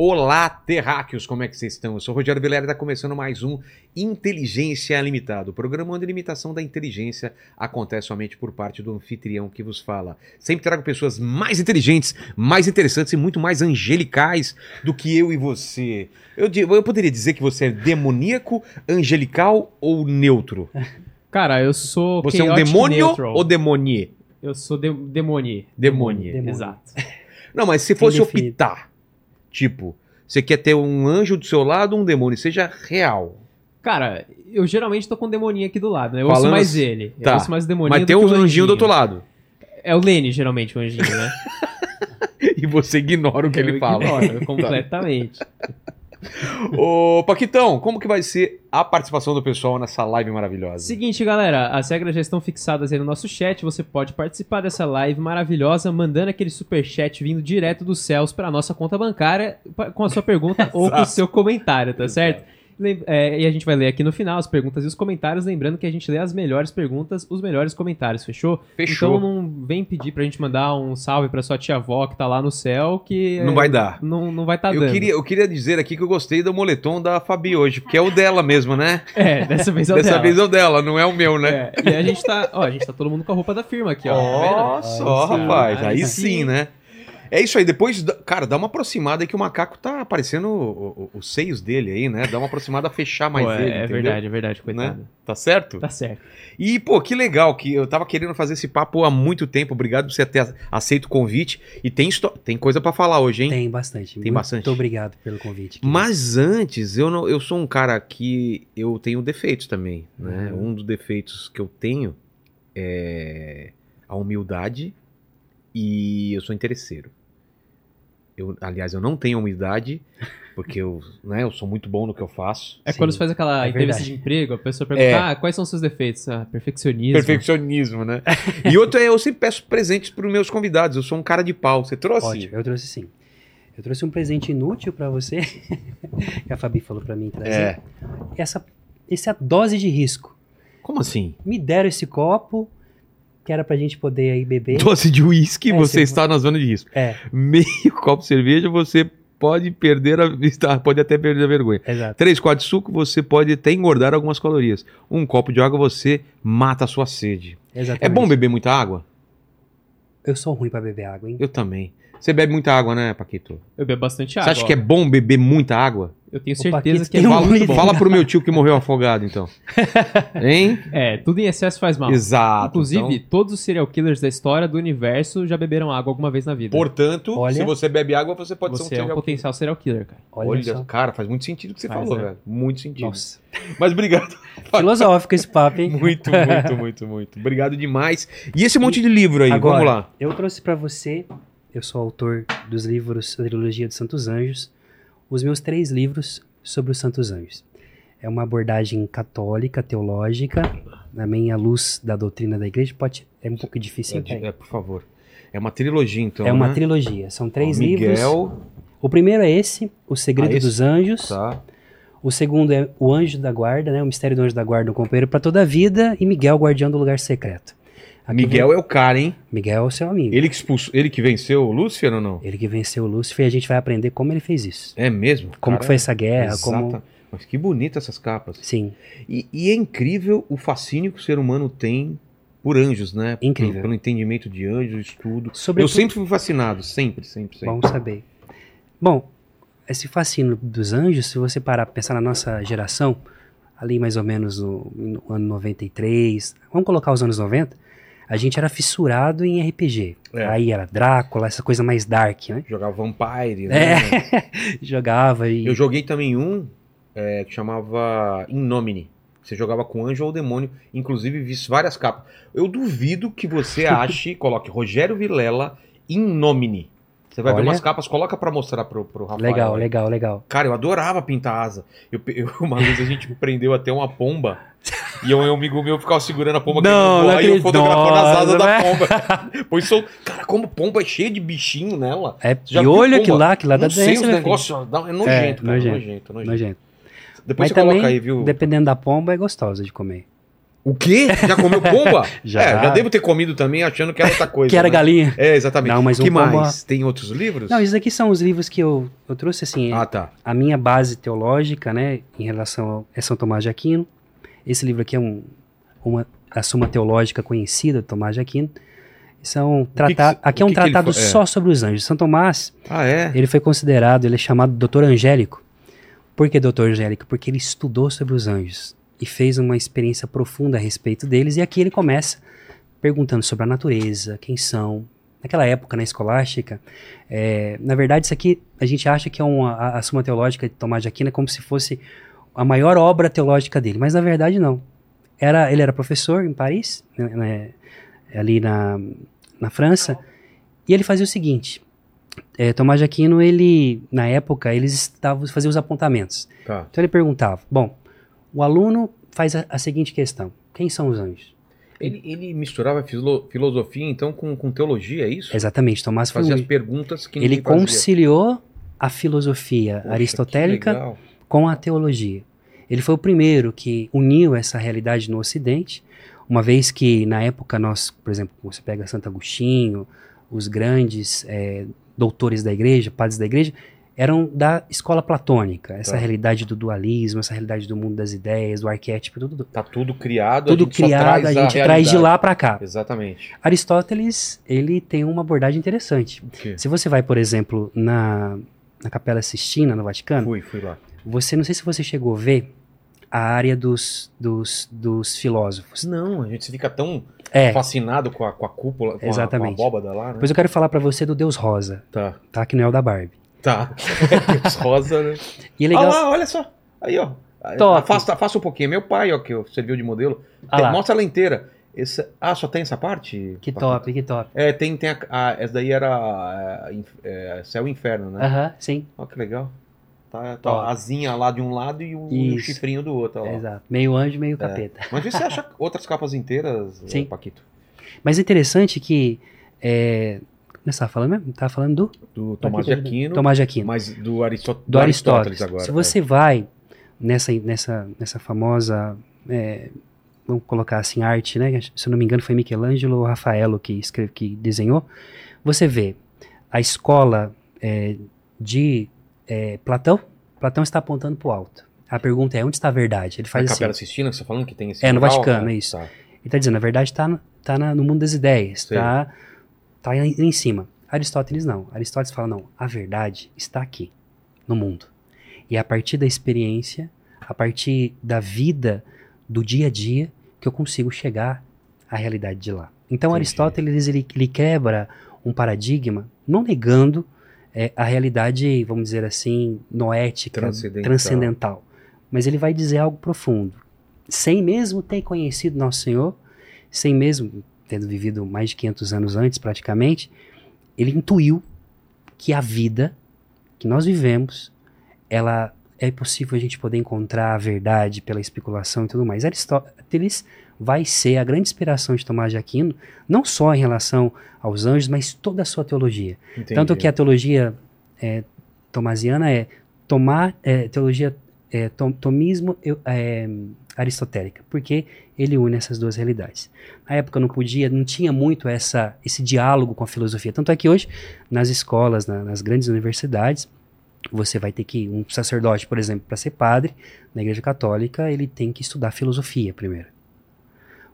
Olá, terráqueos, como é que vocês estão? Eu sou o Rogério Vilera e está começando mais um Inteligência Limitada, o programa onde a limitação da inteligência acontece somente por parte do anfitrião que vos fala. Sempre trago pessoas mais inteligentes, mais interessantes e muito mais angelicais do que eu e você. Eu, eu poderia dizer que você é demoníaco, angelical ou neutro? Cara, eu sou. Você é um demônio neutral. ou demonier? Eu sou de. Demônio. Exato. Não, mas se fosse optar, tipo, você quer ter um anjo do seu lado ou um demônio? Seja real. Cara, eu geralmente tô com o demoninho aqui do lado, né? Eu Falando ouço mais ele. Tá. Eu ouço mais o demoninho. Mas tem um o anjinho do outro lado. É o Lene, geralmente, o anjinho, né? E você ignora o que ele Eu fala. ignoro completamente. Ô, Paquitão, como que vai ser a participação do pessoal nessa live maravilhosa? Seguinte, galera, as regras já estão fixadas aí no nosso chat. Você pode participar dessa live maravilhosa mandando aquele super chat vindo direto dos céus para nossa conta bancária com a sua pergunta ou com o seu comentário, tá certo? É, e a gente vai ler aqui no final as perguntas e os comentários, lembrando que a gente lê as melhores perguntas, os melhores comentários, fechou? Fechou. Então não vem pedir pra gente mandar um salve pra sua tia-avó que tá lá no céu, que Não é, vai dar. não, não vai estar eu, dando. queria, eu queria dizer aqui que eu gostei do moletom da Fabi hoje, porque é o dela mesmo, né? É, dessa vez é o Dessa dela. vez é o dela, não é o meu, né? É, e a gente tá, ó, a gente tá todo mundo com a roupa da firma aqui, ó. tá? Ó, Aí sim. rapaz. Aí Aí sim. né? É isso aí, depois, cara, dá uma aproximada aí que o macaco tá aparecendo o- o- os seios dele aí, né? Dá uma aproximada a fechar mais Pô, é, ele, é entendeu? verdade, é verdade, coitado. Né? Tá certo? Tá certo. E, pô, que legal que eu tava querendo fazer esse papo há muito tempo. Obrigado por você ter aceito o convite. E tem, tem coisa pra falar hoje, hein? Tem bastante. Tem Muito bastante. obrigado pelo convite. querido. Mas antes, eu, não, eu sou um cara que eu tenho defeitos também, né? Uhum. Um dos defeitos que eu tenho é a humildade e eu sou interesseiro. Eu, aliás, eu não tenho humildade, porque eu, né, eu sou muito bom no que eu faço. É Sim, quando você faz aquela é entrevista verdade. de emprego, a pessoa pergunta, É. ah, quais são os seus defeitos? Ah, perfeccionismo. Perfeccionismo, né? e outro é, eu sempre peço presentes para os meus convidados. Eu sou um cara de pau. Você trouxe? Ótimo, eu trouxe sim. Eu trouxe um presente inútil pra você, que a Fabi falou pra mim trazer. É. Essa, essa dose de risco. Como assim? Me deram esse copo, que era pra gente poder aí beber. Doce de uísque, É, você está na zona de risco. É, Meio copo de cerveja, você pode perder a vista, pode até perder a vergonha. exato. Três quadros de suco, você pode até engordar algumas calorias. Um copo de água, você mata a sua sede. Exatamente. É bom beber muita água? Eu sou ruim pra beber água, hein? Eu também. Você bebe muita água, né, Paquito? Eu bebo bastante Você água. acha que é bom beber muita água? Eu tenho certeza Paquito que é um bom. Fala pro meu tio que morreu afogado, então. Hein? É, tudo em excesso faz mal. Exato. Inclusive, então, todos os serial killers da história do universo já beberam água alguma vez na vida. portanto, Olha. se você bebe água, você pode você ser um é um serial potencial serial killer, cara. Olha, Olha, só. cara, faz muito sentido o que você Faz, falou, né? velho. Muito sentido. Nossa. Mas obrigado. Filosófico esse papo, hein? Muito, muito, muito, muito. Obrigado demais. E esse monte de livro aí, Agora, vamos lá. Eu trouxe pra você, eu sou autor dos livros da trilogia dos Santos Anjos, os meus três livros sobre os Santos Anjos. É uma abordagem católica, teológica, também à luz da doutrina da igreja. Pode, é um pouco difícil. É, é, por favor. É uma trilogia, então. é uma né? trilogia, são três Miguel, livros. O primeiro é esse, O Segredo Ah, esse? dos Anjos. Tá. O segundo é O Anjo da Guarda, né? O Mistério do Anjo da Guarda, um companheiro para toda a vida. E Miguel, Guardião do Lugar Secreto. Aqui Miguel é o cara, hein? vem- Miguel é o seu amigo. Ele que expulsou, ele que venceu o Lúcifer ou não? Ele que venceu o Lúcifer e a gente vai aprender como ele fez isso. É mesmo? Como que foi essa guerra, exata. como... Mas que bonita essas capas. Sim, E, e é incrível o fascínio que o ser humano tem por anjos, né? Incrível. Pelo, pelo entendimento de anjos, estudo. Sobre Eu sempre fui fascinado, sempre, sempre, sempre. Bom saber. Bom, esse fascínio dos anjos, se você parar pra pensar na nossa geração, ali mais ou menos no, no ano 93, vamos colocar os anos 90, a gente era fissurado em RPG. É. Aí era Drácula, essa coisa mais dark, né? Jogava Vampire, né? É, jogava e... Eu joguei também um é, que chamava Innomine. Você jogava com anjo ou demônio, inclusive vi várias capas. Eu duvido que você ache, coloque Rogério Vilela Innomine. Você vai ver Olha. umas capas, coloca pra mostrar pro, pro Rafael. Legal, aí. legal, legal. Cara, eu adorava pintar asa. Eu, eu- uma vez a gente prendeu até uma pomba. E um amigo meu ficava segurando a pomba. Não, que não e eu fotografando as asas da né? pomba. Pois sou. Cara, como pomba é cheia de bichinho nela. É piolho pomba? aquilo lá, aquilo lá dá Não sei, doença, os meu negócios. É nojento, cara. nojento. Nojento, nojento. Depois Mas você coloca também, aí, viu? dependendo da pomba, é gostosa de comer. O quê? Já comeu pomba? Já. É, já devo ter comido também achando que era outra coisa. que era né? galinha. É, exatamente. Não, mas o que pomba- mais? Tem outros livros? Não, esses aqui são os livros que eu, eu trouxe, assim, Ah, tá. a minha base teológica, né, em relação ao é São Tomás de Aquino. Esse livro aqui é um, uma, a Suma Teológica conhecida de Tomás de Aquino. São que trata- que- aqui é um que que tratado é. só sobre os anjos. São Tomás, Ah, é? ele foi considerado, ele é chamado doutor angélico. Por que doutor angélico? Porque ele estudou sobre os anjos e fez uma experiência profunda a respeito deles. E aqui ele começa perguntando sobre a natureza, quem são. Naquela época, na escolástica, é, na verdade, isso aqui a gente acha que é uma, a, a Suma Teológica de Tomás de Aquino é como se fosse a maior obra teológica dele, mas na verdade não. Era, ele era professor em Paris, né, né, ali na, na França, e ele fazia o seguinte: é, Tomás de Aquino, ele, na época, eles estavam faziam os apontamentos. Tá. Então ele perguntava: bom, o aluno faz a, a seguinte questão: quem são os anjos? Ele, ele misturava filo- filosofia, então, com, com teologia, é isso? Exatamente, Tomás foi Fazia um, as perguntas que ele conciliou a filosofia Poxa, aristotélica com a teologia. Ele foi o primeiro que uniu essa realidade no Ocidente, uma vez que na época nós, por exemplo, você pega Santo Agostinho, os grandes eh, doutores da igreja, padres da igreja, eram da escola platônica, essa Tá. realidade do dualismo, essa realidade do mundo das ideias, do arquétipo, tudo, Tá tudo criado, tudo a gente criado, traz a gente traz de lá para cá. Exatamente. Aristóteles, ele tem uma abordagem interessante. Se você vai, por exemplo, na, na Capela Sistina, no Vaticano, Fui, fui lá. você não sei se você chegou a ver a área dos, dos, dos filósofos. Não, a gente fica tão É, fascinado com a, com a cúpula, com a, com a Exatamente. abóbada lá, né? depois eu quero falar pra você do Deus Rosa, Tá, tá? Que não é o da Barbie. Tá. Rosa, né? E é Olha legal. lá, olha só. Aí, ó. Top. Afasta, afasta um pouquinho. Meu pai, ó, que serviu de modelo. Ah Tem- mostra ela inteira. Esse, ah, só tem essa parte? Que top, que top. É, tem, tem a, a- Essa daí era é, é, Céu e Inferno, né? Aham, sim. Olha que legal. Tá, tá a asinha lá de um lado e o, e chifrinho do outro. Ó. Exato. Meio anjo, meio capeta. Mas você acha outras capas inteiras, Sim. Paquito. Mas é interessante que. É... Como você tava falando mesmo? Tava falando do Do Tomás de Aquino, Tomás de Aquino. mas do, Aristó- do Aristóteles. agora. Se você vai nessa, nessa, nessa famosa, é, vamos colocar assim, arte, né? Se eu não me engano foi Michelangelo ou Rafaelo que, escreve, que desenhou. Você vê a escola é, de é, Platão. Platão está apontando para o alto. A pergunta é, onde está a verdade? Ele faz assim. Capela Sistina, que você tá falando que tem esse É, no Vaticano, né? é isso. Tá. Ele está dizendo, a verdade está no, tá na- no mundo das ideias, Sei. Está tá em, em cima. Aristóteles não. Aristóteles fala, não, a verdade está aqui, no mundo. E é a partir da experiência, a partir da vida, do dia a dia, que eu consigo chegar à realidade de lá. Então Entendi. Aristóteles, ele, ele quebra um paradigma, não negando é, a realidade, vamos dizer assim, noética, Transcendental. transcendental. Mas ele vai dizer algo profundo. Sem mesmo ter conhecido Nosso Senhor, sem mesmo tendo vivido mais de 500 anos antes, praticamente, ele intuiu que a vida que nós vivemos, ela é possível a gente poder encontrar a verdade pela especulação e tudo mais. Aristóteles vai ser a grande inspiração de Tomás de Aquino, não só em relação aos anjos, mas toda a sua teologia. Entendi. Tanto que a teologia é, tomasiana é tomar é, teologia é, tom- tomismo eu- é, aristotélica, porque ele une essas duas realidades. Na época não podia, não tinha muito essa esse diálogo com a filosofia. Tanto é que hoje nas escolas, na- nas grandes universidades, você vai ter que um sacerdote, por exemplo, para ser padre na Igreja Católica, ele tem que estudar filosofia primeiro.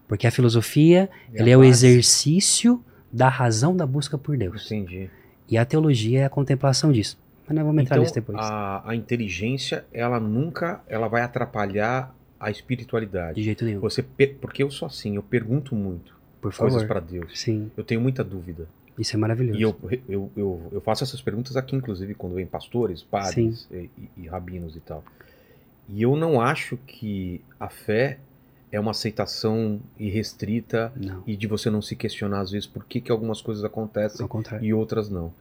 Porque a filosofia, É é o exercício da razão da busca por Deus. Entendi. E a teologia é a contemplação disso. Mas nós vamos entrar Então, nisso depois. a, a inteligência, ela nunca ela vai atrapalhar a espiritualidade. De jeito nenhum. Você Porque eu sou assim, eu pergunto muito Por favor. coisas para Deus. Sim, Eu tenho muita dúvida. isso é maravilhoso. E eu, eu, eu, eu faço essas perguntas aqui, inclusive, quando vem pastores, padres e, e- rabinos e tal. E eu não acho que a fé é uma aceitação irrestrita Não, e de você não se questionar, às vezes, por que, que algumas coisas acontecem e outras não.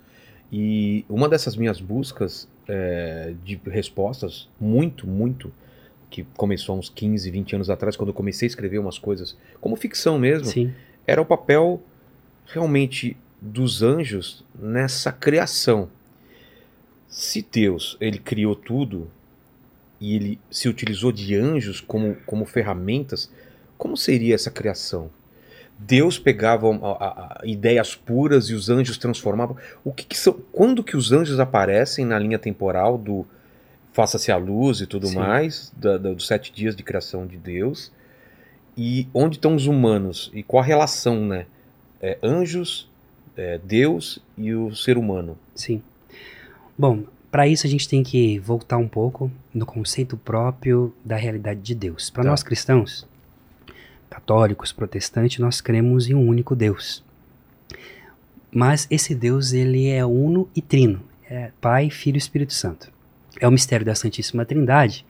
E uma dessas minhas buscas é, de respostas, muito, muito, que começou há uns 15, 20 anos atrás, quando eu comecei a escrever umas coisas, como ficção mesmo, Sim, era o papel realmente dos anjos nessa criação. Se Deus ele criou tudo e ele se utilizou de anjos como, como ferramentas, como seria essa criação? Deus pegava a, a, ideias puras e os anjos transformavam. O que, que, são? Quando que os anjos aparecem na linha temporal do faça-se a luz e tudo Sim. mais, da, da, dos sete dias de criação de Deus? E onde estão os humanos? E qual a relação, né? É, anjos, é, Deus e o ser humano. Sim. Bom, para isso a gente tem que voltar um pouco no conceito próprio da realidade de Deus. Para tá. nós cristãos, católicos, protestantes, nós cremos em um único Deus. Mas esse Deus ele é uno e trino, é Pai, Filho e Espírito Santo. É o mistério da Santíssima Trindade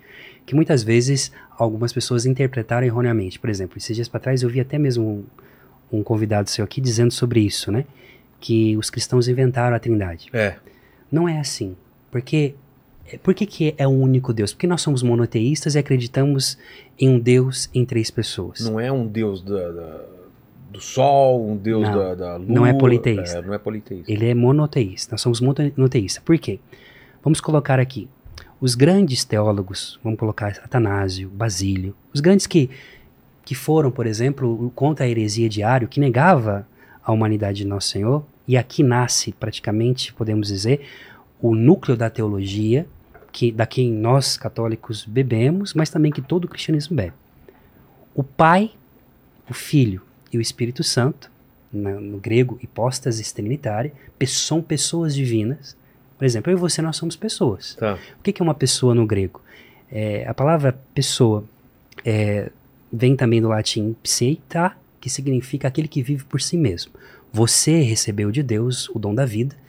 que muitas vezes algumas pessoas interpretaram erroneamente. Por exemplo, esses dias para trás eu vi até mesmo um, um convidado seu aqui dizendo sobre isso, né? Que os cristãos inventaram a Trindade. É. Não é assim. Porque por que, que é um único Deus? Porque nós somos monoteístas e acreditamos em um Deus em três pessoas. Não é um Deus da, da, do Sol, um Deus não, da, da Lua. Não é politeísta. É, não é politeísta. Ele é monoteísta. Nós somos monoteístas. Por quê? Vamos colocar aqui. Os grandes teólogos, vamos colocar Atanásio, Basílio, os grandes que, que foram, por exemplo, contra a heresia de Ário, que negava a humanidade de Nosso Senhor, e aqui nasce praticamente, podemos dizer, o núcleo da teologia, que da quem nós católicos bebemos, mas também que todo o cristianismo bebe. O Pai, o Filho e o Espírito Santo, no, no grego hipóstase trinitária, são pessoas divinas. Por exemplo, eu e você nós somos pessoas. Tá. O que é uma pessoa no grego? É, a palavra pessoa é, vem também do latim pseita, que significa aquele que vive por si mesmo. Você recebeu de Deus o dom da vida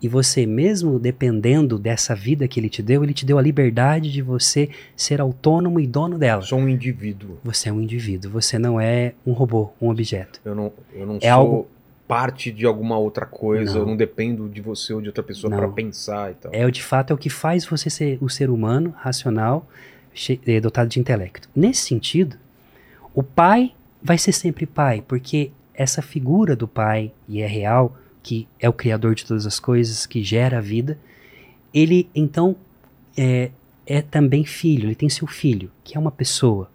e você, mesmo dependendo dessa vida que ele te deu, ele te deu a liberdade de você ser autônomo e dono dela. Sou um indivíduo. Você é um indivíduo. Você não é um robô, um objeto. Eu não, eu não É sou algo- parte de alguma outra coisa. Não. Eu não dependo de você ou de outra pessoa para pensar e tal. É, de fato, é o que faz você ser o ser humano racional, eh, dotado de intelecto. Nesse sentido, o pai vai ser sempre pai, porque essa figura do pai, e é real, que é o criador de todas as coisas, que gera a vida, ele então é, é também filho, ele tem seu filho, que é uma pessoa.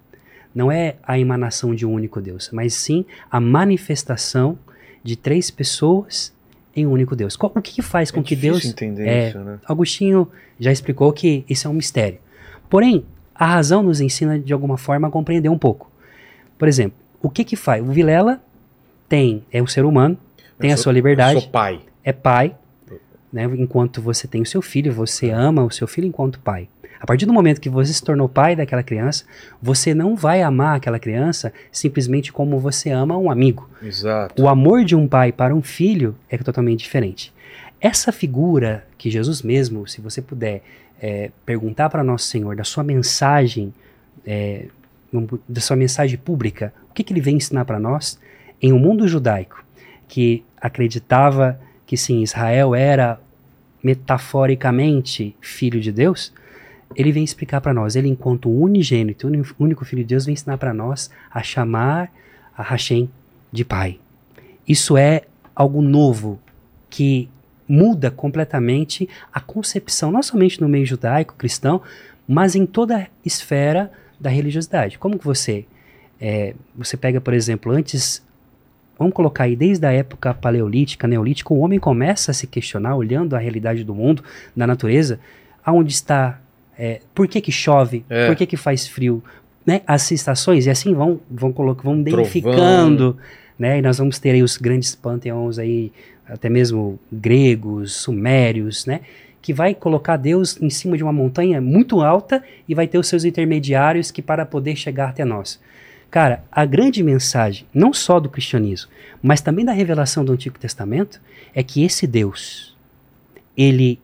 Não é a emanação de um único Deus, mas sim a manifestação de três pessoas em um único Deus. Qual- o que, que faz com é que difícil Deus entender é, isso, né? Agostinho já explicou que isso é um mistério. Porém, a razão nos ensina de alguma forma a compreender um pouco. Por exemplo, o que que faz? O Vilela tem, é um ser humano, tem a sua liberdade, Eu sou pai. é pai, né? Enquanto você tem o seu filho, você ama o seu filho enquanto pai. A partir do momento que você se tornou pai daquela criança, você não vai amar aquela criança simplesmente como você ama um amigo. Exato. O amor de um pai para um filho é totalmente diferente. Essa figura que Jesus mesmo, se você puder é, perguntar para Nosso Senhor da sua mensagem, é, da sua mensagem pública, o que, que ele vem ensinar para nós? Em um mundo judaico que acreditava que sim, Israel era metaforicamente filho de Deus, ele vem explicar para nós, ele enquanto unigênito, uni- único filho de Deus, vem ensinar para nós a chamar a Hashem de pai. Isso é algo novo que muda completamente a concepção, não somente no meio judaico, cristão, mas em toda a esfera da religiosidade. Como que você é, você pega, por exemplo, antes, vamos colocar aí desde a época paleolítica, neolítica, o homem começa a se questionar, olhando a realidade do mundo, da natureza, aonde está, é, por que que chove, É. por que que faz frio, né? As estações, e assim vão, vão, vão Trovão. identificando, né? E nós vamos ter aí os grandes panteões aí, até mesmo gregos, sumérios, né? Que vai colocar Deus em cima de uma montanha muito alta e vai ter os seus intermediários que para poder chegar até nós. Cara, a grande mensagem, não só do cristianismo, mas também da revelação do Antigo Testamento, é que esse Deus, ele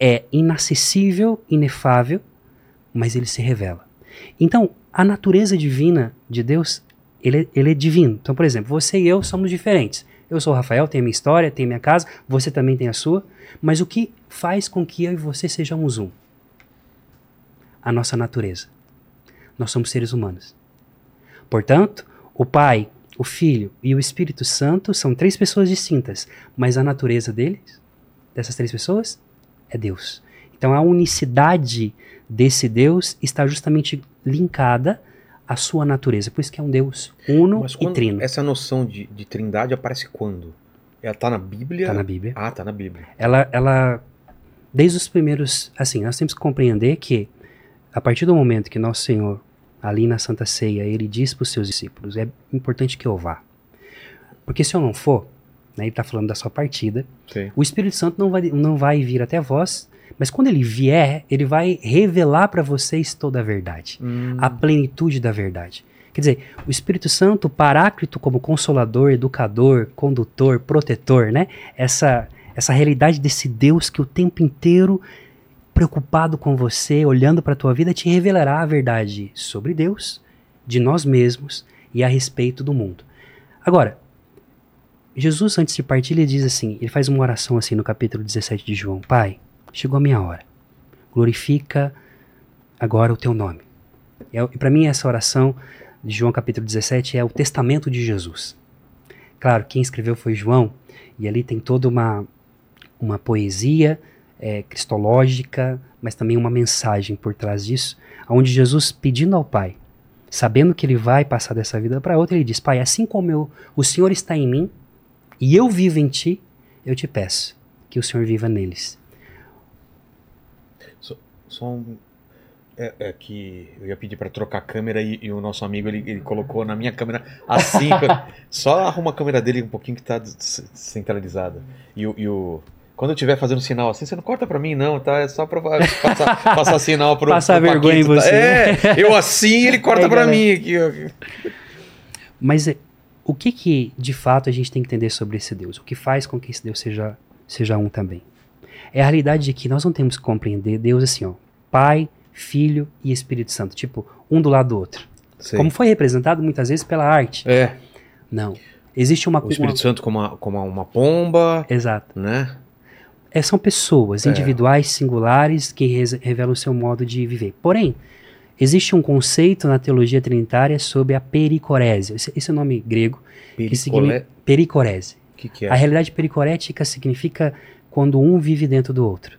é inacessível, inefável, mas ele se revela. Então, a natureza divina de Deus, ele, é- ele é divino. Então, por exemplo, você e eu somos diferentes. Eu sou o Rafael, tenho a minha história, tenho a minha casa, você também tem a sua, mas o que faz com que eu e você sejamos um? A nossa natureza. Nós somos seres humanos. Portanto, o Pai, o Filho e o Espírito Santo são três pessoas distintas, mas a natureza deles, dessas três pessoas, é Deus. Então a unicidade desse Deus está justamente linkada a sua natureza. Por isso que é um Deus uno Mas e trino. essa noção de, de trindade aparece quando? Ela tá na Bíblia? Está na Bíblia. Ah, tá na Bíblia. ela, ela, desde os primeiros, assim, nós temos que compreender que a partir do momento que nosso Senhor, ali na Santa Ceia, ele diz para os seus discípulos, é importante que eu vá. Porque se eu não for, né, ele está falando da sua partida, Sim. o Espírito Santo não vai, não vai vir até vós, mas quando ele vier, ele vai revelar para vocês toda a verdade Hum, a plenitude da verdade. Quer dizer, o Espírito Santo, paráclito como consolador, educador, condutor, protetor, né? Essa, essa realidade desse Deus que o tempo inteiro preocupado com você, olhando para a tua vida, te revelará a verdade sobre Deus, de nós mesmos e a respeito do mundo. Agora, Jesus, antes de partir, ele diz assim: ele faz uma oração assim no capítulo 17 de João: Pai, chegou a minha hora, glorifica agora o teu nome. É, E para mim, essa oração de João capítulo 17 é o testamento de Jesus. Claro, quem escreveu foi João, e ali tem toda uma, uma poesia é, cristológica, mas também uma mensagem por trás disso, onde Jesus pedindo ao Pai, sabendo que ele vai passar dessa vida para outra, ele diz: Pai, assim como eu, o Senhor está em mim e eu vivo em ti, eu te peço que o Senhor viva neles. Só um. É, é que eu ia pedir pra trocar a câmera e, e o nosso amigo ele, ele colocou na minha câmera assim. só arruma a câmera dele um pouquinho que tá des- centralizada. E, e o. Quando eu estiver fazendo sinal assim, você não corta pra mim, não, tá? É só pra passar, passar sinal pro. Passar pro vergonha em Paquito, tá? você. É, eu assim, ele corta pra galera. mim aqui, ó. Mas é, o que que de fato a gente tem que entender sobre esse Deus? O que faz com que esse Deus seja, seja um também? É a realidade de que nós não temos que compreender Deus assim, ó, Pai, Filho e Espírito Santo, tipo, um do lado do outro. Sei. Como foi representado muitas vezes pela arte. É, Não. Existe uma o Espírito uma- Santo como uma, como uma pomba, Exato. né? É, são pessoas É. individuais, singulares, que revelam o seu modo de viver. Porém, existe um conceito na teologia trinitária sobre a pericorese. Esse, esse é o nome grego. Que Pericolé. significa pericorese. O que, que é? A realidade pericorética significa quando um vive dentro do outro.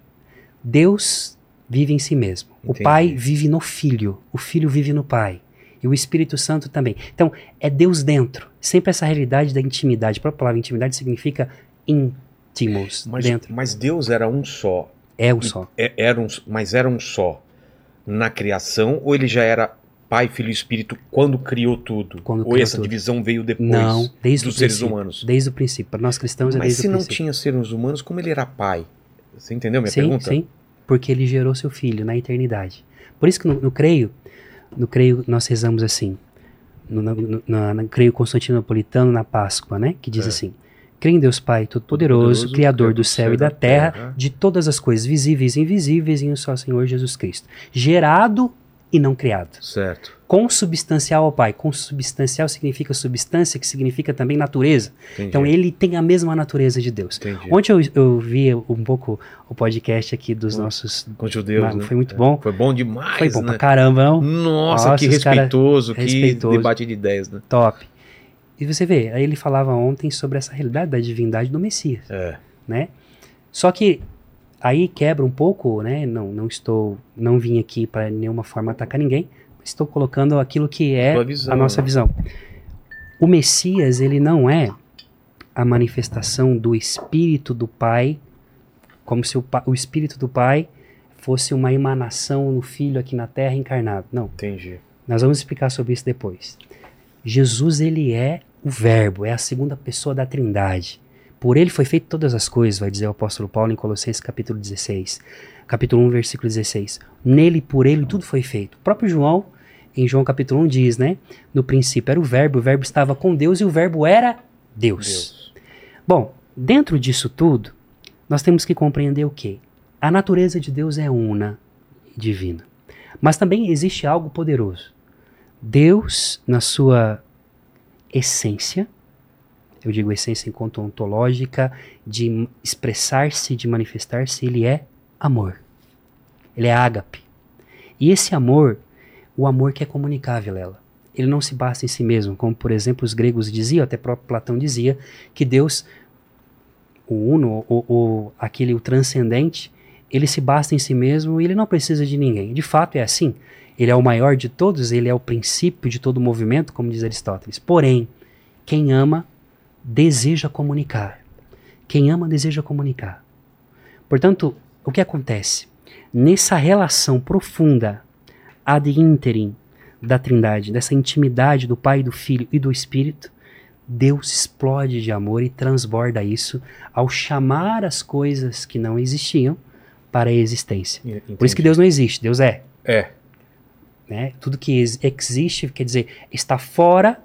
Deus vive em si mesmo. Entendi. O Pai vive no Filho. O Filho vive no Pai. E o Espírito Santo também. Então, é Deus dentro. Sempre essa realidade da intimidade. A própria palavra intimidade significa Mas, dentro. mas Deus era um só. É o só. É- era um, mas era um só na criação ou ele já era Pai, Filho e Espírito quando criou tudo? Quando ou criou essa tudo. divisão veio depois Não, desde dos o seres princípio. humanos? Desde o princípio. Para nós cristãos é Mas desde se o não princípio. tinha seres humanos, como ele era pai? Você entendeu minha sim, pergunta? sim. Porque ele gerou seu filho na eternidade. Por isso que no, no creio, no creio nós rezamos assim, no, no, no- no creio constantinopolitano na Páscoa, né? Que diz É. assim: Creio em Deus Pai Todo-Poderoso, Criador do céu e da terra, de todas as coisas visíveis e invisíveis, e um só Senhor Jesus Cristo, gerado e não criado, Certo. consubstancial ao Pai. Consubstancial significa substância, que significa também natureza. Entendi. Então ele tem a mesma natureza de Deus. Entendi. Ontem eu, eu vi um pouco o podcast aqui dos Hum. nossos. Com judeus, Mas né? foi muito É. bom. Foi bom demais, Foi bom né? pra caramba, não? Nossa, Nossa, que os cara- respeitoso, que respeitoso. debate de ideias, né? Top. E você vê, aí ele falava ontem sobre essa realidade da divindade do Messias, É. né? Só que aí quebra um pouco, né? Não, não estou, não vim aqui para nenhuma forma atacar ninguém. Estou colocando aquilo que é visão, a nossa né? visão. O Messias, ele não é a manifestação do Espírito do Pai, como se o, o Espírito do Pai fosse uma emanação no Filho aqui na Terra encarnado. Não. Entendi. Nós vamos explicar sobre isso depois. Jesus, ele é o Verbo, é a segunda pessoa da Trindade. Por ele foi feito todas as coisas, vai dizer o apóstolo Paulo em Colossenses capítulo 16, capítulo 1, versículo 16. Nele, por ele, tudo foi feito. O próprio João, em João capítulo 1, diz, né? No princípio era o Verbo, o Verbo estava com Deus e o Verbo era Deus. Deus. Bom, dentro disso tudo, nós temos que compreender o quê? A natureza de Deus é una e divina. Mas também existe algo poderoso. Deus, na sua essência, eu digo essência enquanto ontológica, de expressar-se, de manifestar-se, ele é amor. Ele é ágape. E esse amor, o amor que é comunicável, ela. Ele não se basta em si mesmo, como por exemplo os gregos diziam, até próprio Platão dizia, que Deus, o uno, o, o, aquele o transcendente, ele se basta em si mesmo e ele não precisa de ninguém. De fato é assim. Ele é o maior de todos, ele é o princípio de todo movimento, como diz Aristóteles. Porém, quem ama deseja comunicar. Quem ama deseja comunicar. Portanto, o que acontece? Nessa relação profunda ad interim da Trindade, dessa intimidade do Pai, do Filho e do Espírito, Deus explode de amor e transborda isso ao chamar as coisas que não existiam para a existência. Por isso que Deus não existe, Deus é. É. Né? Tudo que ex existe, quer dizer, está fora.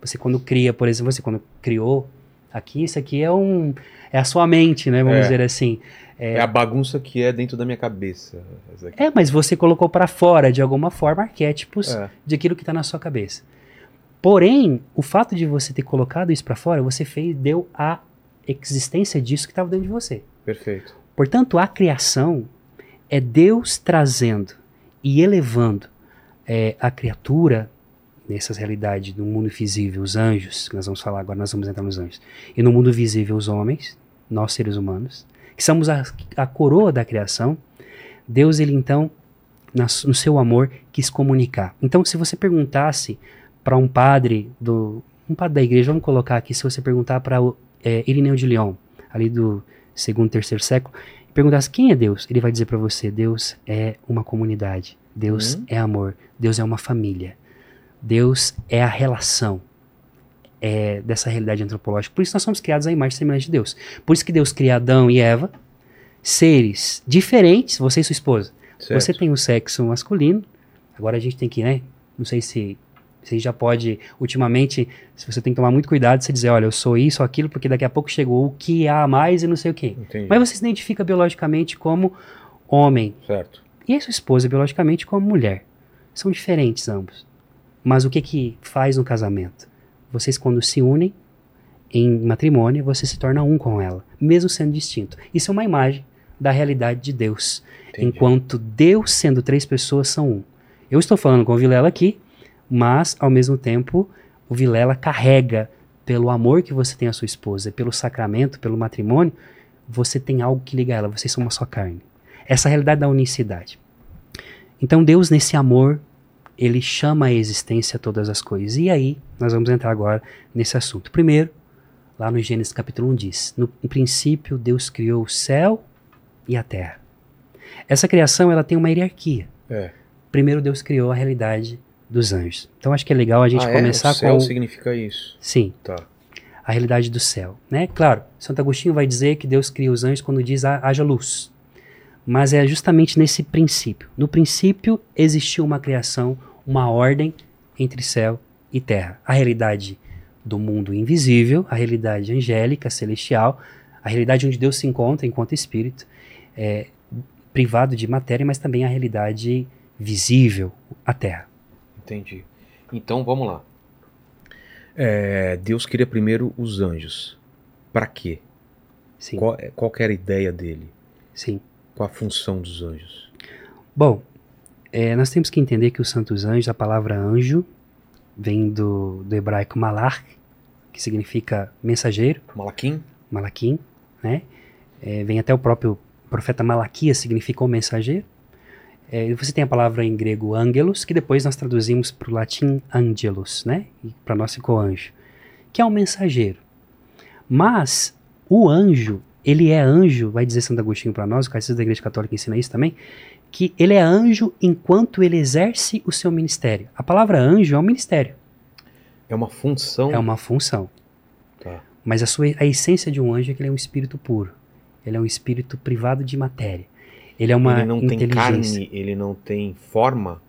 Você quando cria, por exemplo, você quando criou aqui, isso aqui é um é a sua mente, né? Vamos É. dizer assim. É a bagunça que é dentro da minha cabeça. É, mas você colocou para fora de alguma forma arquétipos É. de aquilo que está na sua cabeça. Porém, o fato de você ter colocado isso para fora, você fez, deu a existência disso que estava dentro de você. Perfeito. Portanto, a criação é Deus trazendo e elevando é, a criatura nessas realidades do mundo visível, os anjos, que nós vamos falar agora, nós vamos entrar nos anjos, e no mundo visível, os homens, nós seres humanos, que somos a, a coroa da criação. Deus, ele então, nas- no seu amor, quis comunicar. Então, se você perguntasse para um padre do um padre da igreja, vamos colocar aqui, se você perguntar para é, Irineu de Lyon, ali do segundo, terceiro século, perguntasse quem é Deus, ele vai dizer para você: Deus é uma comunidade, Deus Uhum. é amor, Deus é uma família, Deus é a relação é, dessa realidade antropológica. Por isso nós somos criados à imagem e semelhança de Deus. Por isso que Deus cria Adão e Eva, seres diferentes, você e sua esposa. Certo. Você tem o sexo masculino, agora a gente tem que, né? Não sei se você já pode, ultimamente, se você tem que tomar muito cuidado, você dizer, olha, eu sou isso, aquilo, porque daqui a pouco chegou o que há mais e não sei o quê. Entendi. Mas você se identifica biologicamente como homem Certo. E a sua esposa biologicamente como mulher. São diferentes ambos. Mas o que que faz no casamento? Vocês quando se unem em matrimônio, você se torna um com ela, mesmo sendo distinto. Isso é uma imagem da realidade de Deus. Entendi. Enquanto Deus sendo três pessoas são um. Eu estou falando com o Vilela aqui, mas ao mesmo tempo o Vilela carrega pelo amor que você tem à sua esposa, pelo sacramento, pelo matrimônio, você tem algo que liga ela, vocês são uma só carne. Essa é a realidade da unicidade. Então Deus nesse amor, ele chama à existência todas as coisas. E aí, nós vamos entrar agora nesse assunto. Primeiro, lá no Gênesis capítulo 1 diz: No princípio Deus criou o céu e a terra. Essa criação ela tem uma hierarquia. É. Primeiro Deus criou a realidade dos anjos. Então acho que é legal a gente ah, é? começar o céu com significa isso. sim, Tá. a realidade do céu, né? Claro, Santo Agostinho vai dizer que Deus cria os anjos quando diz "Ha- haja luz. Mas é justamente nesse princípio. No princípio existiu uma criação, uma ordem entre céu e terra. A realidade do mundo invisível, a realidade angélica, celestial, a realidade onde Deus se encontra enquanto espírito, é, privado de matéria, mas também a realidade visível, a terra. Entendi. Então vamos lá. É, Deus cria primeiro os anjos. Pra quê? Sim, Qual, qual que era a ideia dele? sim. Qual a função dos anjos? Bom, é, nós temos que entender que os santos anjos, a palavra anjo, vem do, do hebraico malach, que significa mensageiro, Malaquim? malaquim, né? É, vem até o próprio profeta Malaquias, significa o mensageiro. É, você tem a palavra em grego angelos, que depois nós traduzimos para o latim angelus, né? E para nós ficou anjo, que é um mensageiro. Mas o anjo, ele é anjo, vai dizer Santo Agostinho para nós, o Catecismo da Igreja Católica ensina isso também, que ele é anjo enquanto ele exerce o seu ministério. A palavra anjo é um ministério, É uma função. é uma função. Tá. Mas a, sua, a essência de um anjo é que ele é um espírito puro. Ele é um espírito privado de matéria. Ele é uma ele não tem carne, ele não tem forma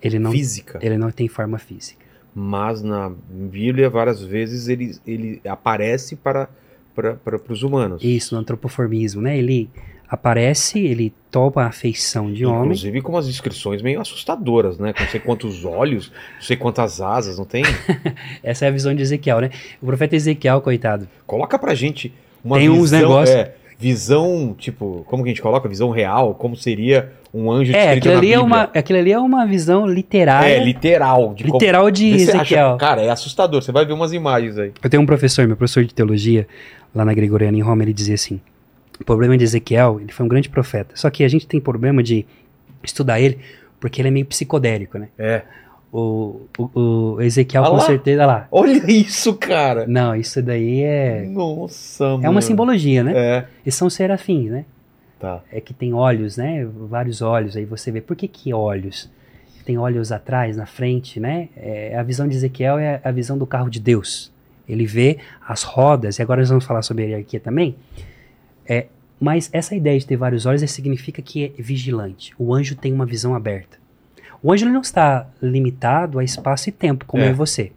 ele, não, física. ele não tem forma física. Mas na Bíblia, várias vezes, ele, ele aparece para, para, os humanos. Isso, no antropoformismo, né? Ele aparece, ele toma a feição de homem. Inclusive com umas descrições meio assustadoras, né? Com não sei quantos olhos, não sei quantas asas, não tem? Essa é a visão de Ezequiel, né? O profeta Ezequiel, coitado. Coloca pra gente uma Tem visão. uns negócios- É, visão, tipo, como que a gente coloca? Visão real, como seria um anjo É, aquilo ali é, uma, aquilo ali é uma visão literária. É, literal. De como- literal de se você Ezequiel. acha- cara, é assustador. Você vai ver umas imagens aí. Eu tenho um professor, meu professor de teologia, lá na Gregoriana, em Roma, ele dizia assim: o problema de Ezequiel, ele foi um grande profeta. Só que a gente tem problema de estudar ele porque ele é meio psicodélico, né? É. O, o, o Ezequiel, Ah com certeza, olha lá. Olha isso, cara. Não, isso daí é. Nossa, É mano. uma simbologia, né? É. Eles são serafins, né? Tá. É que tem olhos, né? Vários olhos. Aí você vê. Por que, que olhos? Tem olhos atrás, na frente, né? É, a visão de Ezequiel é a visão do carro de Deus. Ele vê as rodas, e agora nós vamos falar sobre a hierarquia também. É, mas essa ideia de ter vários olhos significa que é vigilante. O anjo tem uma visão aberta. O anjo não está limitado a espaço e tempo, como É. eu e você.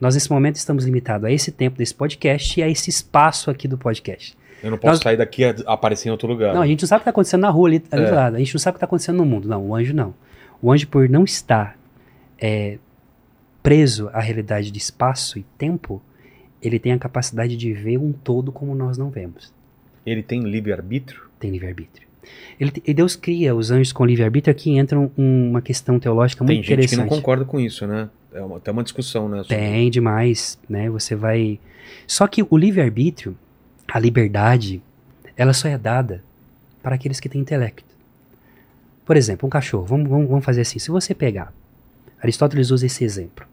Nós, nesse momento, estamos limitados a esse tempo desse podcast e a esse espaço aqui do podcast. Eu não posso Nós- sair daqui e aparecer em outro lugar. Não, a gente não sabe o que está acontecendo na rua ali, ali É. do lado. A gente não sabe o que está acontecendo no mundo. Não, o anjo não. O anjo, por não estar é, preso à realidade de espaço e tempo, ele tem a capacidade de ver um todo como nós não vemos. Ele tem livre-arbítrio? Tem livre-arbítrio. Ele e Deus cria os anjos com livre-arbítrio. Aqui entra um- uma questão teológica Tem muito gente que interessante. não concorda com isso, né? É uma, até uma discussão, né? sobre- Tem demais, né? Você vai. Só que o livre-arbítrio, a liberdade, ela só é dada para aqueles que têm intelecto. Por exemplo, um cachorro. Vamos, vamos, vamos fazer assim. Se você pegar. Aristóteles usa esse exemplo.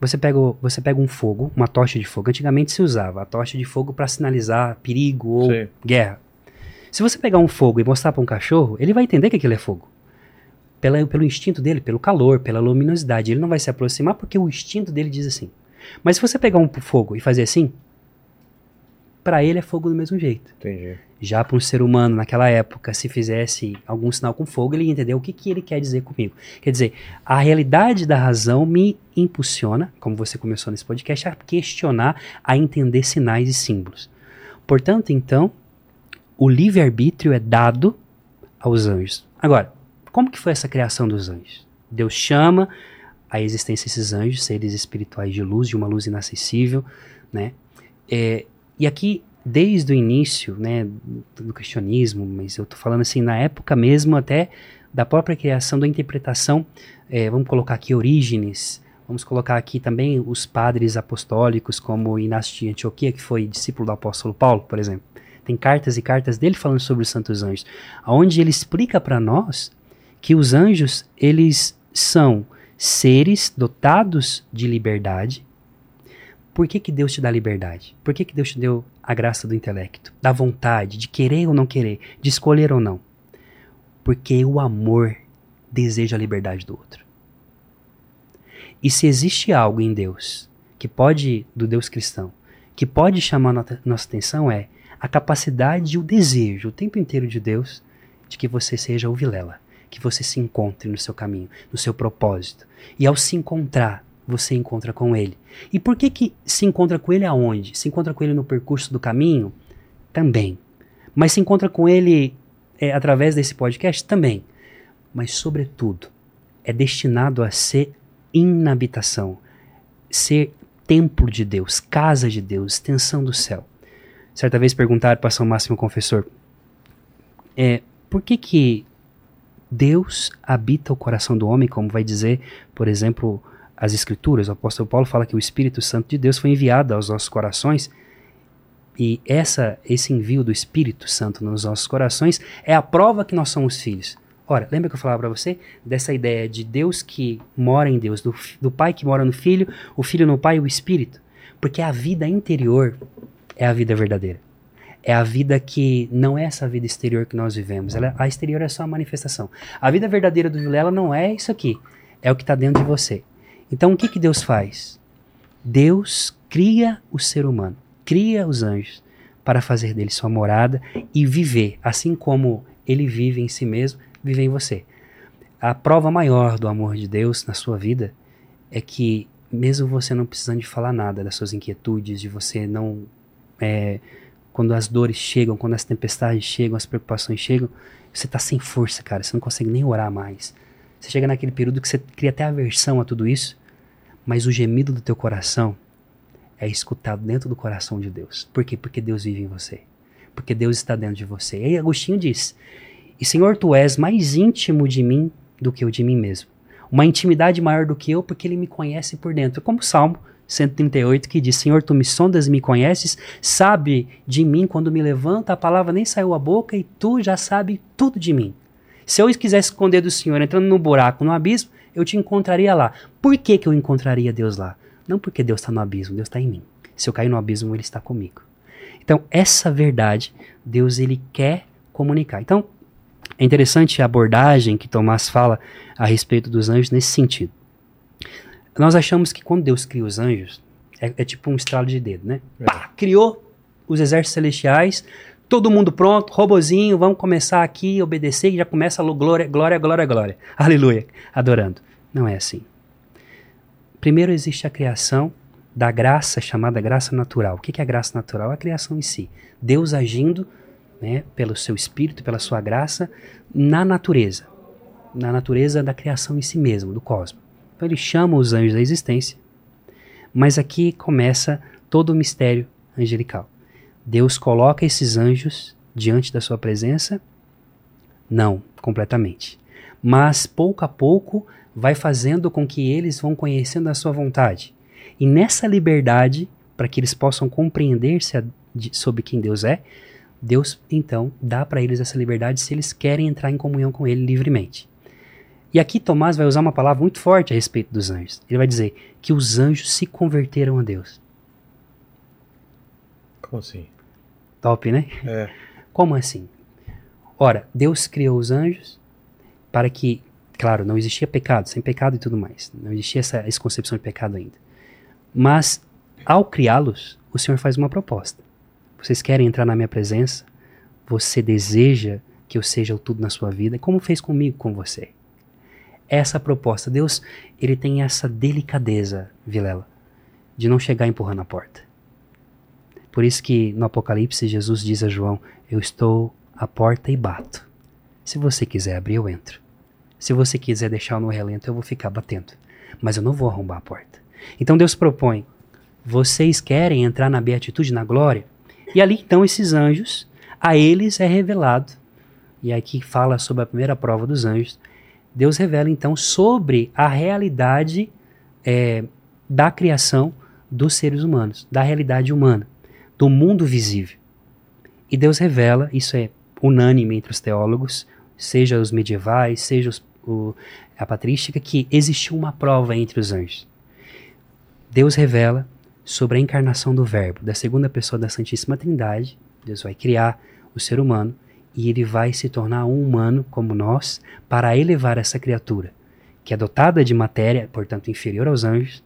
Você pega, você pega um fogo, uma tocha de fogo. Antigamente se usava a tocha de fogo para sinalizar perigo ou Sei. guerra. Se você pegar um fogo e mostrar para um cachorro, ele vai entender que aquilo é fogo. Pela, pelo instinto dele, pelo calor, pela luminosidade. Ele não vai se aproximar porque o instinto dele diz assim. Mas se você pegar um fogo e fazer assim, para ele é fogo do mesmo jeito. Entendi. Já para um ser humano naquela época, se fizesse algum sinal com fogo, ele ia entender o que, que ele quer dizer comigo. Quer dizer, a realidade da razão me impulsiona, como você começou nesse podcast, a questionar, a entender sinais e símbolos. Portanto, então, o livre-arbítrio é dado aos anjos. Agora, como que foi essa criação dos anjos? Deus chama a existência desses anjos, seres espirituais de luz, de uma luz inacessível, né? É, e aqui, desde o início, né, do cristianismo, mas eu tô falando assim, na época mesmo até da própria criação, da interpretação, é, vamos colocar aqui Orígenes, vamos colocar aqui também os padres apostólicos, como Inácio de Antioquia, que foi discípulo do apóstolo Paulo, por exemplo. Tem cartas e cartas dele falando sobre os santos anjos, onde ele explica para nós que os anjos, eles são seres dotados de liberdade. Por que, que Deus te dá liberdade? Por que, que Deus te deu a graça do intelecto, da vontade, de querer ou não querer, de escolher ou não? Porque o amor deseja a liberdade do outro. E se existe algo em Deus que pode, do Deus cristão, que pode chamar nossa atenção é a capacidade e o desejo o tempo inteiro de Deus de que você seja o Vilela, que você se encontre no seu caminho, no seu propósito. E ao se encontrar, você encontra com ele. E por que que se encontra com ele aonde? Se encontra com ele no percurso do caminho? Também. Mas se encontra com ele é, através desse podcast? Também. Mas, sobretudo, é destinado a ser inabitação, ser templo de Deus, casa de Deus, extensão do céu. Certa vez perguntaram para São Máximo Confessor, é, por que que Deus habita o coração do homem, como vai dizer, por exemplo, as Escrituras. O apóstolo Paulo fala que o Espírito Santo de Deus foi enviado aos nossos corações. E essa, esse envio do Espírito Santo nos nossos corações é a prova que nós somos filhos. Ora, lembra que eu falava para você dessa ideia de Deus que mora em Deus, do, do Pai que mora no Filho, o Filho no Pai e o Espírito? Porque a vida interior é a vida verdadeira. É a vida que não é essa vida exterior que nós vivemos. Ela, a exterior é só a manifestação. A vida verdadeira do Vilela não é isso aqui. É o que está dentro de você. Então o que, que Deus faz? Deus cria o ser humano, cria os anjos para fazer dele sua morada e viver, assim como ele vive em si mesmo, viver em você. A prova maior do amor de Deus na sua vida é que, mesmo você não precisando de falar nada das suas inquietudes, de você não. é, quando as dores chegam, quando as tempestades chegam, as preocupações chegam, você está sem força, cara. Você não consegue nem orar mais. Você chega naquele período que você cria até aversão a tudo isso, mas o gemido do teu coração é escutado dentro do coração de Deus. Por quê? Porque Deus vive em você. Porque Deus está dentro de você. E aí Agostinho diz: E Senhor, tu és mais íntimo de mim do que eu de mim mesmo. Uma intimidade maior do que eu, porque ele me conhece por dentro. Como o Salmo 138 que diz: Senhor, tu me sondas e me conheces, sabe de mim quando me levanta, a palavra nem saiu a boca e tu já sabe tudo de mim. Se eu quisesse esconder do Senhor entrando no buraco, no abismo, eu te encontraria lá. Por que, que eu encontraria Deus lá? Não porque Deus está no abismo, Deus está em mim. Se eu cair no abismo, Ele está comigo. Então, essa verdade, Deus ele quer comunicar. Então, é interessante a abordagem que Tomás fala a respeito dos anjos nesse sentido. Nós achamos que quando Deus cria os anjos, é, é tipo um estralo de dedo, né? É. Pá, criou os exércitos celestiais, todo mundo pronto, robozinho, vamos começar aqui, obedecer, e já começa a glória, glória, glória, glória. Aleluia, adorando. Não é assim. Primeiro existe a criação da graça chamada graça natural. O que é a graça natural? A criação em si. Deus agindo né, pelo seu espírito, pela sua graça, na natureza. Na natureza da criação em si mesmo, do cosmos. Então ele chama os anjos da existência. Mas aqui começa todo o mistério angelical. Deus coloca esses anjos diante da sua presença? Não, completamente. Mas pouco a pouco vai fazendo com que eles vão conhecendo a sua vontade. E nessa liberdade, para que eles possam compreender-se sobre quem Deus é, Deus então dá para eles essa liberdade se eles querem entrar em comunhão com Ele livremente. E aqui Tomás vai usar uma palavra muito forte a respeito dos anjos. Ele vai dizer que os anjos se converteram a Deus. Como assim? Top, né? É. Como assim? Ora, Deus criou os anjos para que, claro, não existia pecado, sem pecado e tudo mais. Não existia essa, essa concepção de pecado ainda. Mas, ao criá-los, o Senhor faz uma proposta. Vocês querem entrar na minha presença? Você deseja que eu seja o tudo na sua vida, como fez comigo, com você. Essa proposta, Deus, ele tem essa delicadeza, Vilela, de não chegar empurrando a porta. Por isso que no Apocalipse Jesus diz a João: Eu estou à porta e bato. Se você quiser abrir, eu entro. Se você quiser deixar no relento, eu vou ficar batendo. Mas eu não vou arrombar a porta. Então Deus propõe: vocês querem entrar na beatitude, na glória? E ali então esses anjos, a eles é revelado. E aqui fala sobre a primeira prova dos anjos. Deus revela então sobre a realidade é, da criação dos seres humanos, da realidade humana, do mundo visível. E Deus revela, isso é unânime entre os teólogos, seja os medievais, seja os, o, a patrística, que existiu uma prova entre os anjos. Deus revela sobre a encarnação do Verbo, da segunda pessoa da Santíssima Trindade. Deus vai criar o ser humano e ele vai se tornar um humano como nós para elevar essa criatura, que é dotada de matéria, portanto inferior aos anjos,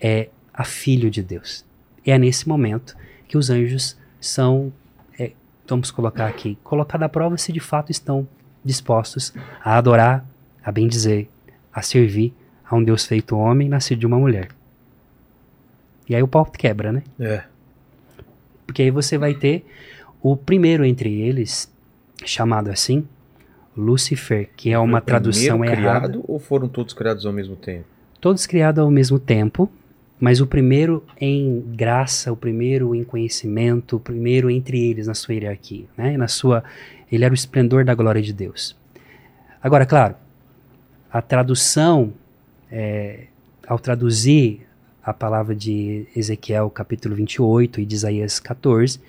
é a filho de Deus. E é nesse momento que os anjos são, é, vamos colocar aqui, colocar à prova se de fato estão dispostos a adorar, a bendizer, a servir a um Deus feito homem, nascido de uma mulher. E aí o pau quebra, né? É. Porque aí você vai ter o primeiro entre eles, chamado assim, Lucifer, que é uma tradução errada. criado ou foram todos criados ao mesmo tempo? Todos criados ao mesmo tempo, mas o primeiro em graça, o primeiro em conhecimento, o primeiro entre eles na sua hierarquia, né? Na sua, ele era o esplendor da glória de Deus. Agora, claro, a tradução, é, ao traduzir a palavra de Ezequiel capítulo 28 e de Isaías 14,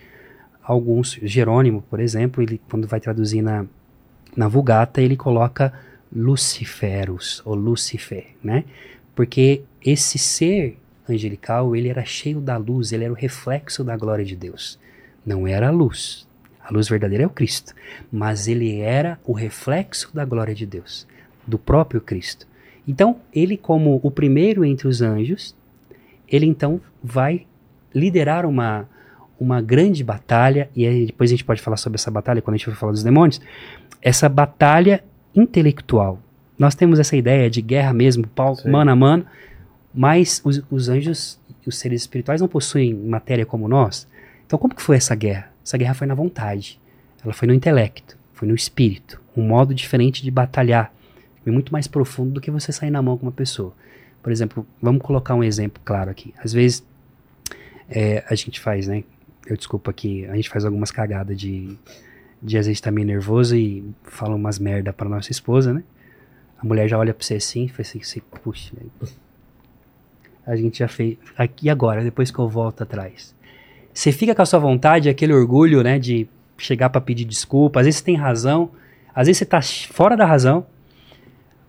alguns, Jerônimo, por exemplo, ele quando vai traduzir na, na Vulgata, ele coloca Luciferus, ou Lucifer, né? Porque esse ser angelical, ele era cheio da luz, ele era o reflexo da glória de Deus. Não era a luz. A luz verdadeira é o Cristo, mas ele era o reflexo da glória de Deus, do próprio Cristo. Então, ele como o primeiro entre os anjos, ele então vai liderar uma, uma grande batalha, e aí depois a gente pode falar sobre essa batalha quando a gente for falar dos demônios, essa batalha intelectual. Nós temos essa ideia de guerra mesmo, pau, Sim. mano a mano, mas os, os anjos, os seres espirituais não possuem matéria como nós. Então como que foi essa guerra? Essa guerra foi na vontade, ela foi no intelecto, foi no espírito, um modo diferente de batalhar, e muito mais profundo do que você sair na mão com uma pessoa. Por exemplo, vamos colocar um exemplo claro aqui. Às vezes é, a gente faz, né? Eu desculpa aqui, a gente faz algumas cagadas de, de às vezes tá meio nervoso e fala umas merda pra nossa esposa, né? A mulher já olha pra você assim e fala assim, puxa. A gente já fez. Aqui agora, depois que eu volto atrás. Você fica com a sua vontade, aquele orgulho, né, de chegar pra pedir desculpa. Às vezes você tem razão, Às vezes você está fora da razão,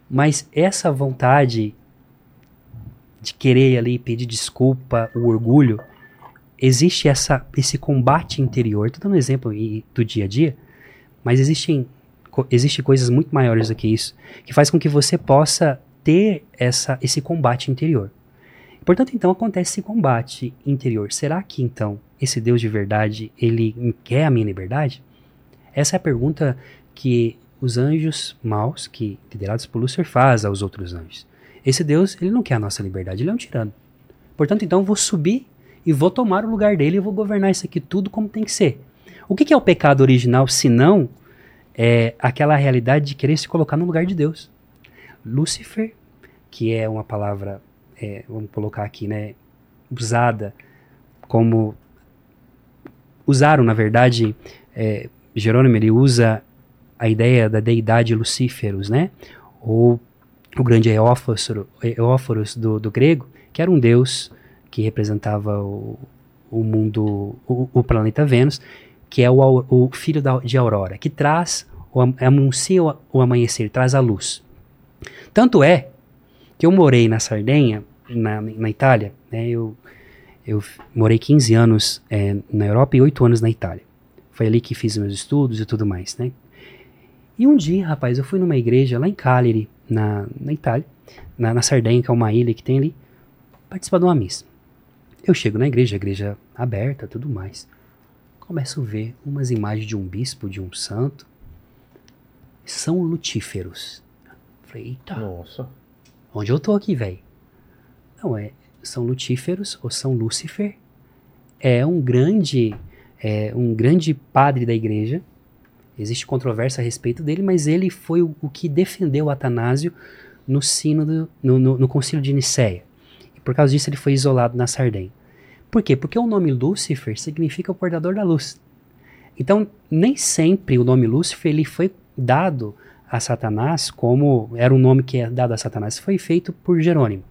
mas essa vontade de querer ali pedir desculpa, o orgulho, existe essa, esse combate interior. Estou dando um exemplo do dia a dia, mas existem existe coisas muito maiores do que isso, que faz com que você possa ter essa, esse combate interior. Portanto, então acontece esse combate interior. Será que então esse Deus de verdade ele quer a minha liberdade? Essa é a pergunta que os anjos maus, que liderados por Lúcifer, faz aos outros anjos. Esse Deus ele não quer a nossa liberdade, ele é um tirano. Portanto, então eu vou subir e vou tomar o lugar dele e vou governar isso aqui tudo como tem que ser. O que, que é o pecado original, se não é aquela realidade de querer se colocar no lugar de Deus? Lúcifer, que é uma palavra, é, vamos colocar aqui, né, usada como usaram, na verdade, é, Jerônimo ele usa a ideia da deidade Lucíferos, né? Ou o grande Eóforos do, do grego, que era um deus que representava o, o mundo, o, o, planeta Vênus, que é o, o filho da, de Aurora, que traz, o, anuncia o, amanhecer, traz a luz. Tanto é que eu morei na Sardenha, na, na Itália, né, eu, eu morei 15 anos é, na Europa e 8 anos na Itália. Foi ali que fiz meus estudos e tudo mais, né? E um dia, rapaz, eu fui numa igreja lá em Cagliari, na, na Itália, na, na Sardenha, que é uma ilha que tem ali, participar de uma missa. Eu chego na igreja, a igreja aberta, tudo mais. Começo a ver umas imagens de um bispo, de um santo. São lutíferos. Falei, eita. Nossa. Onde eu tô aqui, velho? Não, é. São lutíferos ou São Lúcifer. É um grande. É um grande padre da igreja. Existe controvérsia a respeito dele, mas ele foi o, o que defendeu Atanásio no sínodo, no, no, no concílio de Nicéia. Por causa disso, ele foi isolado na Sardenha. Por quê? Porque o nome Lúcifer significa o portador da luz. Então, nem sempre o nome Lúcifer ele foi dado a Satanás como era um nome que é dado a Satanás. Foi feito por Jerônimo.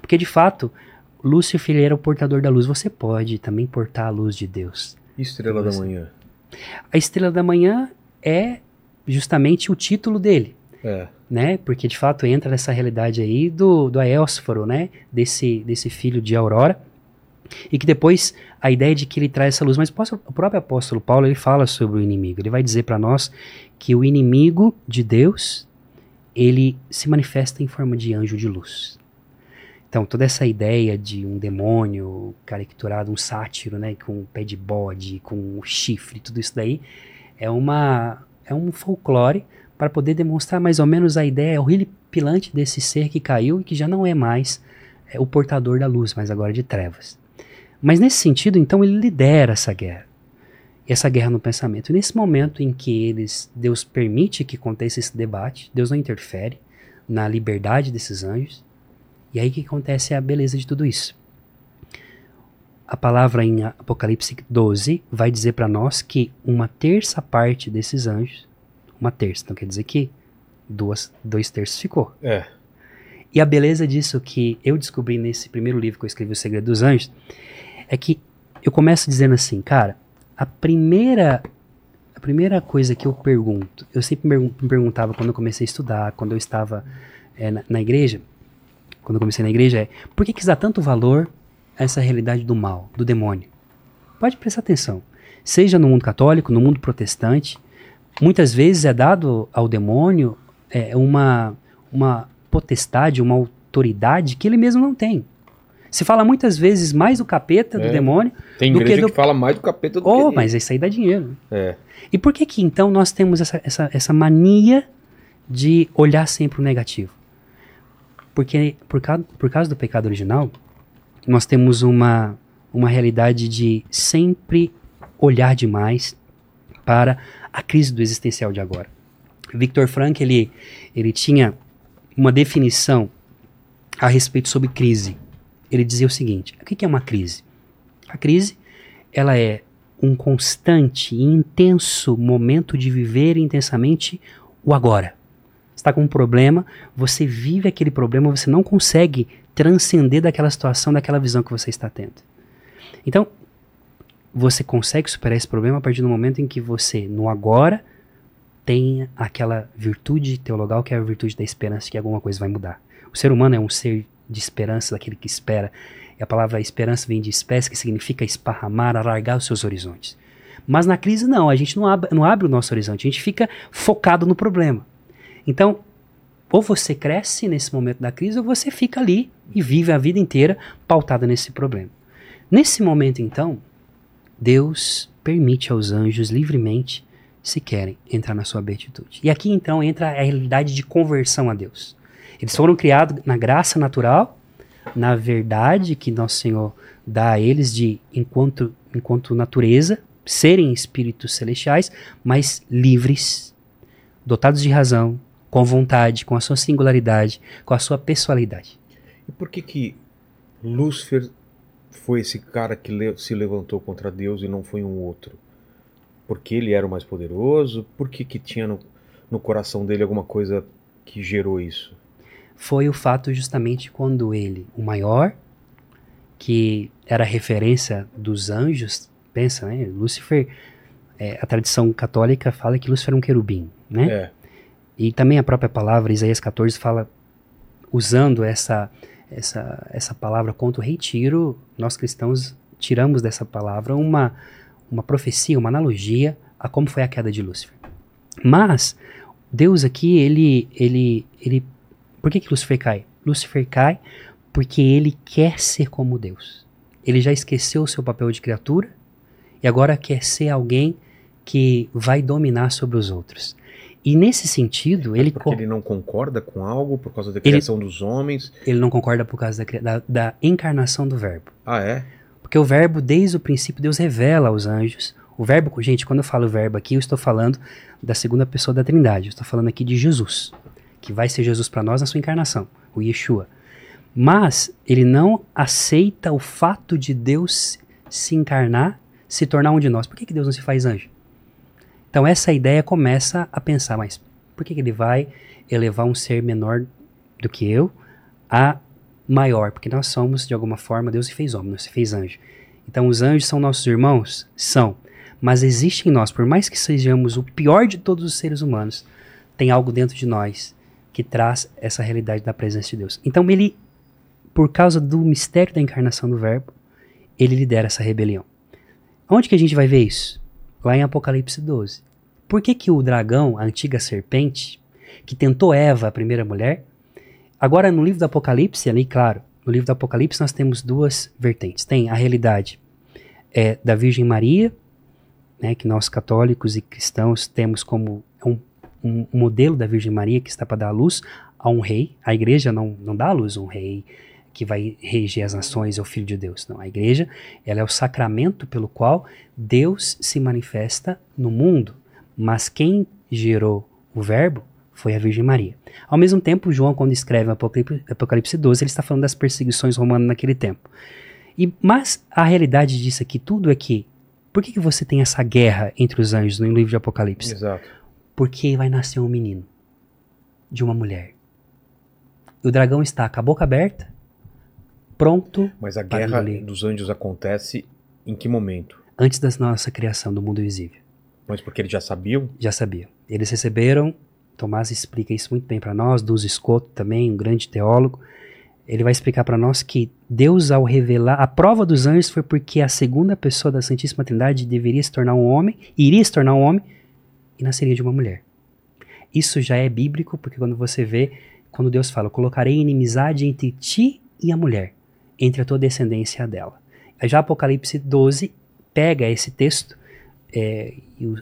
Porque, de fato, Lúcifer era o portador da luz. Você pode também portar a luz de Deus. Estrela da manhã. A estrela da manhã é justamente o título dele. É né? Porque de fato entra nessa realidade aí do, do Aéosforo, né? Desse, desse filho de Aurora. E que depois a ideia de que ele traz essa luz. Mas o próprio apóstolo Paulo ele fala sobre o inimigo. Ele vai dizer para nós que o inimigo de Deus ele se manifesta em forma de anjo de luz. Então, toda essa ideia de um demônio caricaturado, um sátiro, né, com pé de bode, com chifre, tudo isso daí, é, uma, é um folclore para poder demonstrar mais ou menos a ideia horripilante desse ser que caiu e que já não é mais é, o portador da luz, mas agora de trevas. Mas nesse sentido, então, ele lidera essa guerra. Essa guerra no pensamento. E nesse momento em que eles, Deus permite que aconteça esse debate, Deus não interfere na liberdade desses anjos. E aí que acontece a beleza de tudo isso. A palavra em Apocalipse 12 vai dizer para nós que uma terça parte desses anjos uma terça. Então quer dizer que duas, dois terços ficou. É. E a beleza disso que eu descobri nesse primeiro livro que eu escrevi, O Segredo dos Anjos, é que eu começo dizendo assim, cara, a primeira a primeira coisa que eu pergunto, eu sempre me perguntava quando eu comecei a estudar, quando eu estava é, na, na, igreja, quando eu comecei na igreja, é por que, que dá tanto valor a essa realidade do mal, do demônio? Pode prestar atenção. Seja no mundo católico, no mundo protestante, muitas vezes é dado ao demônio é, uma, uma potestade, uma autoridade que ele mesmo não tem. Se fala muitas vezes mais do capeta, é. do demônio. Tem do igreja que, do... que fala mais do capeta do oh, que mas isso aí dá dinheiro. É. E por que que então nós temos essa, essa, essa mania de olhar sempre o negativo? Porque por causa, por causa do pecado original, nós temos uma, uma realidade de sempre olhar demais para a crise do existencial de agora. Victor Frank ele, ele tinha uma definição a respeito sobre crise. Ele dizia o seguinte: o que é uma crise? A crise ela é um constante e intenso momento de viver intensamente o agora. Está com um problema, você vive aquele problema, você não consegue transcender daquela situação, daquela visão que você está tendo. Então, você consegue superar esse problema a partir do momento em que você, no agora, tem aquela virtude teologal que é a virtude da esperança que alguma coisa vai mudar. O ser humano é um ser de esperança, daquele que espera. E a palavra esperança vem de espécie, que significa esparramar, alargar os seus horizontes. Mas na crise não, a gente não não abre o nosso horizonte, a gente fica focado no problema. Então, ou você cresce nesse momento da crise, ou você fica ali e vive a vida inteira pautada nesse problema. Nesse momento, então, Deus permite aos anjos livremente, se querem, entrar na sua beatitude. E aqui então entra a realidade de conversão a Deus. Eles foram criados na graça natural, na verdade que nosso Senhor dá a eles de enquanto enquanto natureza, serem espíritos celestiais, mas livres, dotados de razão, com vontade, com a sua singularidade, com a sua pessoalidade. E por que que Lúcifer foi esse cara que le se levantou contra Deus e não foi um outro? Porque ele era o mais poderoso? Por que que tinha no, no coração dele alguma coisa que gerou isso? Foi o fato justamente quando ele, o maior, que era referência dos anjos, pensa, né? Lúcifer, é, a tradição católica fala que Lúcifer era um querubim, né? É. E também a própria palavra, Isaías 14, fala, usando essa, essa, essa palavra contra o rei Tiro, nós cristãos tiramos dessa palavra uma, uma profecia, uma analogia a como foi a queda de Lúcifer. Mas, Deus aqui, ele, ele, ele, por que que Lúcifer cai? Lúcifer cai porque ele quer ser como Deus. Ele já esqueceu o seu papel de criatura e agora quer ser alguém que vai dominar sobre os outros. E nesse sentido, ele. Porque ele não concorda com algo por causa da criação ele, dos homens. Ele não concorda por causa da, da, da, encarnação do Verbo. Ah, é? Porque o Verbo, desde o princípio, Deus revela aos anjos. O Verbo, gente, quando eu falo Verbo aqui, eu estou falando da segunda pessoa da Trindade. Eu estou falando aqui de Jesus, que vai ser Jesus para nós na sua encarnação, o Yeshua. Mas ele não aceita o fato de Deus se encarnar, se tornar um de nós. Por que, que Deus não se faz anjo? Então essa ideia começa a pensar, mas por que, que ele vai elevar um ser menor do que eu a maior? Porque nós somos, de alguma forma, Deus se fez homem, não se fez anjo. Então os anjos são nossos irmãos? São. Mas existe em nós, por mais que sejamos o pior de todos os seres humanos, tem algo dentro de nós que traz essa realidade da presença de Deus. Então ele, por causa do mistério da encarnação do Verbo, ele lidera essa rebelião. Onde que a gente vai ver isso? Lá em Apocalipse 12. Por que, que o dragão, a antiga serpente, que tentou Eva, a primeira mulher, agora no livro do Apocalipse, ali, claro, no livro do Apocalipse nós temos duas vertentes. Tem a realidade é, da Virgem Maria, né, que nós católicos e cristãos temos como um, um modelo da Virgem Maria que está para dar luz a um rei. A igreja não, não dá a luz a um rei que vai reger as nações, é o Filho de Deus. Não, a igreja ela é o sacramento pelo qual Deus se manifesta no mundo, mas quem gerou o verbo foi a Virgem Maria. Ao mesmo tempo, João, quando escreve Apocalipse, Apocalipse 12, ele está falando das perseguições romanas naquele tempo. E, mas a realidade disso aqui tudo é que, por que, que você tem essa guerra entre os anjos no livro de Apocalipse? Exato. Porque vai nascer um menino de uma mulher. O dragão está com a boca aberta pronto. Mas a guerra dos anjos acontece em que momento? Antes da nossa criação do mundo visível. Mas porque eles já sabiam? Já sabiam. Eles receberam, Tomás explica isso muito bem para nós, Duz Escoto também, um grande teólogo. Ele vai explicar para nós que Deus, ao revelar, a prova dos anjos foi porque a segunda pessoa da Santíssima Trindade deveria se tornar um homem, iria se tornar um homem e nasceria de uma mulher. Isso já é bíblico, porque quando você vê, quando Deus fala, colocarei inimizade entre ti e a mulher entre a tua descendência dela. Já Apocalipse 12 pega esse texto é,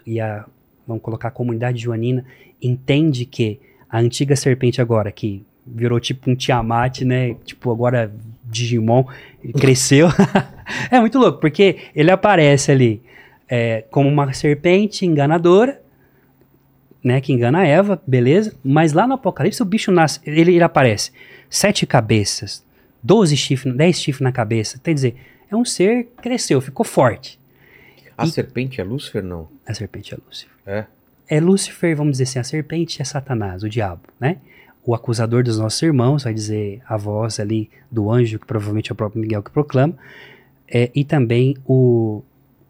e, a, vamos colocar a comunidade joanina, entende que a antiga serpente agora, que virou tipo um Tiamat, né? Tipo agora Digimon, cresceu. é muito louco, porque ele aparece ali é, como uma serpente enganadora, né? Que engana Eva, beleza? Mas lá no Apocalipse o bicho nasce, ele, ele aparece sete cabeças, 12 chifres, 10 chifres na cabeça. Quer dizer, é um ser que cresceu, ficou forte. A e serpente é Lúcifer, não? A serpente é Lúcifer. É? É Lúcifer, vamos dizer assim, a serpente é Satanás, o diabo, né? O acusador dos nossos irmãos, vai dizer a voz ali do anjo, que provavelmente é o próprio Miguel que proclama, é, e também o,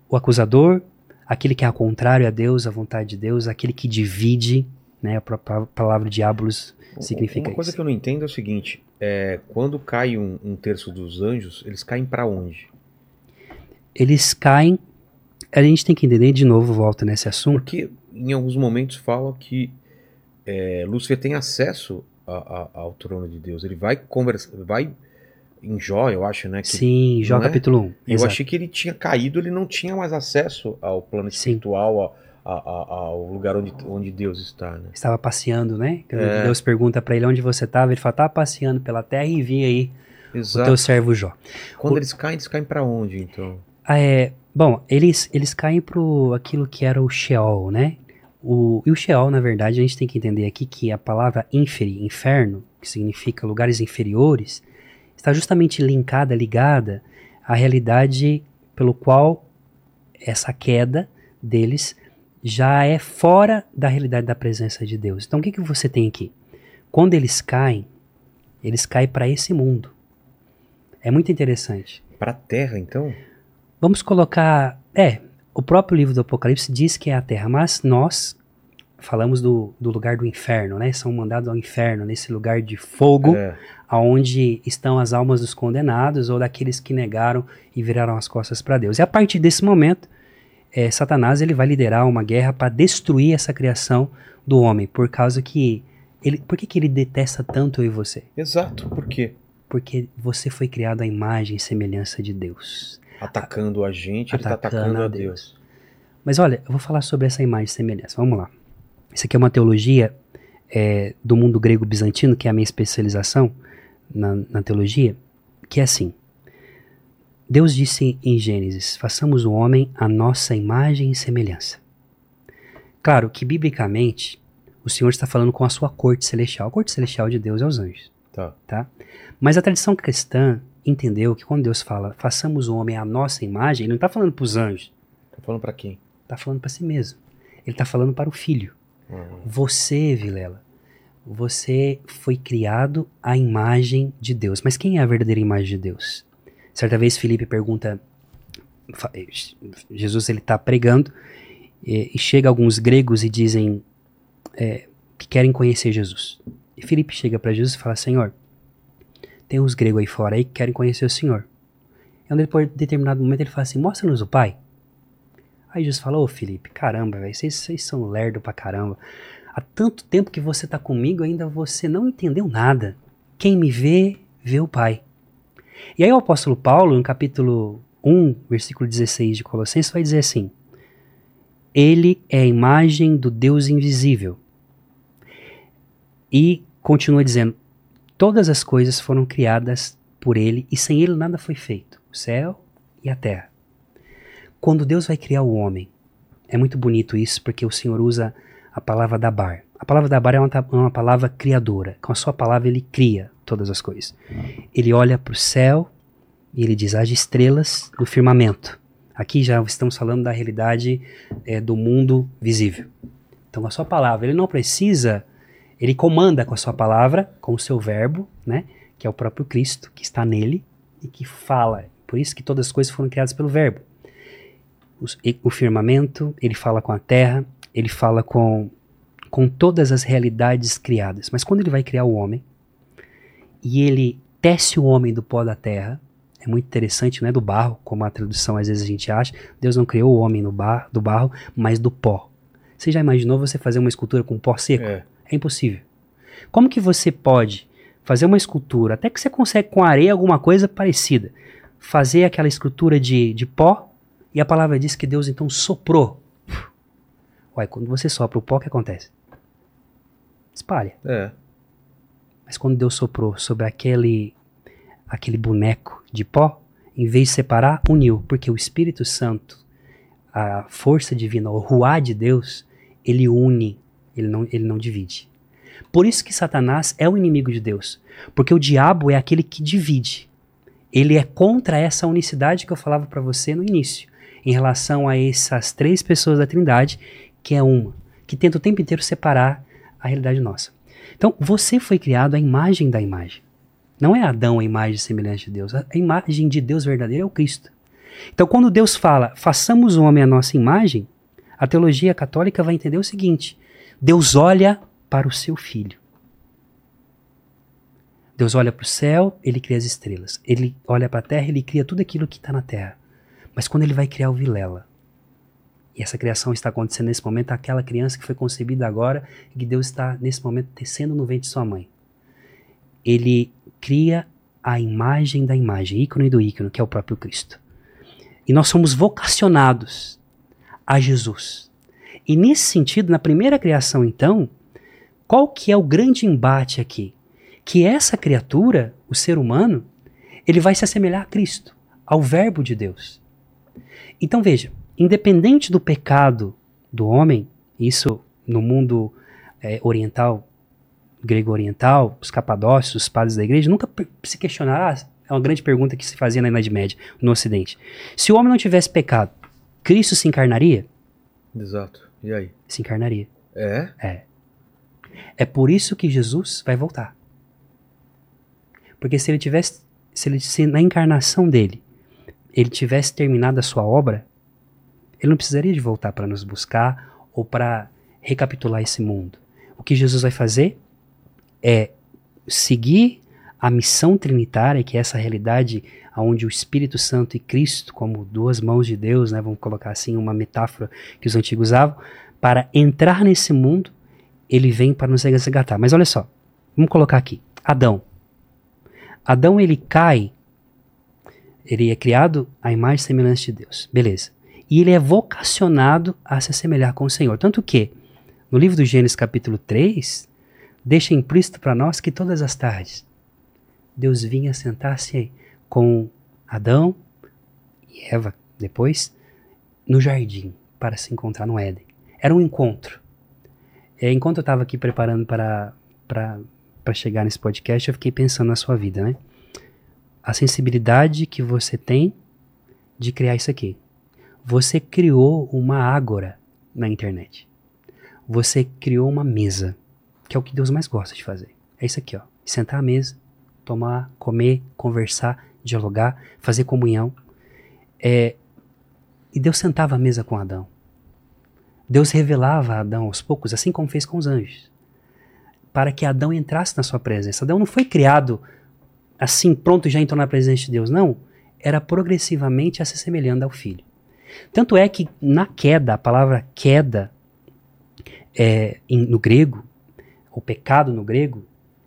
o acusador, aquele que é ao contrário a Deus, a vontade de Deus, aquele que divide, né? A própria palavra diabolos significa Uma coisa isso. que eu não entendo é o seguinte: é, quando cai um, um terço dos anjos, eles caem pra onde? Eles caem. A gente tem que entender, de novo, volta nesse assunto. Porque em alguns momentos falam que é, Lúcifer tem acesso a- a- ao trono de Deus. Ele vai conversar, vai em Jó, eu acho, né? que- Sim, Jó é? capítulo 1. Eu exato. achei que ele tinha caído, ele não tinha mais acesso ao plano espiritual, ao, a- ao lugar onde, onde Deus está, né? Estava passeando, né? Quando É. Deus pergunta pra ele onde você estava, ele fala, tá passeando pela terra e vi aí o Exato. teu servo Jó. Quando o- eles caem, eles caem pra onde, então? Ah, é, bom, eles, eles caem pro aquilo que era o Sheol, né? O, e o Sheol, na verdade, a gente tem que entender aqui que a palavra inferi, inferno, que significa lugares inferiores, está justamente linkada, ligada à realidade pelo qual essa queda deles já é fora da realidade da presença de Deus. Então o que, que você tem aqui? Quando eles caem, eles caem para esse mundo. É muito interessante. Pra terra, então? Vamos colocar. É, o próprio livro do Apocalipse diz que é a terra, mas nós falamos do, do lugar do inferno, né? São mandados ao inferno, nesse lugar de fogo, É. aonde estão as almas dos condenados ou daqueles que negaram e viraram as costas para Deus. E a partir desse momento, é, Satanás ele vai liderar uma guerra para destruir essa criação do homem, por causa que ele, por que, que ele detesta tanto eu e você? Exato. Por quê? Porque você foi criado à imagem e semelhança de Deus. Atacando a gente, ele tá Atacando atacando a Deus. Mas olha, eu vou falar sobre essa imagem e semelhança. Vamos lá. Isso aqui é uma teologia é, do mundo grego bizantino, que é a minha especialização na, na teologia, que é assim. Deus disse em Gênesis: façamos o homem a nossa imagem e semelhança. Claro que, biblicamente, o Senhor está falando com a sua corte celestial. A corte celestial de Deus é os anjos. Tá. Mas a tradição cristã entendeu que quando Deus fala façamos o homem a nossa imagem, ele não está falando para os anjos, Tá falando pra quem? está falando para si mesmo. Ele está falando para o filho. Ah, Você, Vilela, você foi criado à imagem de Deus. Mas quem é a verdadeira imagem de Deus? Certa vez Felipe pergunta, fa- Jesus ele está pregando e, e chega alguns gregos e dizem é, que querem conhecer Jesus. E Felipe chega para Jesus e fala, Senhor, tem uns gregos aí fora aí que querem conhecer o Senhor. E aí, depois de determinado momento ele fala assim, mostra-nos o Pai. Aí Jesus fala, ô Felipe, caramba, vocês, vocês são lerdo pra caramba. Há tanto tempo que você tá comigo, ainda você não entendeu nada. Quem me vê, vê o Pai. E aí o apóstolo Paulo, no capítulo 1, versículo 16 de Colossenses, vai dizer assim: Ele é a imagem do Deus invisível. E continua dizendo: Todas as coisas foram criadas por ele e sem ele nada foi feito, o céu e a terra. Quando Deus vai criar o homem, é muito bonito isso porque o Senhor usa a palavra dabar. A palavra dabar é uma, ta- uma palavra criadora. Com a sua palavra ele cria todas as coisas. Ele olha para o céu e ele diz: haja estrelas no firmamento. Aqui já estamos falando da realidade eh, do mundo visível. Então, com a sua palavra, ele não precisa, ele comanda com a sua palavra, com o seu verbo, né? Que é o próprio Cristo, que está nele e que fala. Por isso que todas as coisas foram criadas pelo verbo. E- O firmamento, ele fala com a terra, ele fala com, com todas as realidades criadas. Mas quando ele vai criar o homem, e ele tece o homem do pó da terra, é muito interessante, não é do barro, como a tradução às vezes a gente acha. Deus não criou o homem no bar, do barro, mas do pó. Você já imaginou você fazer uma escultura com pó seco? É. É impossível. Como que você pode fazer uma escultura, até que você consegue com areia alguma coisa parecida, fazer aquela escultura de, de pó, e a palavra diz que Deus então soprou. Ué, quando você sopra o pó, o que acontece? Espalha. É. Mas quando Deus soprou sobre aquele aquele boneco de pó, em vez de separar, uniu, porque o Espírito Santo, a força divina, o ruá de Deus, ele une, ele não, ele não divide. Por isso que Satanás é o inimigo de Deus, porque o diabo é aquele que divide. Ele é contra essa unicidade que eu falava para você no início, em relação a essas três pessoas da Trindade, que é uma, que tenta o tempo inteiro separar a realidade nossa. Então, você foi criado à imagem da imagem. Não é Adão a imagem semelhante de Deus. A imagem de Deus verdadeira é o Cristo. Então, quando Deus fala, façamos o homem à nossa imagem, A teologia católica vai entender o seguinte: Deus olha para o seu filho. Deus olha para o céu, ele cria as estrelas. Ele olha para a terra, ele cria tudo aquilo que está na terra. Mas quando ele vai criar o Vilela, e essa criação está acontecendo nesse momento, aquela criança que foi concebida agora e que Deus está nesse momento tecendo no ventre de sua mãe. Ele cria a imagem da imagem, ícone do ícone, que é o próprio Cristo. E nós somos vocacionados a Jesus. E nesse sentido, na primeira criação, então, qual que é o grande embate aqui? Que essa criatura, o ser humano, ele vai se assemelhar a Cristo, ao Verbo de Deus. Então veja, independente do pecado do homem, isso no mundo é, oriental, grego-oriental, os capadócios, os padres da igreja, nunca se questionaram, ah, é uma grande pergunta que se fazia na Idade Média, no Ocidente. Se o homem não tivesse pecado, Cristo se encarnaria? Exato. E aí? Se encarnaria. É? É. É por isso que Jesus vai voltar. Porque se ele tivesse, se ele se na encarnação dele, ele tivesse terminado a sua obra, ele não precisaria de voltar para nos buscar ou para recapitular esse mundo. O que Jesus vai fazer é seguir a missão trinitária, que é essa realidade onde o Espírito Santo e Cristo, como duas mãos de Deus, né, vamos colocar assim uma metáfora que os antigos usavam, para entrar nesse mundo, ele vem para nos resgatar. Mas olha só, vamos colocar aqui, Adão. Adão ele cai, ele é criado à imagem e semelhança de Deus, beleza. E ele é vocacionado a se assemelhar com o Senhor. Tanto que, no livro do Gênesis capítulo 3, deixa implícito para nós que todas as tardes, Deus vinha sentar-se com Adão e Eva, depois, no jardim, para se encontrar no Éden. Era um encontro. É, enquanto eu estava aqui preparando para, para, para chegar nesse podcast, eu fiquei pensando na sua vida, né? A sensibilidade que você tem de criar isso aqui. Você criou uma ágora na internet. Você criou uma mesa, que é o que Deus mais gosta de fazer. É isso aqui, ó. Sentar à mesa, tomar, comer, conversar, dialogar, fazer comunhão. É, e Deus sentava à mesa com Adão. Deus revelava a Adão aos poucos, assim como fez com os anjos, para que Adão entrasse na sua presença. Adão não foi criado assim, pronto, já entrou na presença de Deus. Não. Era progressivamente a se semelhando ao filho. Tanto é que na queda, a palavra queda é, em, no grego, o pecado no grego,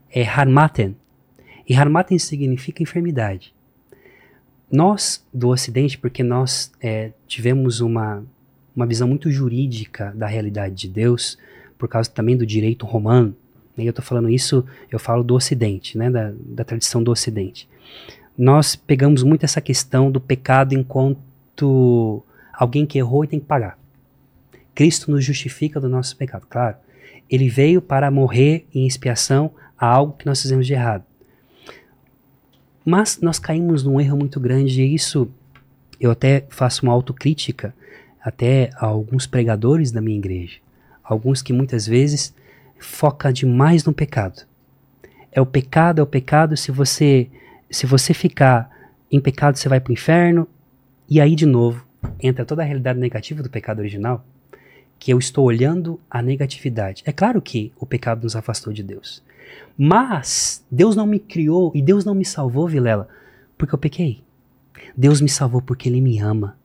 é harmaten, e Harmaten significa enfermidade. Nós, do Ocidente, porque nós é, tivemos uma, uma visão muito jurídica da realidade de Deus, por causa também do direito romano, né, e eu estou falando isso, eu falo do Ocidente, né, da, da tradição do Ocidente. Nós pegamos muito essa questão do pecado enquanto alguém que errou e tem que pagar. Cristo nos justifica do nosso pecado, claro. Ele veio para morrer em expiação a algo que nós fizemos de errado. Mas nós caímos num erro muito grande e isso eu até faço uma autocrítica até a alguns pregadores da minha igreja. Alguns que muitas vezes foca demais no pecado. É o pecado, é o pecado, se você se você ficar em pecado, você vai para o inferno. E aí de novo entra toda a realidade negativa do pecado original, que eu estou olhando a negatividade. É claro que o pecado nos afastou de Deus. Mas Deus não me criou e Deus não me salvou, Vilela, porque eu pequei. Deus me salvou porque Ele me ama.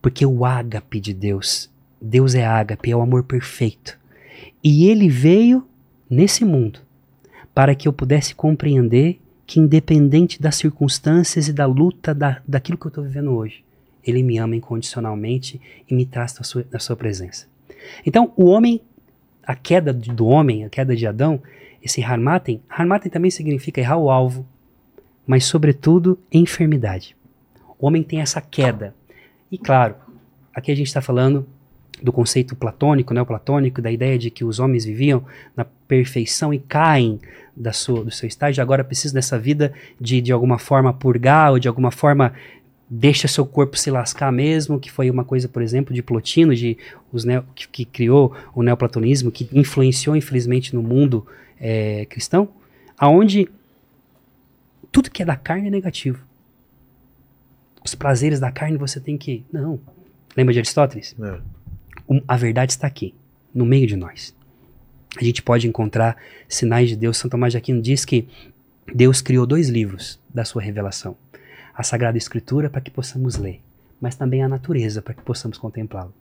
Porque o ágape de Deus, Deus é ágape, é o amor perfeito. E Ele veio nesse mundo para que eu pudesse compreender que, independente das circunstâncias e da luta da, daquilo que eu estou vivendo hoje, Ele me ama incondicionalmente e me traz da sua, sua presença. Então, o homem, a queda do homem, a queda de Adão, esse harmaten, harmaten também significa errar o alvo, mas sobretudo enfermidade. O homem tem essa queda. E claro, aqui a gente está falando do conceito platônico, neoplatônico, da ideia de que os homens viviam na perfeição e caem da sua, do seu estágio, agora precisam dessa vida de de alguma forma purgar ou de alguma forma deixa seu corpo se lascar mesmo, que foi uma coisa, por exemplo, de Plotino, de os neo, que, que criou o neoplatonismo, que influenciou infelizmente no mundo é, cristão, aonde tudo que é da carne é negativo. Os prazeres da carne você tem que. Não. Lembra de Aristóteles? É. Um, a verdade está aqui, no meio de nós. A gente pode encontrar sinais de Deus. São Tomás de Aquino diz que Deus criou dois livros da sua revelação: a Sagrada Escritura para que possamos ler, mas também a natureza para que possamos contemplá-lo.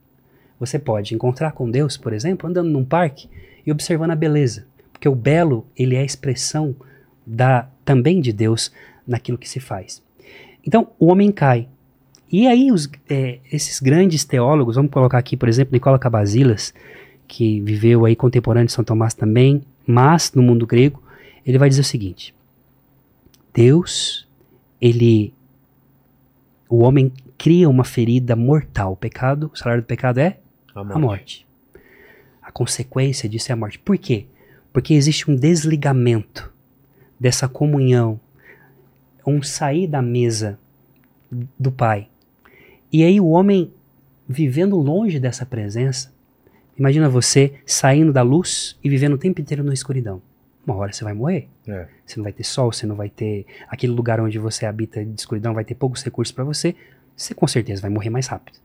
Você pode encontrar com Deus, por exemplo, andando num parque e observando a beleza, porque o belo ele é a expressão da também de Deus naquilo que se faz. Então o homem cai. E aí os, é, esses grandes teólogos, vamos colocar aqui, por exemplo, Nicola Cabasilas, que viveu aí contemporâneo de São Tomás também, mas no mundo grego, ele vai dizer o seguinte: Deus, ele o homem cria uma ferida mortal. O pecado, o salário do pecado é a morte. a morte. A consequência disso é a morte. Por quê? Porque existe um desligamento dessa comunhão, um sair da mesa do Pai. E aí o homem vivendo longe dessa presença, imagina você saindo da luz e vivendo o tempo inteiro na escuridão. Uma hora você vai morrer. É. Você não vai ter sol, você não vai ter aquele lugar onde você habita de escuridão, vai ter poucos recursos para você. Você com certeza vai morrer mais rápido.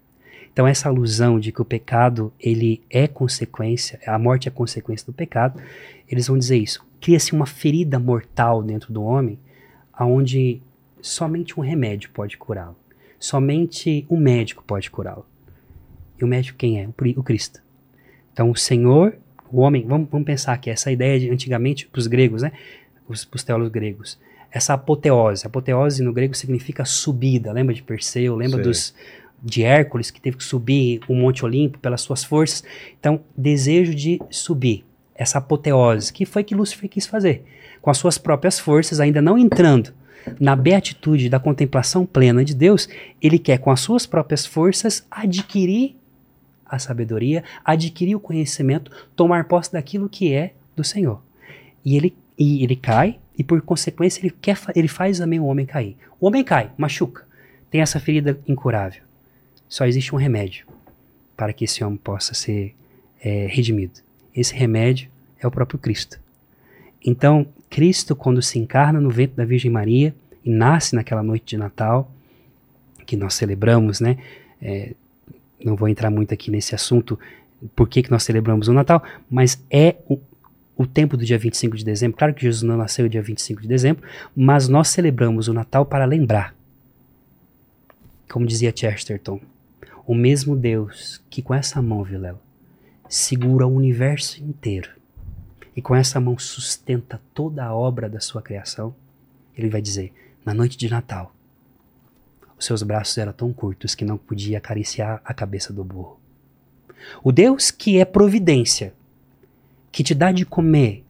Então essa alusão de que o pecado ele é consequência, a morte é consequência do pecado, eles vão dizer isso. Cria-se uma ferida mortal dentro do homem, aonde somente um remédio pode curá-lo. Somente um médico pode curá-lo. E o médico quem é? O Cristo. Então o Senhor, o homem, vamos, vamos pensar que essa ideia de antigamente para os gregos, né? Os, os teólogos gregos, essa apoteose. Apoteose no grego significa subida. Lembra de Perseu? Lembra dos de Hércules que teve que subir o Monte Olimpo pelas suas forças? Então, desejo de subir. Essa apoteose, que foi que Lúcifer quis fazer, com as suas próprias forças, ainda não entrando na beatitude da contemplação plena de Deus, ele quer, com as suas próprias forças, adquirir a sabedoria, adquirir o conhecimento, tomar posse daquilo que é do Senhor. E ele, e ele cai, e por consequência ele, quer, ele faz também o homem cair. O homem cai, machuca, tem essa ferida incurável. Só existe um remédio para que esse homem possa ser é, redimido. Esse remédio é o próprio Cristo. Então, Cristo, quando se encarna no ventre da Virgem Maria e nasce naquela noite de Natal, que nós celebramos, né? É, não vou entrar muito aqui nesse assunto, por que, que nós celebramos o Natal, mas é o, o tempo do dia 25 de dezembro. Claro que Jesus não nasceu dia 25 de dezembro, mas nós celebramos o Natal para lembrar. Como dizia Chesterton, o mesmo Deus que com essa mão, Vilela, segura o universo inteiro e com essa mão sustenta toda a obra da sua criação, ele vai dizer: na noite de Natal, os seus braços eram tão curtos que não podia acariciar a cabeça do burro. O Deus que é providência, que te dá de comer,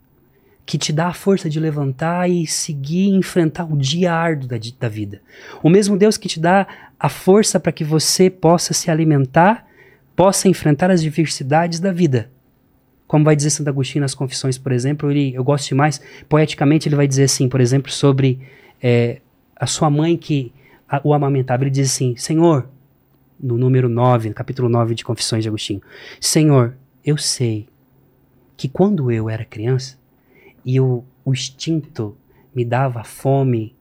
que te dá a força de levantar e seguir e enfrentar o dia árduo da, da vida. O mesmo Deus que te dá a força para que você possa se alimentar, possa enfrentar as diversidades da vida. Como vai dizer Santo Agostinho nas Confissões, por exemplo, ele, eu gosto demais, poeticamente ele vai dizer assim, por exemplo, sobre é, a sua mãe que a, o amamentava. Ele diz assim: Senhor, no número 9, no capítulo 9 de Confissões de Agostinho, Senhor, eu sei que quando eu era criança e eu, o instinto me dava fome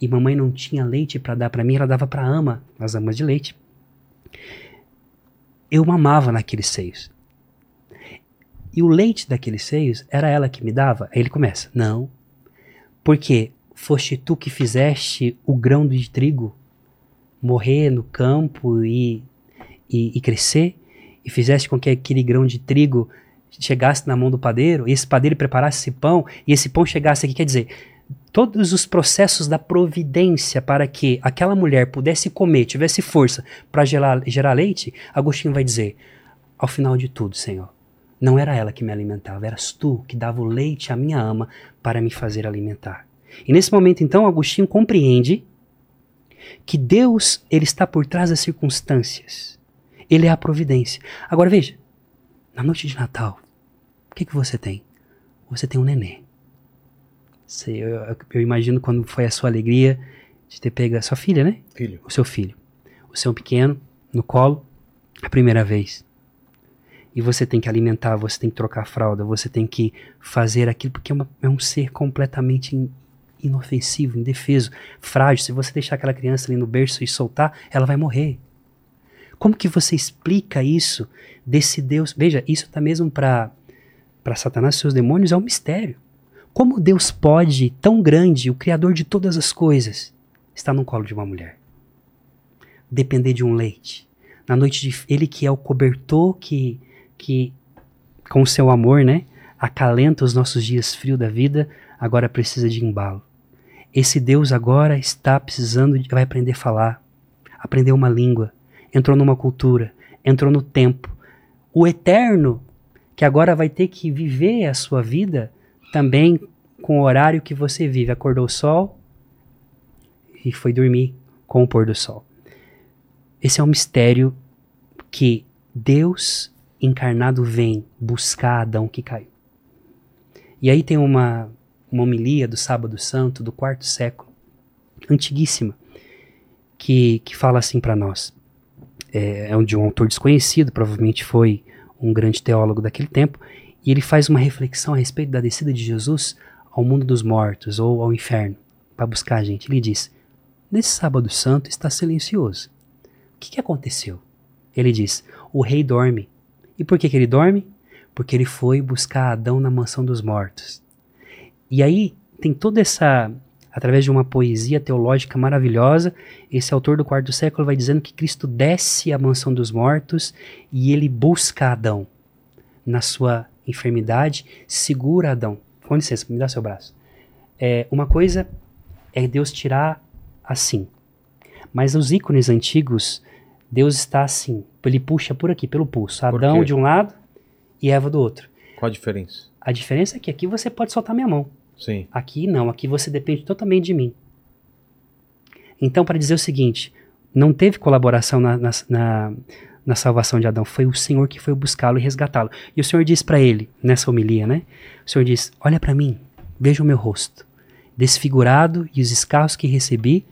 e mamãe não tinha leite para dar para mim, ela dava para ama, as amas de leite. Eu mamava naqueles seios. E o leite daqueles seios era ela que me dava? Aí ele começa: Não. Porque foste tu que fizeste o grão de trigo morrer no campo e, e, e crescer? E fizeste com que aquele grão de trigo chegasse na mão do padeiro, e esse padeiro preparasse esse pão, e esse pão chegasse aqui, quer dizer, todos os processos da providência para que aquela mulher pudesse comer, tivesse força para gerar, gerar leite, Agostinho vai dizer: ao final de tudo, Senhor, não era ela que me alimentava, eras tu que dava o leite à minha ama para me fazer alimentar. E nesse momento, então, Agostinho compreende que Deus ele está por trás das circunstâncias. Ele é a providência. Agora veja, na noite de Natal, o que, que você tem? Você tem um nenê. Você, eu, eu, imagino quando foi a sua alegria de ter pego a sua filha, né? Filho. O seu filho. O seu pequeno no colo, a primeira vez e você tem que alimentar, você tem que trocar a fralda, você tem que fazer aquilo, porque é, uma, é um ser completamente in, inofensivo, indefeso, frágil. Se você deixar aquela criança ali no berço e soltar, ela vai morrer. Como que você explica isso desse Deus? Veja, isso tá mesmo para para Satanás e seus demônios é um mistério. Como Deus pode, tão grande, o criador de todas as coisas, estar no colo de uma mulher? Depender de um leite. Na noite de ele que é o cobertor que que com o seu amor, né, acalenta os nossos dias frios da vida, agora precisa de embalo. Esse Deus agora está precisando de vai aprender a falar, aprender uma língua, entrou numa cultura, entrou no tempo. O eterno, que agora vai ter que viver a sua vida também com o horário que você vive. Acordou o sol e foi dormir com o pôr do sol. Esse é um mistério que Deus encarnado vem buscar Adão que caiu. E aí tem uma, uma homilia do Sábado Santo do quarto século, antiguíssima, que, que fala assim para nós. É, é de um autor desconhecido, provavelmente foi um grande teólogo daquele tempo, e ele faz uma reflexão a respeito da descida de Jesus ao mundo dos mortos ou ao inferno, para buscar a gente. Ele diz: Nesse sábado santo está silencioso. O que, que aconteceu? Ele diz: O rei dorme. E por que, que ele dorme? Porque ele foi buscar Adão na mansão dos mortos. E aí tem toda essa através de uma poesia teológica maravilhosa, esse autor do quarto século vai dizendo que Cristo desce à mansão dos mortos e ele busca Adão na sua enfermidade, segura Adão. Com licença, me dá seu braço. É, uma coisa é Deus tirar assim, mas os ícones antigos, Deus está assim, ele puxa por aqui, pelo pulso. Adão de um lado e Eva do outro. Qual a diferença? A diferença é que aqui você pode soltar minha mão. Sim. Aqui não, aqui você depende totalmente de mim. Então, para dizer o seguinte, não teve colaboração na, na, na, na salvação de Adão, foi o Senhor que foi buscá-lo e resgatá-lo. E o Senhor diz para ele, nessa homilia, né? O Senhor diz: Olha para mim, veja o meu rosto, desfigurado e os escarros que recebi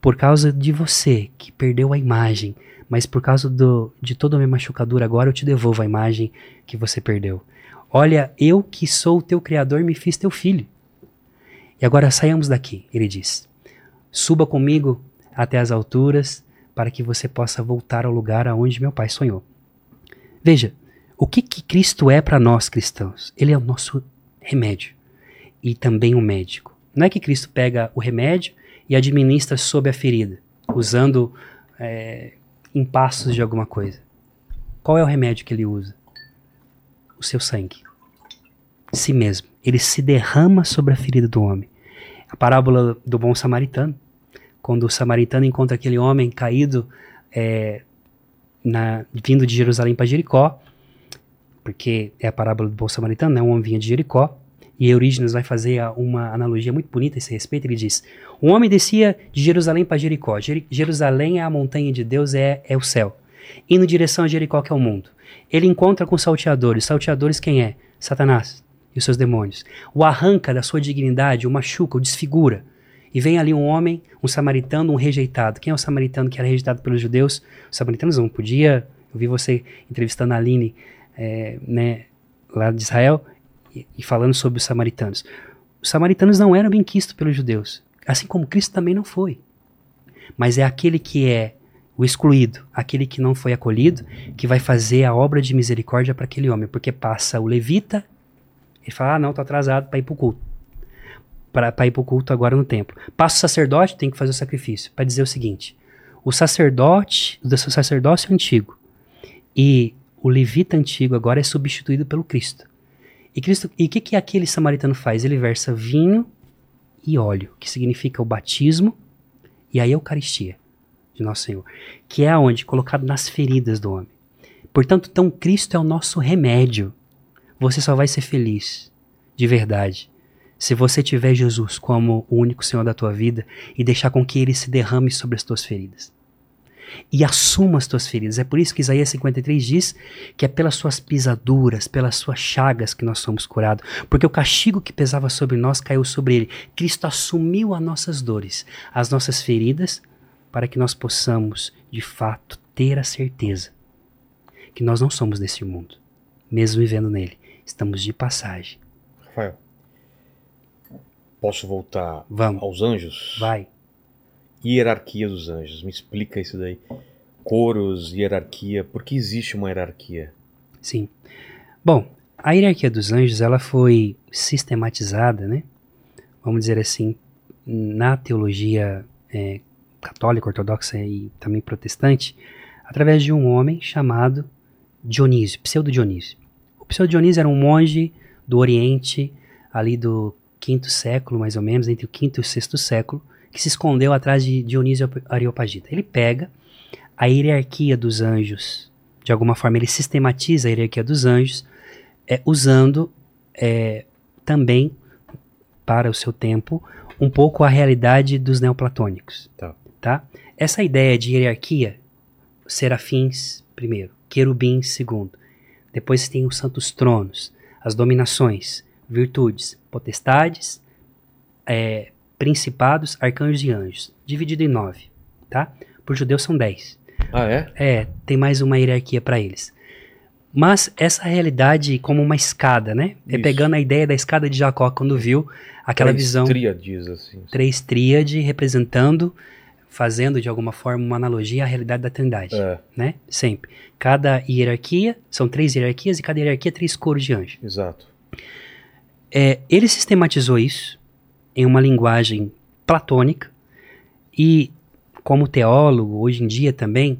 por causa de você, que perdeu a imagem, mas por causa do, de toda a minha machucadura, agora eu te devolvo a imagem que você perdeu. Olha, eu que sou o teu Criador me fiz teu filho. E agora saiamos daqui, ele diz. Suba comigo até as alturas para que você possa voltar ao lugar aonde meu pai sonhou. Veja, o que, que Cristo é para nós cristãos? Ele é o nosso remédio e também o médico. Não é que Cristo pega o remédio e administra sob a ferida, usando é, impassos de alguma coisa. Qual é o remédio que ele usa? o seu sangue. Si mesmo. Ele se derrama sobre a ferida do homem. A parábola do bom samaritano, quando o samaritano encontra aquele homem caído, é, na, vindo de Jerusalém para Jericó, porque é a parábola do bom samaritano, né? um homem vinha de Jericó, e Eurígenes vai fazer uma analogia muito bonita a esse respeito. Ele diz: Um homem descia de Jerusalém para Jericó. Jer Jerusalém é a montanha de Deus, é, é o céu. Indo em direção a Jericó, que é o mundo. Ele encontra com salteadores. Salteadores quem é? Satanás e os seus demônios. O arranca da sua dignidade, o machuca, o desfigura. E vem ali um homem, um samaritano, um rejeitado. Quem é o samaritano que era rejeitado pelos judeus? Os samaritanos não podia. Eu vi você entrevistando a Aline, é, né, lá de Israel, e, e falando sobre os samaritanos. Os samaritanos não eram bem quistos pelos judeus, assim como Cristo também não foi. Mas é aquele que é o excluído, aquele que não foi acolhido, que vai fazer a obra de misericórdia para aquele homem, porque passa o levita, ele fala: ah, não, tô atrasado para ir para o culto. Para ir para o culto agora no templo. Passa o sacerdote, tem que fazer o sacrifício. Para dizer o seguinte: o sacerdote, o sacerdócio antigo e o levita antigo agora é substituído pelo Cristo. E Cristo, e o que, que aquele samaritano faz? Ele versa vinho e óleo, que significa o batismo e a Eucaristia de nosso Senhor, que é aonde? Colocado nas feridas do homem. Portanto, então Cristo é o nosso remédio. Você só vai ser feliz, de verdade, se você tiver Jesus como o único Senhor da tua vida e deixar com que Ele se derrame sobre as tuas feridas. E assuma as tuas feridas. É por isso que Isaías 53 diz que é pelas suas pisaduras, pelas suas chagas que nós somos curados. Porque o castigo que pesava sobre nós caiu sobre Ele. Cristo assumiu as nossas dores, as nossas feridas, para que nós possamos, de fato, ter a certeza que nós não somos desse mundo, mesmo vivendo nele. Estamos de passagem. Rafael, posso voltar Vamos. aos anjos? Vai. Hierarquia dos anjos, me explica isso daí. coros, hierarquia. Por que existe uma hierarquia? Sim. Bom, a hierarquia dos anjos ela foi sistematizada, né? Vamos dizer assim, na teologia é, católica, ortodoxa e também protestante, através de um homem chamado Dionísio, pseudo Dionísio. O pseudo Dionísio era um monge do Oriente, ali do quinto século, mais ou menos, entre o quinto e o sexto século, que se escondeu atrás de Dionísio Areopagita. Ele pega a hierarquia dos anjos, de alguma forma ele sistematiza a hierarquia dos anjos, é, usando é, também, para o seu tempo, um pouco a realidade dos neoplatônicos. Tá. Tá? Essa ideia de hierarquia, serafins primeiro, querubins segundo, depois tem os santos tronos, as dominações, virtudes, potestades, é, principados, arcanjos e anjos, dividido em nove, tá? Por judeus são dez. Ah, é? É, tem mais uma hierarquia para eles. Mas essa realidade como uma escada, né? É Isso. pegando a ideia da escada de Jacó quando viu aquela Três visão Tríades, assim. três tríade representando, fazendo de alguma forma uma analogia à realidade da Trindade, É, né? Sempre. Cada hierarquia, são três hierarquias e cada hierarquia três coros de anjo. exato. É, ele sistematizou isso em uma linguagem platônica e, como teólogo, hoje em dia também,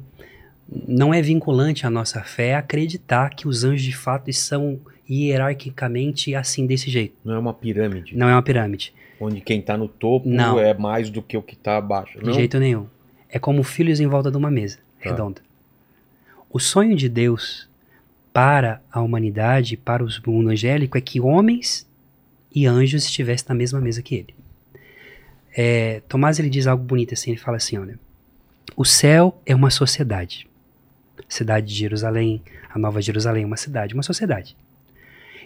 não é vinculante à nossa fé acreditar que os anjos de fato são hierarquicamente assim, desse jeito. Não é uma pirâmide, Não é uma pirâmide, onde quem tá no topo Não. é mais do que o que tá abaixo. de não? jeito nenhum. É como filhos em volta de uma mesa Tá. redonda. O sonho de Deus para a humanidade, para o mundo angélico, é que homens e anjos estivessem na mesma mesa que ele. É, Tomás ele diz algo bonito assim, ele fala assim, olha, o céu é uma sociedade. Cidade de Jerusalém, a Nova Jerusalém é uma cidade, uma sociedade.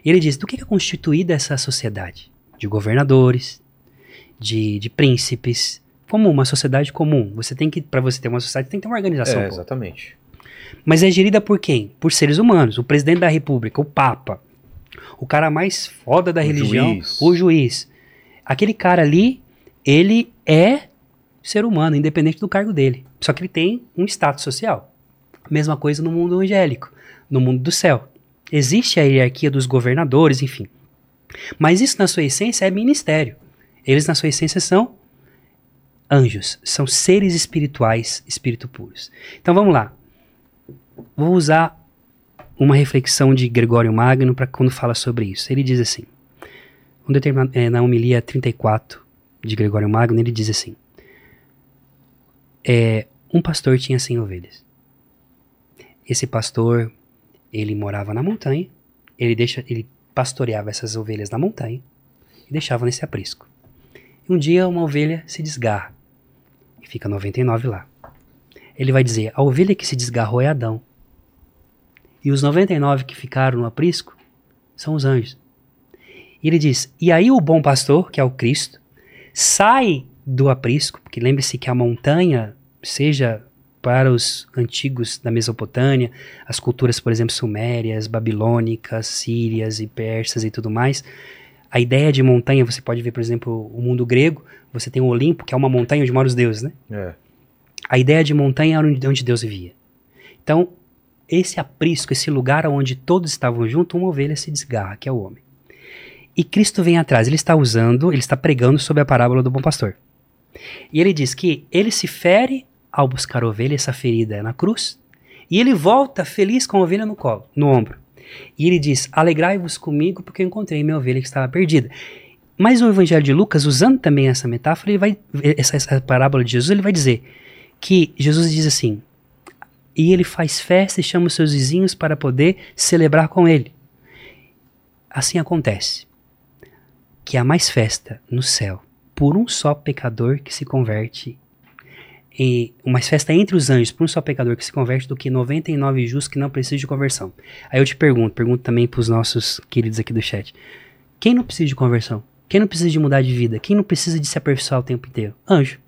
E ele diz, do que é constituída essa sociedade? De governadores, de, de príncipes, como uma sociedade comum. Você tem que, para você ter uma sociedade, tem que ter uma organização. É, exatamente. Mas é gerida por quem? Por seres humanos. O presidente da república, o papa, o cara mais foda da O religião, juiz. o juiz. Aquele cara ali, ele é ser humano, independente do cargo dele. Só que ele tem um status social. Mesma coisa no mundo angélico, no mundo do céu. Existe a hierarquia dos governadores, enfim. Mas isso, na sua essência, é ministério. Eles, na sua essência, são anjos, são seres espirituais, espírito puros. Então vamos lá. Vou usar uma reflexão de Gregório Magno para quando fala sobre isso. Ele diz assim, um é, na homilia 34 de Gregório Magno, ele diz assim: é, um pastor tinha 100 ovelhas. Esse pastor, ele morava na montanha, ele, deixa, ele pastoreava essas ovelhas na montanha e deixava nesse aprisco. E um dia uma ovelha se desgarra e fica 99 lá. Ele vai dizer: a ovelha que se desgarrou é Adão. E os 99 que ficaram no aprisco são os anjos. E ele diz: e aí o bom pastor, que é o Cristo, sai do aprisco, porque lembre-se que a montanha, seja para os antigos da Mesopotâmia, as culturas, por exemplo, sumérias, babilônicas, sírias e persas e tudo mais, a ideia de montanha, você pode ver, por exemplo, o mundo grego, você tem o Olimpo, que é uma montanha onde moram os deuses, né? É. A ideia de montanha era onde Deus vivia. Então, esse aprisco, esse lugar onde todos estavam juntos, uma ovelha se desgarra, que é o homem. E Cristo vem atrás, ele está usando, ele está pregando sobre a parábola do bom pastor. E ele diz que ele se fere ao buscar a ovelha, essa ferida é na cruz, e ele volta feliz com a ovelha no colo, no ombro. E ele diz: Alegrai-vos comigo, porque eu encontrei minha ovelha que estava perdida. Mas o Evangelho de Lucas, usando também essa metáfora, ele vai, essa, essa parábola de Jesus, ele vai dizer que Jesus diz assim: e ele faz festa e chama os seus vizinhos para poder celebrar com ele. Assim acontece que há mais festa no céu por um só pecador que se converte e uma festa entre os anjos por um só pecador que se converte do que 99 justos que não precisam de conversão. Aí eu te pergunto, pergunto também para os nossos queridos aqui do chat. Quem não precisa de conversão? Quem não precisa de mudar de vida? Quem não precisa de se aperfeiçoar o tempo inteiro? Anjo.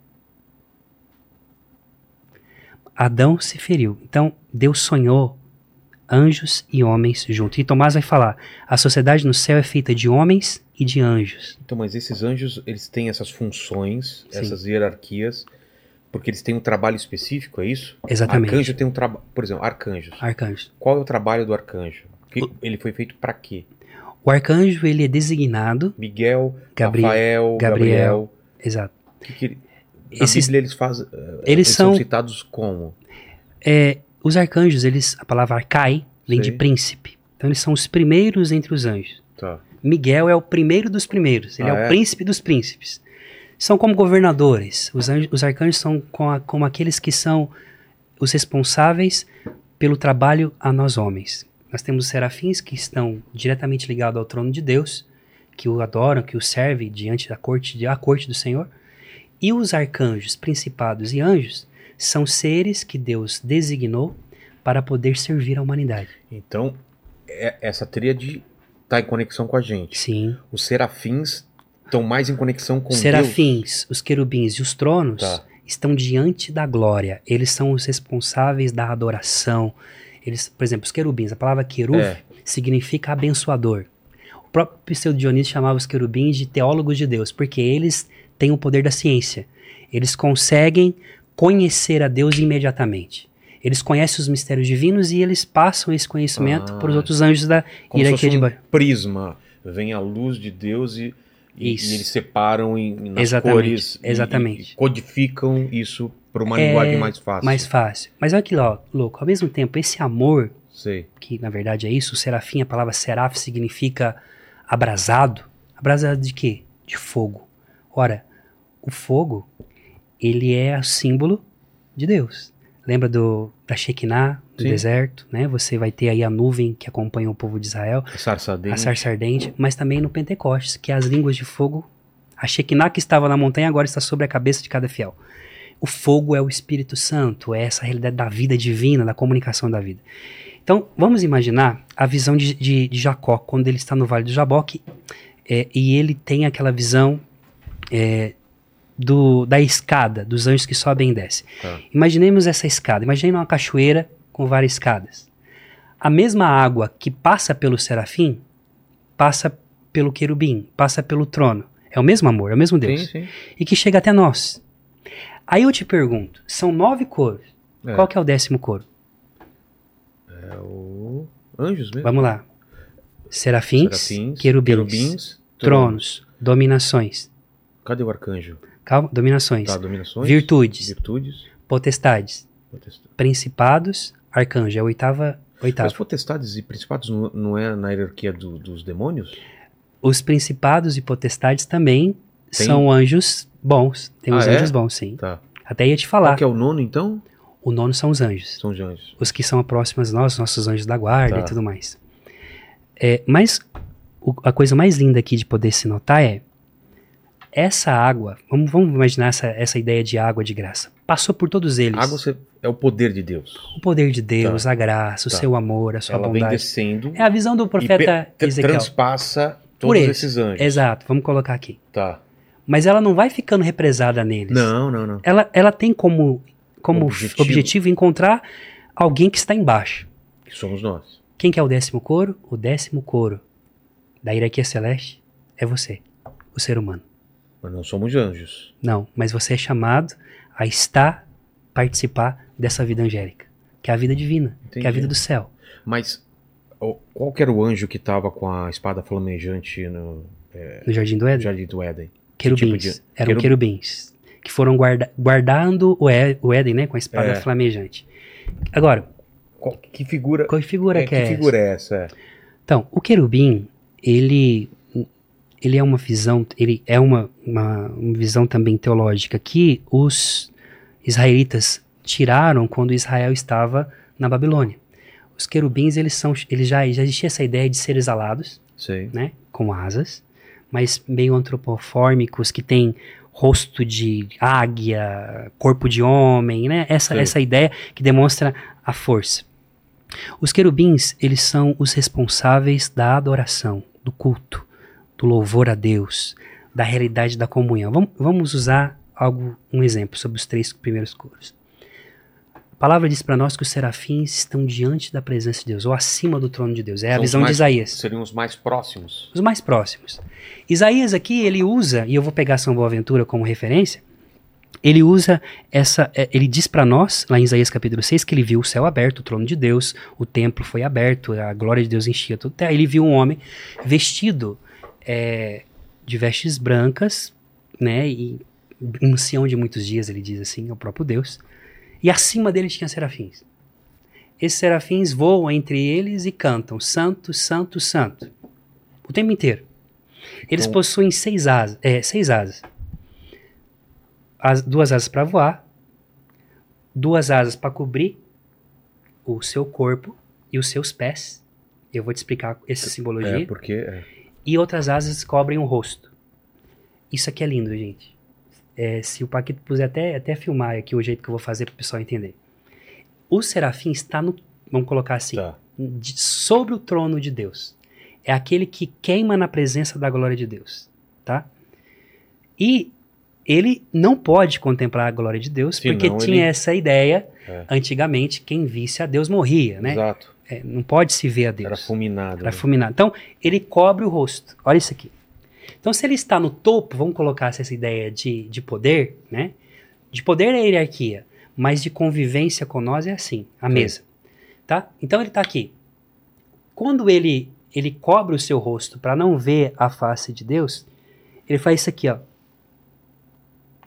Adão se feriu. Então, Deus sonhou anjos e homens juntos. E Tomás vai falar: a sociedade no céu é feita de homens e de anjos. Então, mas esses anjos, eles têm essas funções, Sim. essas hierarquias, Porque eles têm um trabalho específico, é isso? Exatamente. Arcanjo tem um trabalho. Por exemplo, arcanjos. Arcanjos. Qual é o trabalho do arcanjo? Ele foi feito para quê? O arcanjo, ele é designado, Miguel, Gabriel- Rafael, Gabriel. Gabriel. exato. Que que ele- Esses- Bíblia eles fazem. eh, Eles são são- citados como? É, os arcanjos, eles, a palavra arcai vem de príncipe. Então eles são os primeiros entre os anjos. Tá. Miguel é o primeiro dos primeiros, ele Ah, é, é? o príncipe dos príncipes. São como governadores. Os, anjos- os arcanjos são com a- como aqueles que são os responsáveis pelo trabalho a nós homens. Nós temos os serafins que estão diretamente ligados ao trono de Deus, que o adoram, que o servem diante da corte, a corte do Senhor. E os arcanjos, principados e anjos são seres que Deus designou para poder servir a humanidade. Então, é- essa tríade está em conexão com a gente. Sim. Os serafins estão mais em conexão com Deus. Serafins, os querubins e os tronos Tá. estão diante da glória. Eles são os responsáveis da adoração. Eles, por exemplo, os querubins, a palavra querub É. significa abençoador. O próprio Pseudo Dionísio chamava os querubins de teólogos de Deus, porque eles têm o poder da ciência. Eles conseguem conhecer a Deus imediatamente. Eles conhecem os mistérios divinos e eles passam esse conhecimento Ah. para os outros anjos da Como hierarquia de um prisma. Vem a luz de Deus e, e, e eles separam em, nas Exatamente, cores. e- exatamente. E, codificam isso para uma É, linguagem mais fácil. Mais fácil. Mas olha que louco, ao mesmo tempo, esse amor Sei. que na verdade é isso, o serafim, a palavra seraf significa abrasado. Abrasado de quê? De fogo. Ora, o fogo, ele é o símbolo de Deus. Lembra do, da Shekinah, do Sim. deserto, né? Você vai ter aí a nuvem que acompanha o povo de Israel, A sarça a ardente. sarça ardente, mas também no Pentecostes, que é as línguas de fogo. A Shekinah que estava na montanha agora está sobre a cabeça de cada fiel. O fogo é o Espírito Santo, é essa realidade da vida divina, da comunicação da vida. Então, vamos imaginar a visão de, de- de Jacó, quando ele está no Vale do Jaboque, é, e ele tem aquela visão é, do, da escada, dos anjos que sobem e descem. Tá. Imaginemos essa escada, imagine uma cachoeira com várias escadas. A mesma água que passa pelo serafim, passa pelo querubim, passa pelo trono. É o mesmo amor, é o mesmo Deus. Sim, sim. E que chega até nós. Aí eu te pergunto, são nove coros. É. Qual que é o décimo coro? É o anjos mesmo. Vamos lá. Serafins, Serafins, querubins, querubins, tronos, dominações. Cadê o arcanjo? Calma, dominações. Tá, dominações. Virtudes, Virtudes. potestades, potestades. principados, arcanjo. É a oitava, oitava. Mas potestades e principados não, não é na hierarquia do- dos demônios? Os principados e potestades também Tem- são anjos bons. Tem Ah, os é? anjos bons, sim. Tá. Até ia te falar. Qual que é o nono, então? O nono são os anjos. São os anjos. Os que são próximos a nós, nossos anjos da guarda Tá. e tudo mais. É, mas o- a coisa mais linda aqui de poder se notar é essa água, vamos, vamos imaginar essa, essa ideia de água de graça. Passou por todos eles. Água você- é o poder de Deus. O poder de Deus, a graça, o Tá. seu amor, a sua Ela vem bondade. descendo É a visão do e profeta tra- Ezequiel. transpassa Por todos eles. esses anjos. Exato, vamos colocar aqui. Tá. Mas ela não vai ficando represada neles. Não, não, não. Ela, ela tem como, como Objetivo. objetivo. encontrar alguém que está embaixo. Que somos nós. Quem que é o décimo coro? O décimo coro da hierarquia celeste é você, o ser humano. Não somos anjos. Não, mas você é chamado a estar, participar dessa vida angélica, que é a vida divina, que é a Entendi. vida do céu. Mas qual que era o anjo que estava com a espada flamejante no No Jardim do Éden, Jardim do Éden? querubins. tipo de- Eram querub- querubins. Que foram guarda, guardando o, É- o Éden, né? Com a espada É. flamejante. Agora, Qual- que figura, qual figura é, que é essa? figura é essa? É. Então, o querubim, ele, ele é uma visão, ele é uma, uma, uma visão também teológica que os israelitas tiraram quando Israel estava na Babilônia. Os querubins, eles são, eles já, já existia essa ideia de seres alados, Sei. né, com asas, mas meio antropofórmicos, que tem rosto de águia, corpo de homem, né? Essa, essa ideia que demonstra a força. Os querubins, eles são os responsáveis da adoração, do culto, do louvor a Deus, da realidade da comunhão. Vamos, vamos usar algo, um exemplo sobre os três primeiros coros. A palavra diz para nós que os serafins estão diante da presença de Deus, ou acima do trono de Deus. É a São os visão de mais- Isaías. Seriam os mais próximos. Os mais próximos. Isaías aqui, ele usa, e eu vou pegar São Boaventura como referência, ele usa essa. é, Ele diz para nós, lá em Isaías capítulo 6, que ele viu o céu aberto, o trono de Deus, o templo foi aberto, a glória de Deus enchia a terra. Ele viu um homem vestido é, de vestes brancas, né? E um ancião de muitos dias, ele diz assim, é o próprio Deus. E acima dele tinha serafins. Esses serafins voam entre eles e cantam: Santo, Santo, Santo. O tempo inteiro. Eles Então- possuem seis asas. É, seis asas. As, duas asas para voar, duas asas para cobrir o seu corpo e os seus pés. Eu vou te explicar essa simbologia. É, porque. é. E outras asas cobrem o rosto. Isso aqui é lindo, gente. É, se o Paquito puser até, até filmar aqui o jeito que eu vou fazer para o pessoal entender. O serafim está no. Vamos colocar assim Tá. de- sobre o trono de Deus. É aquele que queima na presença da glória de Deus, tá? E ele não pode contemplar a glória de Deus Senão porque tinha ele- essa ideia, É. antigamente, quem visse a Deus morria, né? Exato. É, não pode se ver a Deus. Era fulminado. Era né? fulminado. Então, ele cobre o rosto. Olha isso aqui. Então, se ele está no topo, vamos colocar essa ideia de, de poder, né? De poder é hierarquia, mas de convivência com nós é assim, a Sim. mesa. Tá? Então, ele está aqui. Quando ele, ele cobre o seu rosto para não ver a face de Deus, ele faz isso aqui, ó.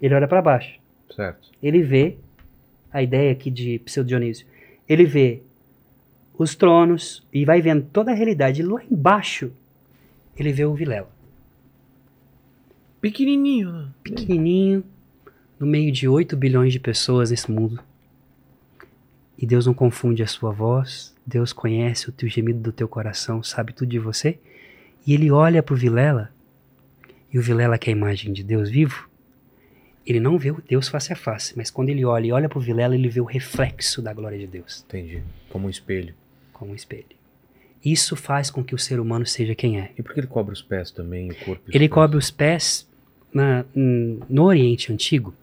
Ele olha para baixo Certo. ele vê a ideia aqui de Pseudo Dionísio. Ele vê os tronos e vai vendo toda a realidade. Lá embaixo, ele vê o Vilela. Pequenininho, né? Pequenininho, no meio de 8 bilhões de pessoas nesse mundo. E Deus não confunde a sua voz. Deus conhece o teu gemido do teu coração, sabe tudo de você. E ele olha pro Vilela, e o Vilela, que é a imagem de Deus vivo, ele não vê o Deus face a face, mas quando ele olha e olha pro Vilela, ele vê o reflexo da glória de Deus, Entendi. Como um espelho. Como um espelho. Isso faz com que o ser humano seja quem é. E por que ele cobre os pés também, o corpo? Ele pés? cobre os pés na- no Oriente Antigo.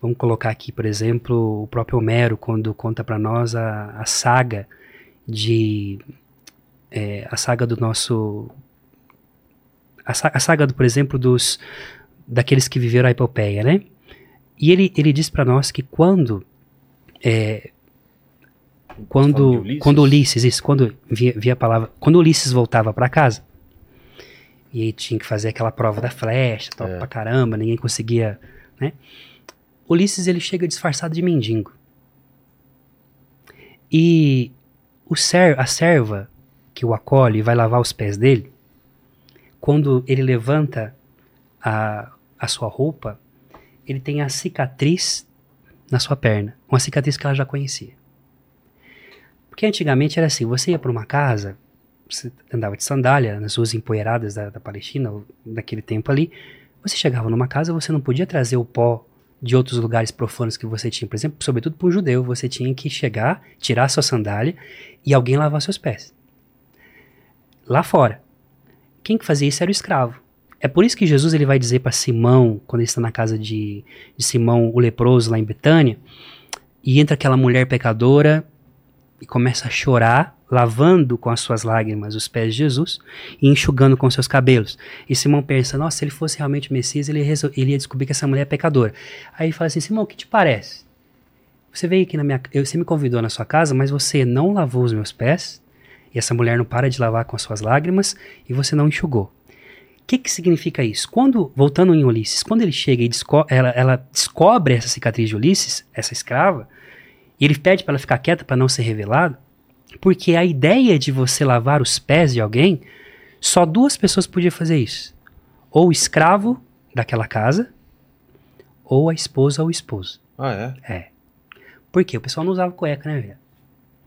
Vamos colocar aqui, por exemplo, o próprio Homero, quando conta para nós a, a saga de. é, a saga do nosso. A, a saga, do, por exemplo, dos daqueles que viveram a epopeia, né? E ele, ele diz para nós que quando. é, quando, Ulisses? quando Ulisses, isso, quando via, via a palavra, quando Ulisses voltava para casa, e aí tinha que fazer aquela prova da flecha, tal, É. pra caramba, ninguém conseguia, né? Ulisses ele chega disfarçado de mendigo. E o ser, a serva que o acolhe e vai lavar os pés dele, quando ele levanta a, a sua roupa, ele tem a cicatriz na sua perna, uma cicatriz que ela já conhecia. Porque antigamente era assim, você ia para uma casa, você andava de sandália nas ruas empoeiradas da, da Palestina, ou daquele tempo ali, você chegava numa casa, você não podia trazer o pó de outros lugares profanos que você tinha. Por exemplo, sobretudo para um judeu, você tinha que chegar, tirar sua sandália e alguém lavar seus pés. Lá fora. Quem que fazia isso era o escravo. É por isso que Jesus ele vai dizer para Simão, quando ele está na casa de, de Simão, o leproso, lá em Betânia, e entra aquela mulher pecadora e começa a chorar, lavando com as suas lágrimas os pés de Jesus e enxugando com seus cabelos. E Simão pensa: nossa, se ele fosse realmente Messias, ele, ele ia descobrir que essa mulher é pecadora. Aí ele fala assim: Simão, o que te parece? Você veio aqui na minha você me convidou na sua casa, mas você não lavou os meus pés, e essa mulher não para de lavar com as suas lágrimas, e você não enxugou. O que, que significa isso? Quando, voltando em Ulisses, quando ele chega e desco ela, ela descobre essa cicatriz de Ulisses, essa escrava, e ele pede para ela ficar quieta para não ser revelado, porque a ideia de você lavar os pés de alguém, só duas pessoas podiam fazer isso. Ou o escravo daquela casa, ou a esposa ou o esposo. Ah, é? É. Por quê? O pessoal não usava cueca, né, velho?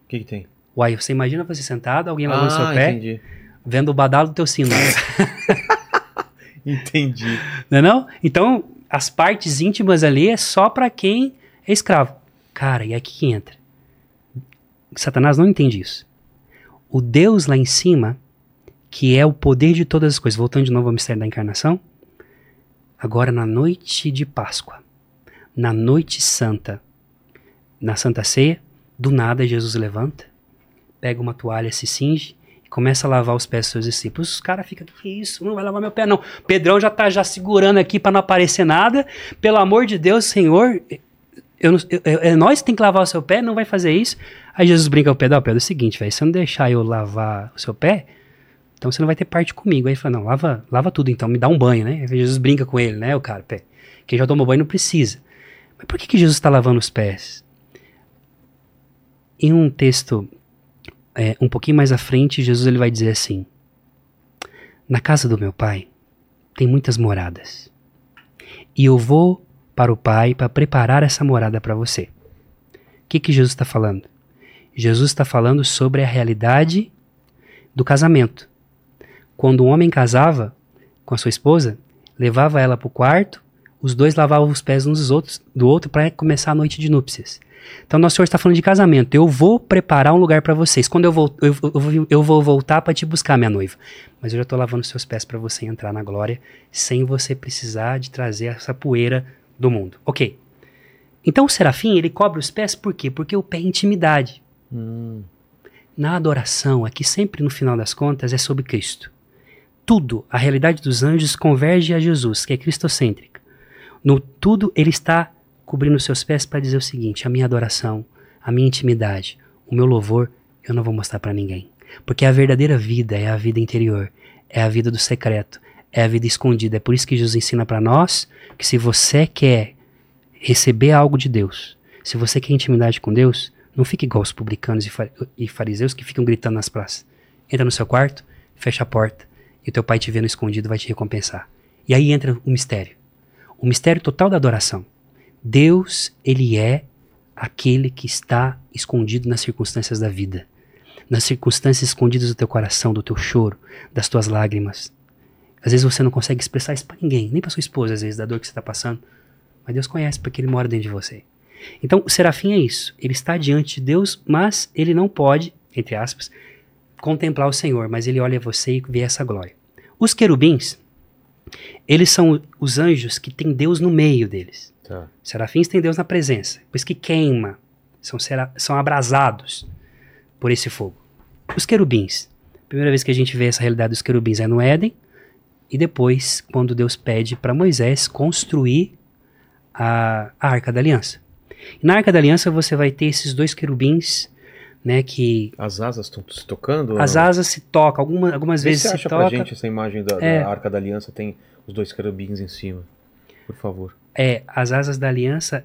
O que, que tem? Uai, você imagina você sentado, alguém lavando seu ah, pé, entendi. vendo o badalo do teu sino. Entendi. Não é não? Então, as partes íntimas ali é só pra quem é escravo. Cara, e aqui que entra. Satanás não entende isso. O Deus lá em cima, que é o poder de todas as coisas, voltando de novo ao mistério da encarnação, agora na noite de Páscoa, na noite santa, na Santa Ceia, do nada Jesus levanta, pega uma toalha, se cinge e começa a lavar os pés dos seus discípulos. Os caras ficam, que isso? Não vai lavar meu pé, não. Pedrão já tá já segurando aqui para não aparecer nada. Pelo amor de Deus, Senhor, eu, eu, eu, é nós que tem que lavar o seu pé, não vai fazer isso. Aí Jesus brinca o pé, Pedro, é o seguinte, velho, se eu não deixar eu lavar o seu pé, então você não vai ter parte comigo. Aí ele fala, não, lava, lava tudo então, me dá um banho, né? Aí Jesus brinca com ele, né, o cara, pé. Quem já tomou banho não precisa. Mas por que, que Jesus está lavando os pés? Em um texto é, um pouquinho mais à frente, Jesus ele vai dizer assim: Na casa do meu pai tem muitas moradas. E eu vou para o pai para preparar essa morada para você. O que, que Jesus está falando? Jesus está falando sobre a realidade do casamento. Quando um homem casava com a sua esposa, levava ela para o quarto, os dois lavavam os pés uns dos outros, do outro para começar a noite de núpcias. Então, nosso Senhor está falando de casamento. Eu vou preparar um lugar para vocês. Quando eu, vou, eu, eu, eu vou voltar para te buscar, minha noiva. Mas eu já estou lavando seus pés para você entrar na glória, sem você precisar de trazer essa poeira do mundo. Ok. Então, o serafim, ele cobre os pés por quê? Porque o pé é intimidade. Hum. Na adoração, aqui sempre no final das contas, é sobre Cristo. Tudo, a realidade dos anjos converge a Jesus, que é cristocêntrica. No tudo, ele está cobrindo seus pés para dizer o seguinte: a minha adoração, a minha intimidade, o meu louvor, eu não vou mostrar para ninguém. Porque a verdadeira vida é a vida interior, é a vida do secreto, é a vida escondida. É por isso que Jesus ensina para nós que se você quer receber algo de Deus, se você quer intimidade com Deus, não fique igual os publicanos e fariseus que ficam gritando nas praças. Entra no seu quarto, fecha a porta, e o teu pai te vendo escondido vai te recompensar. E aí entra o mistério. O mistério total da adoração. Deus, ele é aquele que está escondido nas circunstâncias da vida, nas circunstâncias escondidas do teu coração, do teu choro, das tuas lágrimas. Às vezes você não consegue expressar isso para ninguém, nem para sua esposa, às vezes, da dor que você está passando. Mas Deus conhece porque ele mora dentro de você. Então, o serafim é isso. Ele está diante de Deus, mas ele não pode, entre aspas, contemplar o Senhor, mas ele olha você e vê essa glória. Os querubins, eles são os anjos que têm Deus no meio deles. Tá. Serafins têm Deus na presença, pois que queima, são, são abrasados por esse fogo. Os querubins. Primeira vez que a gente vê essa realidade dos querubins é no Éden, e depois, quando Deus pede para Moisés construir a, a Arca da Aliança. E na Arca da Aliança você vai ter esses dois querubins, né, que... As asas estão se tocando? As asas se tocam, alguma, algumas vezes se toca. Você acha pra gente essa imagem da, é, da Arca da Aliança, tem os dois querubins em cima, por favor. É, as asas da aliança,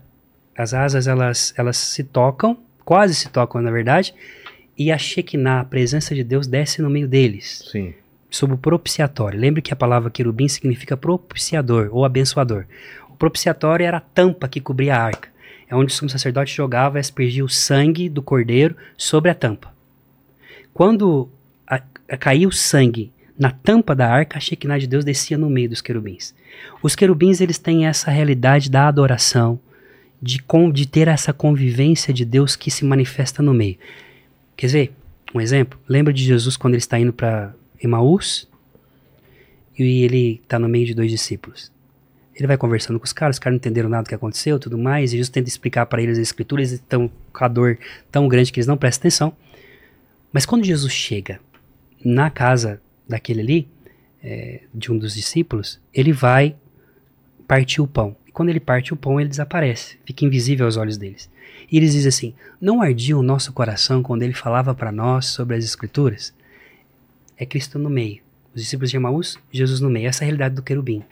as asas elas, elas se tocam, quase se tocam na verdade, e a Shekinah, a presença de Deus, desce no meio deles. Sim. Sob o propiciatório. Lembre que a palavra querubim significa propiciador ou abençoador. O propiciatório era a tampa que cobria a arca. É onde o sumo sacerdote jogava e aspergia o sangue do cordeiro sobre a tampa. Quando a, a, caía o sangue na tampa da arca, a Shekinah de Deus descia no meio dos querubins. Os querubins eles têm essa realidade da adoração, de, com, de ter essa convivência de Deus que se manifesta no meio. Quer ver? Um exemplo? Lembra de Jesus quando ele está indo para Emaús e ele está no meio de dois discípulos. Ele vai conversando com os caras, os caras não entenderam nada do que aconteceu, tudo mais, e Jesus tenta explicar para eles as escrituras, eles estão com a dor tão grande que eles não prestam atenção. Mas quando Jesus chega na casa daquele ali, é, de um dos discípulos, ele vai partir o pão. E quando ele parte o pão, ele desaparece, fica invisível aos olhos deles. E eles dizem assim: Não ardia o nosso coração quando ele falava para nós sobre as Escrituras? É Cristo no meio. Os discípulos de Emaús, Jesus no meio. Essa é a realidade do querubim.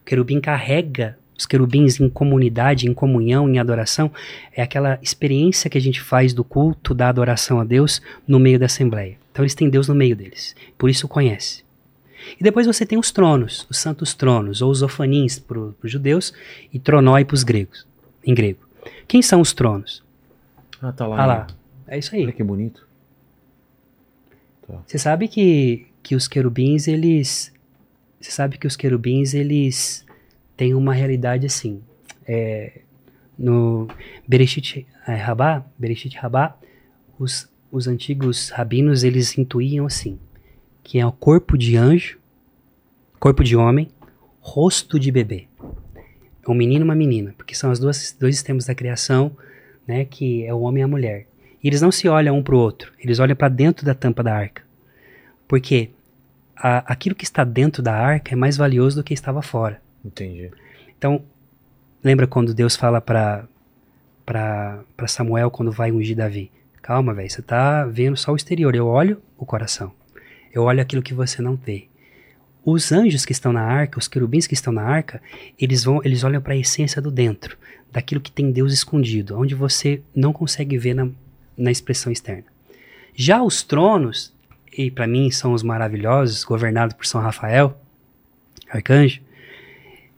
O querubim carrega os querubins em comunidade, em comunhão, em adoração. É aquela experiência que a gente faz do culto, da adoração a Deus no meio da assembleia. Então eles têm Deus no meio deles. Por isso conhece. E depois você tem os tronos, os santos tronos, ou os ofanins para os judeus e tronoi para os gregos, em grego. Quem são os tronos? Ah, tá lá. Ah lá. É isso aí. Olha que bonito. Você sabe que, que os querubins, eles... Você sabe que os querubins, eles têm uma realidade assim. É, no Bereshit é, Rabá, Bereshit Rabá, os, os antigos rabinos, eles intuíam assim que é o corpo de anjo, corpo de homem, rosto de bebê. Um menino e uma menina, porque são os dois, dois sistemas da criação, né, que é o homem e a mulher. E eles não se olham um para o outro, eles olham para dentro da tampa da arca. Porque a, aquilo que está dentro da arca é mais valioso do que estava fora. Entendi. Então, lembra quando Deus fala para para Samuel quando vai ungir Davi? Calma, velho, você tá vendo só o exterior, eu olho o coração. Eu olho aquilo que você não vê. Os anjos que estão na arca, os querubins que estão na arca, eles vão, eles olham para a essência do dentro, daquilo que tem Deus escondido, onde você não consegue ver na, na expressão externa. Já os tronos, e para mim são os maravilhosos, governados por São Rafael, arcanjo,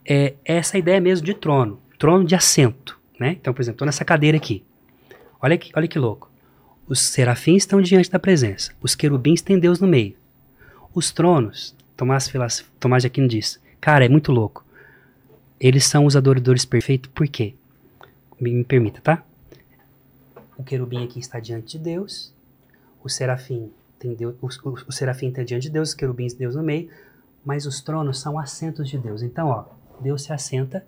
é essa ideia mesmo de trono, trono de assento, né? Então, por exemplo, estou nessa cadeira aqui. Olha que, olha que louco. Os serafins estão diante da presença, os querubins têm Deus no meio. Os tronos, Tomás, Tomás de Aquino diz, cara, é muito louco. Eles são os adoradores perfeitos, por quê? Me, me permita, tá? O querubim aqui está diante de Deus, o serafim tem Deus, o, o, o serafim está diante de Deus, os querubins Deus no meio, mas os tronos são assentos de Deus. Então, ó, Deus se assenta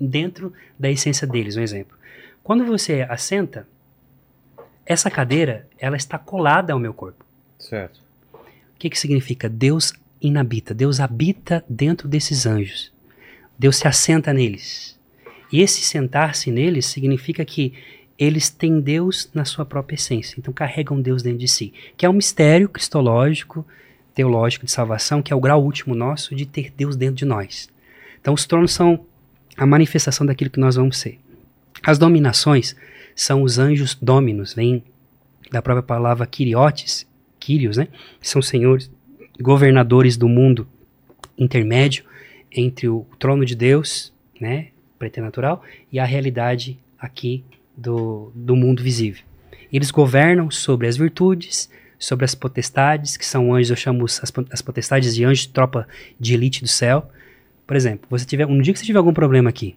dentro da essência deles, um exemplo. Quando você assenta, essa cadeira, ela está colada ao meu corpo. Certo. O que que significa? Deus inabita, Deus habita dentro desses anjos. Deus se assenta neles. E esse sentar-se neles significa que eles têm Deus na sua própria essência. Então carregam Deus dentro de si, que é um mistério cristológico, teológico de salvação, que é o grau último nosso de ter Deus dentro de nós. Então os tronos são a manifestação daquilo que nós vamos ser. As dominações são os anjos dominos, vem da própria palavra Kiriotes, Kyrios, né? São senhores, governadores do mundo intermédio entre o trono de Deus, né, preternatural, e a realidade aqui do, do mundo visível. Eles governam sobre as virtudes, sobre as potestades, que são anjos, eu chamo as, as potestades de anjos, tropa de elite do céu. Por exemplo, você tiver um dia que você tiver algum problema aqui,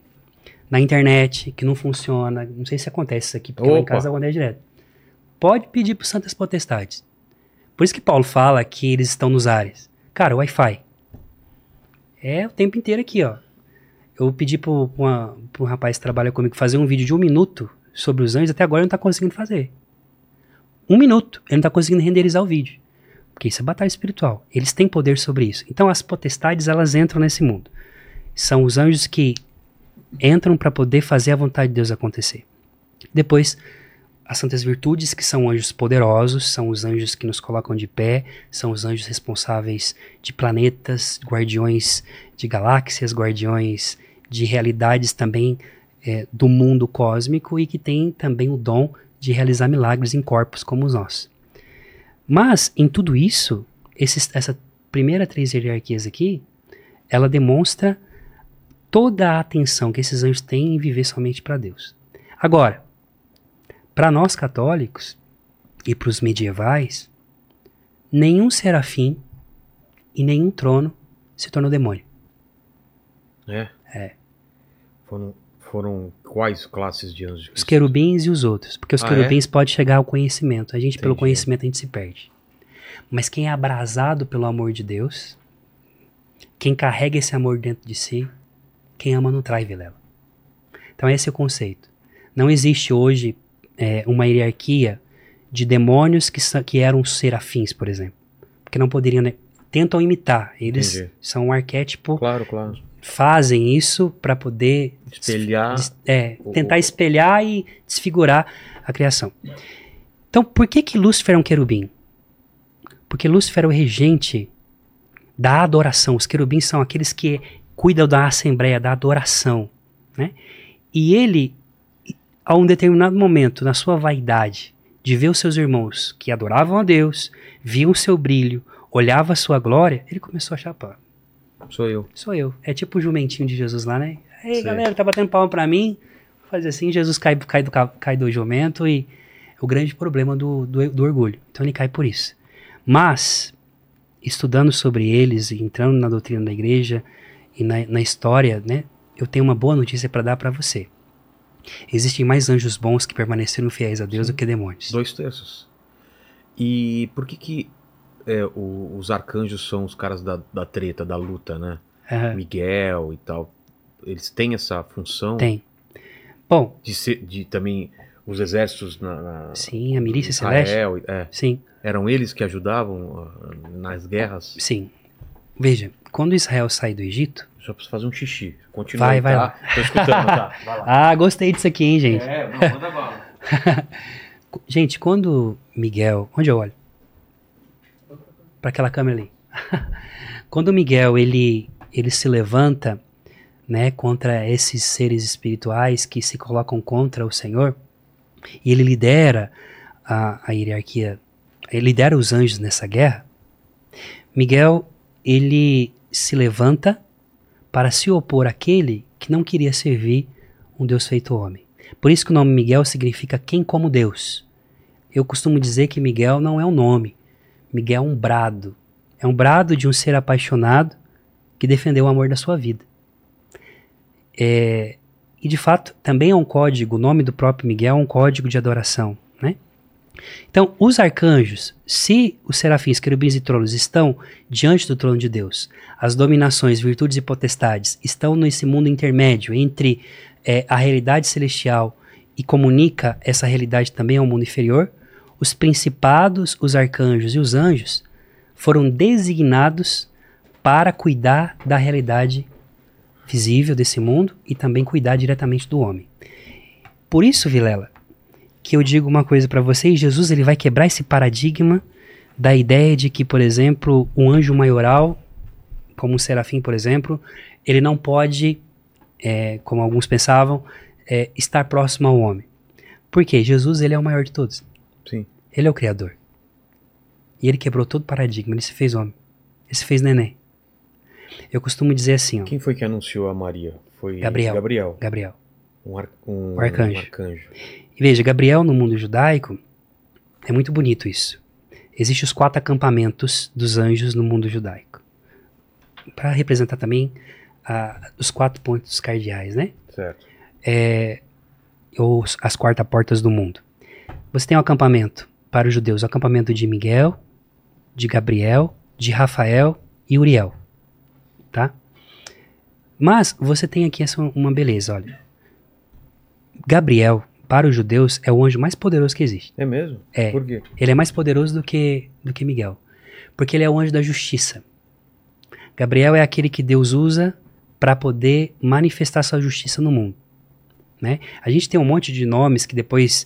na internet, que não funciona, não sei se acontece isso aqui, porque Opa. lá em casa acontece direto. Pode pedir para santas potestades. Por isso que Paulo fala que eles estão nos ares. Cara, Wi-Fi. É o tempo inteiro aqui, ó. Eu pedi para um rapaz que trabalha comigo fazer um vídeo de um minuto sobre os anjos, até agora ele não está conseguindo fazer. Um minuto, ele não está conseguindo renderizar o vídeo. Porque isso é batalha espiritual. Eles têm poder sobre isso. Então as potestades, elas entram nesse mundo. São os anjos que entram para poder fazer a vontade de Deus acontecer. Depois, as santas virtudes, que são anjos poderosos, são os anjos que nos colocam de pé, são os anjos responsáveis de planetas, guardiões de galáxias, guardiões de realidades também é, do mundo cósmico e que tem também o dom de realizar milagres em corpos como os nossos. Mas, em tudo isso, esses, essa primeira três hierarquias aqui, ela demonstra toda a atenção que esses anjos têm em viver somente para Deus. Agora, para nós católicos e para os medievais, nenhum serafim e nenhum trono se tornou demônio. É? É. Foram foram quais classes de anjos? Os querubins e os outros. Porque os ah, querubins é? podem chegar ao conhecimento. A gente, Entendi. pelo conhecimento, a gente se perde. Mas quem é abrasado pelo amor de Deus, quem carrega esse amor dentro de si, quem ama não trai Vilela. Então esse é o conceito. Não existe hoje é, uma hierarquia de demônios que, que eram serafins, por exemplo. Porque não poderiam... Né? Tentam imitar. Eles Entendi. são um arquétipo claro, claro fazem isso para poder espelhar, é, tentar espelhar e desfigurar a criação. Então, por que que Lúcifer é um querubim? Porque Lúcifer é o regente da adoração. Os querubins são aqueles que cuidam da assembleia, da adoração, né? E ele, a um determinado momento, na sua vaidade, de ver os seus irmãos que adoravam a Deus, viam o seu brilho, olhavam a sua glória, ele começou a chapar. Sou eu. Sou eu. É tipo o jumentinho de Jesus lá, né? Ei, galera, tá batendo palma pra mim. Faz assim, Jesus cai, cai, do, cai do jumento e o grande problema do, do, do orgulho. Então ele cai por isso. Mas, estudando sobre eles entrando na doutrina da igreja e na, na história, né? Eu tenho uma boa notícia para dar para você. Existem mais anjos bons que permaneceram fiéis a Deus Sim. do que demônios. Dois terços. E por que que é, o, os arcanjos são os caras da, da treta, da luta, né? Uhum. Miguel e tal. Eles têm essa função? Tem. Bom. De, ser, de também Os exércitos na, na Sim, a milícia celeste. Israel, é, Sim, eram eles que ajudavam ah, nas guerras. sim. Veja, quando Israel sai do Egito. Só preciso fazer um xixi. Continua. Vai, vai tá? lá. Tô escutando, tá? Vai lá. Ah, gostei disso aqui, hein, gente? É, não, manda bala. Gente, quando Miguel. Onde eu olho? Para aquela câmera ali. quando Miguel ele, ele se levanta né, contra esses seres espirituais que se colocam contra o Senhor, e ele lidera a, a hierarquia, ele lidera os anjos nessa guerra, Miguel ele se levanta para se opor àquele que não queria servir um Deus feito homem. Por isso que o nome Miguel significa quem como Deus. Eu costumo dizer que Miguel não é um nome. Miguel é um brado. É um brado de um ser apaixonado que defendeu o amor da sua vida. É, e de fato, também é um código, o nome do próprio Miguel é um código de adoração. Né? Então, os arcanjos, se os serafins, querubins e tronos estão diante do trono de Deus, as dominações, virtudes e potestades estão nesse mundo intermédio entre é, a realidade celestial e comunica essa realidade também ao mundo inferior, os principados, os arcanjos e os anjos foram designados para cuidar da realidade visível desse mundo e também cuidar diretamente do homem. Por isso, Vilela, que eu digo uma coisa para vocês, Jesus ele vai quebrar esse paradigma da ideia de que, por exemplo, um anjo maioral, como um serafim, por exemplo, ele não pode, é, como alguns pensavam, é, estar próximo ao homem. Por quê? Jesus ele é o maior de todos. Sim. Ele é o Criador. E ele quebrou todo o paradigma, ele se fez homem. Ele se fez neném. Eu costumo dizer assim, ó, Quem foi que anunciou a Maria? Foi Gabriel. Gabriel. Gabriel. Um, ar, um, O arcanjo. um arcanjo. E veja, Gabriel no mundo judaico é muito bonito isso. Existem os quatro acampamentos dos anjos no mundo judaico. Para representar também ah, os quatro pontos cardeais, né? Certo. É, ou as quarta portas do mundo. Você tem o acampamento para os judeus, o acampamento de Miguel, de Gabriel, de Rafael e Uriel, tá? Mas você tem aqui essa uma beleza, olha. Gabriel, para os judeus, é o anjo mais poderoso que existe. É mesmo? É. Por quê? Ele é mais poderoso do que, do que Miguel. Porque ele é o anjo da justiça. Gabriel é aquele que Deus usa para poder manifestar sua justiça no mundo. Né? A gente tem um monte de nomes que depois,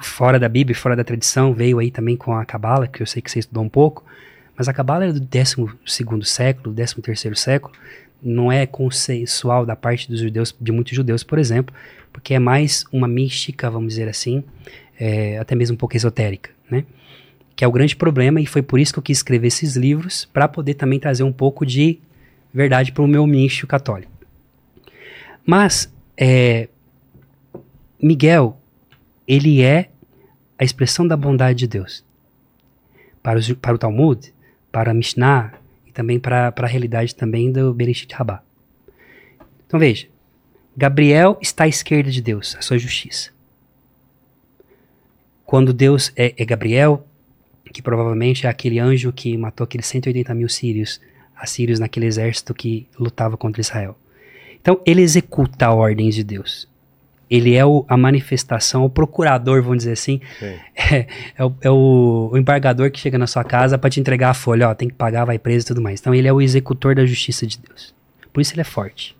fora da Bíblia, fora da tradição, veio aí também com a Cabala, que eu sei que você estudou um pouco. Mas a Cabala é do 12 século, 13 século. Não é consensual da parte dos judeus, de muitos judeus, por exemplo, porque é mais uma mística, vamos dizer assim, é, até mesmo um pouco esotérica, né? Que é o grande problema e foi por isso que eu quis escrever esses livros para poder também trazer um pouco de verdade para o meu nicho católico. Mas é, Miguel, ele é a expressão da bondade de Deus para, os, para o Talmud, para a Mishnah e também para, para a realidade também do Bereshit Rabbah. Então veja, Gabriel está à esquerda de Deus, a sua justiça. Quando Deus é, é Gabriel, que provavelmente é aquele anjo que matou aqueles 180 mil sírios, assírios naquele exército que lutava contra Israel. Então ele executa ordens de Deus. Ele é o- a manifestação, o procurador, vamos dizer assim, Sim. é, é o, é o embargador que chega na sua casa para te entregar a folha, ó, tem que pagar, vai preso e tudo mais. Então ele é o executor da justiça de Deus. Por isso ele é forte.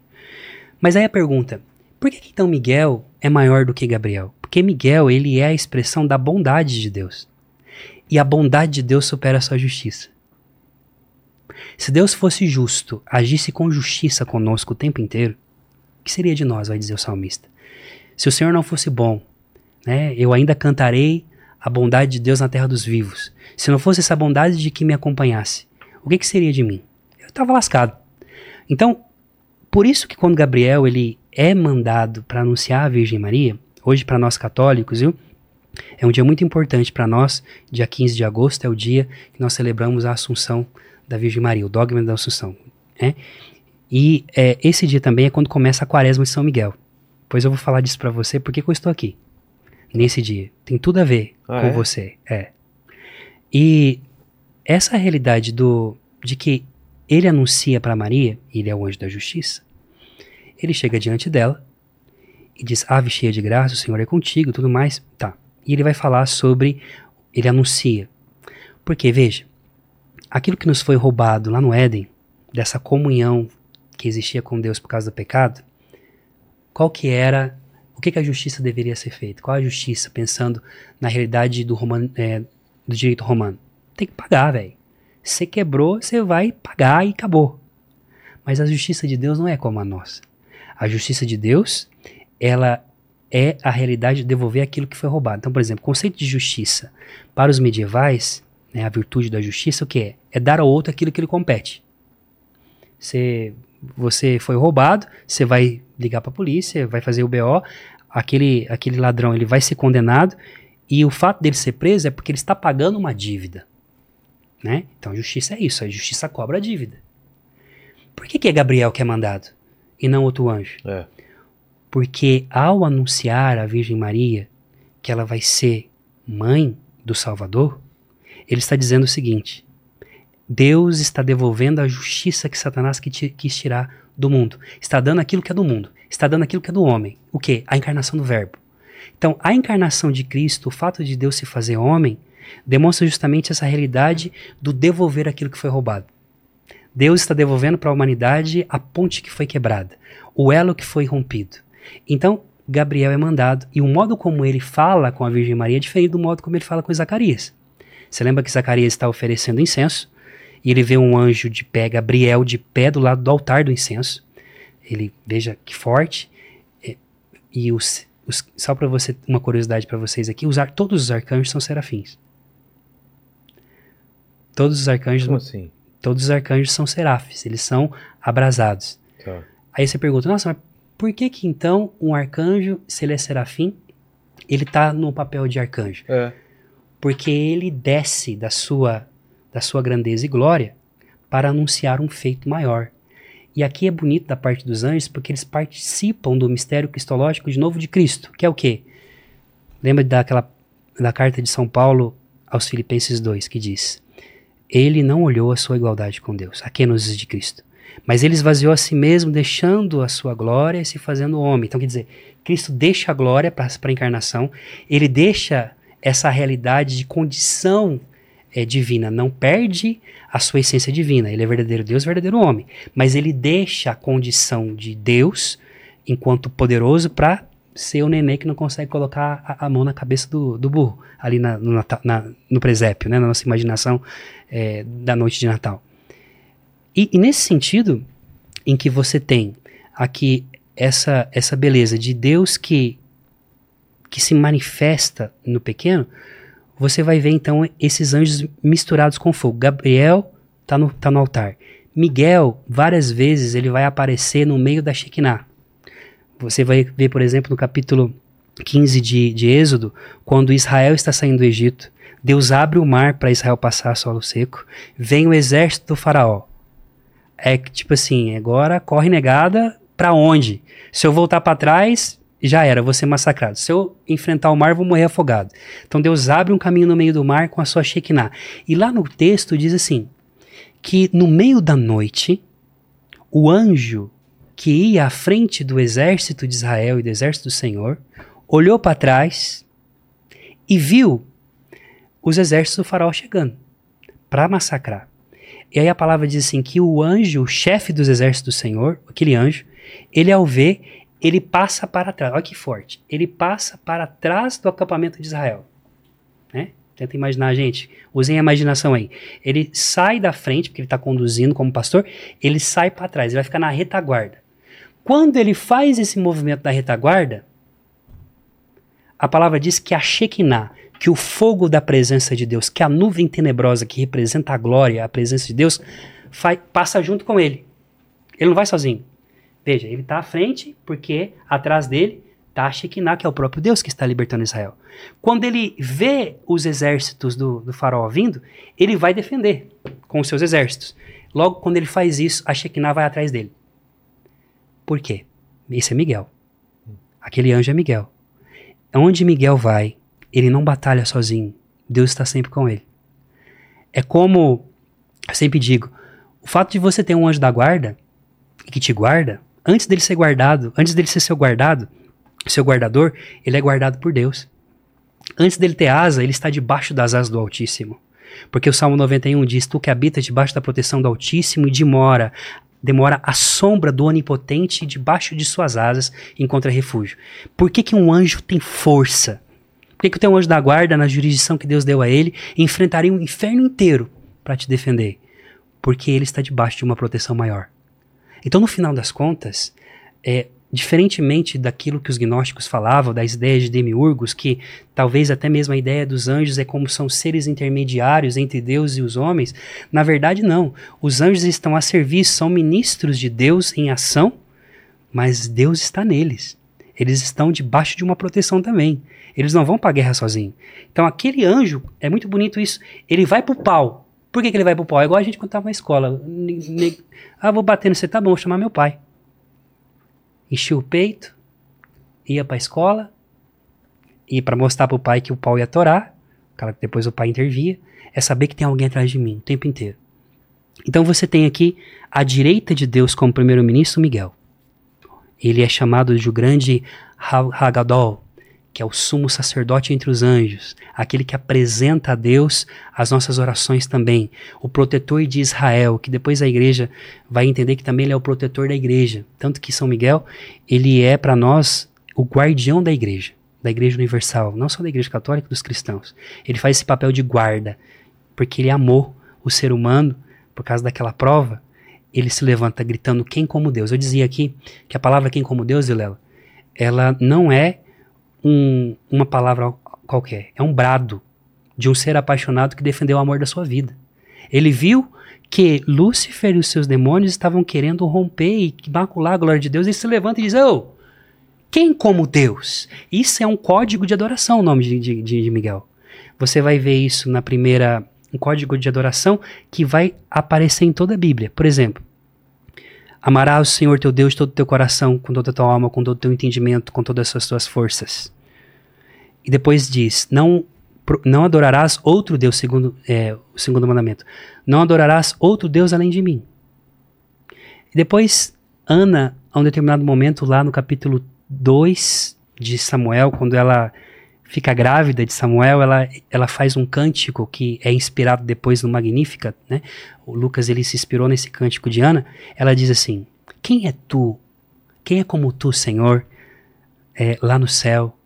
Mas aí a pergunta, por que, que então Miguel é maior do que Gabriel? Porque Miguel, ele é a expressão da bondade de Deus. E a bondade de Deus supera a sua justiça. Se Deus fosse justo, agisse com justiça conosco o tempo inteiro, o que seria de nós, vai dizer o salmista? Se o Senhor não fosse bom, né, eu ainda cantarei a bondade de Deus na terra dos vivos. Se não fosse essa bondade de que me acompanhasse, o que, que seria de mim? Eu estava lascado. Então, por isso que quando Gabriel ele é mandado para anunciar a Virgem Maria, hoje para nós católicos, viu? É um dia muito importante para nós. Dia 15 de agosto é o dia que nós celebramos a Assunção da Virgem Maria, o dogma da Assunção. Né? E é, esse dia também é quando começa a quaresma de São Miguel. Pois eu vou falar disso para você, porque que eu estou aqui nesse dia. Tem tudo a ver Ah, com é? você. É. E essa realidade do de que ele anuncia para Maria, ele é o anjo da justiça, ele chega diante dela e diz: Ave cheia de graça, o Senhor é contigo, tudo mais. Tá. E ele vai falar sobre. Ele anuncia. Porque, veja, aquilo que nos foi roubado lá no Éden, dessa comunhão que existia com Deus por causa do pecado, qual que era. O que, que a justiça deveria ser feita? Qual a justiça, pensando na realidade do, romano, é, do direito romano? Tem que pagar, velho. Você quebrou, você vai pagar e acabou. Mas a justiça de Deus não é como a nossa. A justiça de Deus, ela é a realidade de devolver aquilo que foi roubado. Então, por exemplo, o conceito de justiça para os medievais, né, a virtude da justiça, o que é? É dar ao outro aquilo que lhe compete. Você, você foi roubado, você vai ligar para a polícia, vai fazer o BO, aquele, aquele ladrão ele vai ser condenado e o fato dele ser preso é porque ele está pagando uma dívida. Né? Então, justiça é isso, a justiça cobra a dívida. Por que, que é Gabriel que é mandado e não outro anjo? É. Porque ao anunciar à Virgem Maria que ela vai ser mãe do Salvador, ele está dizendo o seguinte: Deus está devolvendo a justiça que Satanás quis tirar do mundo. Está dando aquilo que é do mundo. Está dando aquilo que é do homem. O que? A encarnação do Verbo. Então, a encarnação de Cristo, o fato de Deus se fazer homem, demonstra justamente essa realidade do devolver aquilo que foi roubado. Deus está devolvendo para a humanidade a ponte que foi quebrada, o elo que foi rompido. Então, Gabriel é mandado, e o modo como ele fala com a Virgem Maria é diferente do modo como ele fala com Zacarias. Você lembra que Zacarias está oferecendo incenso, e ele vê um anjo de pé, Gabriel de pé do lado do altar do incenso. Ele, veja que forte. É, e os, os só para você, uma curiosidade para vocês aqui, os, todos os arcanjos são serafins. Todos os arcanjos. Como assim? Todos os arcanjos são serafes, eles são abrasados. Tá. Aí você pergunta, nossa, mas por que que então um arcanjo, se ele é serafim, ele está no papel de arcanjo? É. Porque ele desce da sua, da sua grandeza e glória para anunciar um feito maior. E aqui é bonito da parte dos anjos porque eles participam do mistério cristológico de novo de Cristo, que é o quê? Lembra daquela da carta de São Paulo aos Filipenses 2, que diz: ele não olhou a sua igualdade com Deus, a nos de Cristo. Mas ele esvaziou a si mesmo, deixando a sua glória e se fazendo homem. Então, quer dizer, Cristo deixa a glória para a encarnação, ele deixa essa realidade de condição é, divina, não perde a sua essência divina. Ele é verdadeiro Deus, verdadeiro homem. Mas ele deixa a condição de Deus, enquanto poderoso, para ser o nenê que não consegue colocar a, a mão na cabeça do, do burro, ali na, no, na, no presépio, né, na nossa imaginação é, da noite de Natal. E, e, nesse sentido, em que você tem aqui essa, essa beleza de Deus que, que se manifesta no pequeno, você vai ver então esses anjos misturados com fogo. Gabriel está no, tá no altar. Miguel, várias vezes, ele vai aparecer no meio da Shekinah. Você vai ver, por exemplo, no capítulo 15 de, de Êxodo, quando Israel está saindo do Egito, Deus abre o mar para Israel passar solo seco, vem o exército do faraó. É tipo assim, agora corre negada para onde? Se eu voltar para trás, já era, vou ser massacrado. Se eu enfrentar o mar, vou morrer afogado. Então Deus abre um caminho no meio do mar com a sua Shekinah. E lá no texto diz assim, que no meio da noite, o anjo que ia à frente do exército de Israel e do exército do Senhor, olhou para trás e viu os exércitos do faraó chegando para massacrar. E aí a palavra diz assim que o anjo, o chefe dos exércitos do Senhor, aquele anjo, ele ao ver, ele passa para trás. Olha que forte. Ele passa para trás do acampamento de Israel. Né? Tenta imaginar, gente. Usem a imaginação aí. Ele sai da frente, porque ele está conduzindo como pastor, ele sai para trás, ele vai ficar na retaguarda. Quando ele faz esse movimento da retaguarda, a palavra diz que a Shekinah, que o fogo da presença de Deus, que a nuvem tenebrosa que representa a glória, a presença de Deus, faz, passa junto com ele. Ele não vai sozinho. Veja, ele está à frente porque atrás dele está Shekinah, que é o próprio Deus que está libertando Israel. Quando ele vê os exércitos do, do faraó vindo, ele vai defender com os seus exércitos. Logo, quando ele faz isso, a Shekinah vai atrás dele. Por quê? Esse é Miguel. Aquele anjo é Miguel. Onde Miguel vai, ele não batalha sozinho. Deus está sempre com ele. É como, eu sempre digo, o fato de você ter um anjo da guarda que te guarda, antes dele ser guardado, antes dele ser seu guardado, seu guardador, ele é guardado por Deus. Antes dele ter asa, ele está debaixo das asas do Altíssimo. Porque o Salmo 91 diz: Tu que habitas debaixo da proteção do Altíssimo e demora, demora à sombra do Onipotente e debaixo de suas asas encontra refúgio. Por que, que um anjo tem força? Por que, que o teu anjo da guarda, na jurisdição que Deus deu a ele, enfrentaria um inferno inteiro para te defender? Porque ele está debaixo de uma proteção maior. Então, no final das contas, é, diferentemente daquilo que os gnósticos falavam, das ideias de demiurgos, que talvez até mesmo a ideia dos anjos é como são seres intermediários entre Deus e os homens, na verdade não. Os anjos estão a serviço, são ministros de Deus em ação, mas Deus está neles. Eles estão debaixo de uma proteção também. Eles não vão para a guerra sozinhos. Então aquele anjo, é muito bonito isso, ele vai pro pau. Por que, que ele vai pro pau? É igual a gente quando estava na escola. Ah, vou bater no você, tá bom, vou chamar meu pai enchia o peito, ia para a escola, e para mostrar para o pai que o pau ia torar, depois o pai intervia, é saber que tem alguém atrás de mim o tempo inteiro. Então você tem aqui à direita de Deus como primeiro-ministro Miguel. Ele é chamado de o grande Hagadol, que é o sumo sacerdote entre os anjos, aquele que apresenta a Deus as nossas orações também, o protetor de Israel, que depois a igreja vai entender que também ele é o protetor da igreja, tanto que São Miguel, ele é para nós o guardião da igreja, da igreja universal, não só da igreja católica, dos cristãos. Ele faz esse papel de guarda, porque ele amou o ser humano por causa daquela prova, ele se levanta gritando quem como Deus. Eu dizia aqui que a palavra quem como Deus, Vilela, ela não é um, uma palavra qualquer, é um brado de um ser apaixonado que defendeu o amor da sua vida. Ele viu que Lúcifer e os seus demônios estavam querendo romper e macular a glória de Deus, e se levanta e diz: Oh, quem como Deus? Isso é um código de adoração, o nome de, de, de Miguel. Você vai ver isso na primeira, um código de adoração que vai aparecer em toda a Bíblia. Por exemplo, Amarás o Senhor teu Deus de todo o teu coração, com toda a tua alma, com todo o teu entendimento, com todas as tuas forças. E depois diz: Não, não adorarás outro Deus, segundo é, o segundo mandamento. Não adorarás outro Deus além de mim. E depois, Ana, a um determinado momento, lá no capítulo 2 de Samuel, quando ela fica grávida de Samuel, ela, ela faz um cântico que é inspirado depois no Magnífica, né? O Lucas ele se inspirou nesse cântico de Ana. Ela diz assim: Quem é tu? Quem é como tu, Senhor, é, lá no céu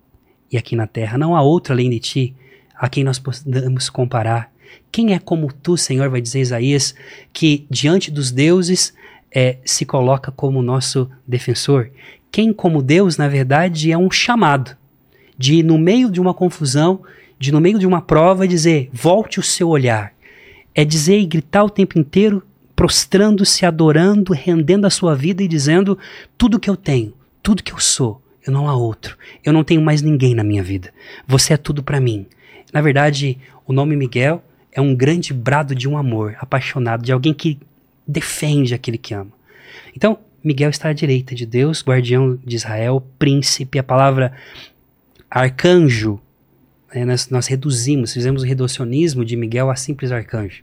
e aqui na terra? Não há outro além de ti a quem nós podemos comparar. Quem é como tu, Senhor, vai dizer Isaías, que diante dos deuses é, se coloca como nosso defensor? Quem, como Deus, na verdade, é um chamado de no meio de uma confusão, de no meio de uma prova dizer, volte o seu olhar. É dizer e gritar o tempo inteiro, prostrando-se, adorando, rendendo a sua vida e dizendo: tudo que eu tenho, tudo que eu sou, eu não há outro. Eu não tenho mais ninguém na minha vida. Você é tudo para mim. Na verdade, o nome Miguel é um grande brado de um amor apaixonado, de alguém que defende aquele que ama. Então, Miguel está à direita de Deus, guardião de Israel, príncipe. A palavra arcanjo, né, nós, nós reduzimos, fizemos o reducionismo de Miguel a simples arcanjo.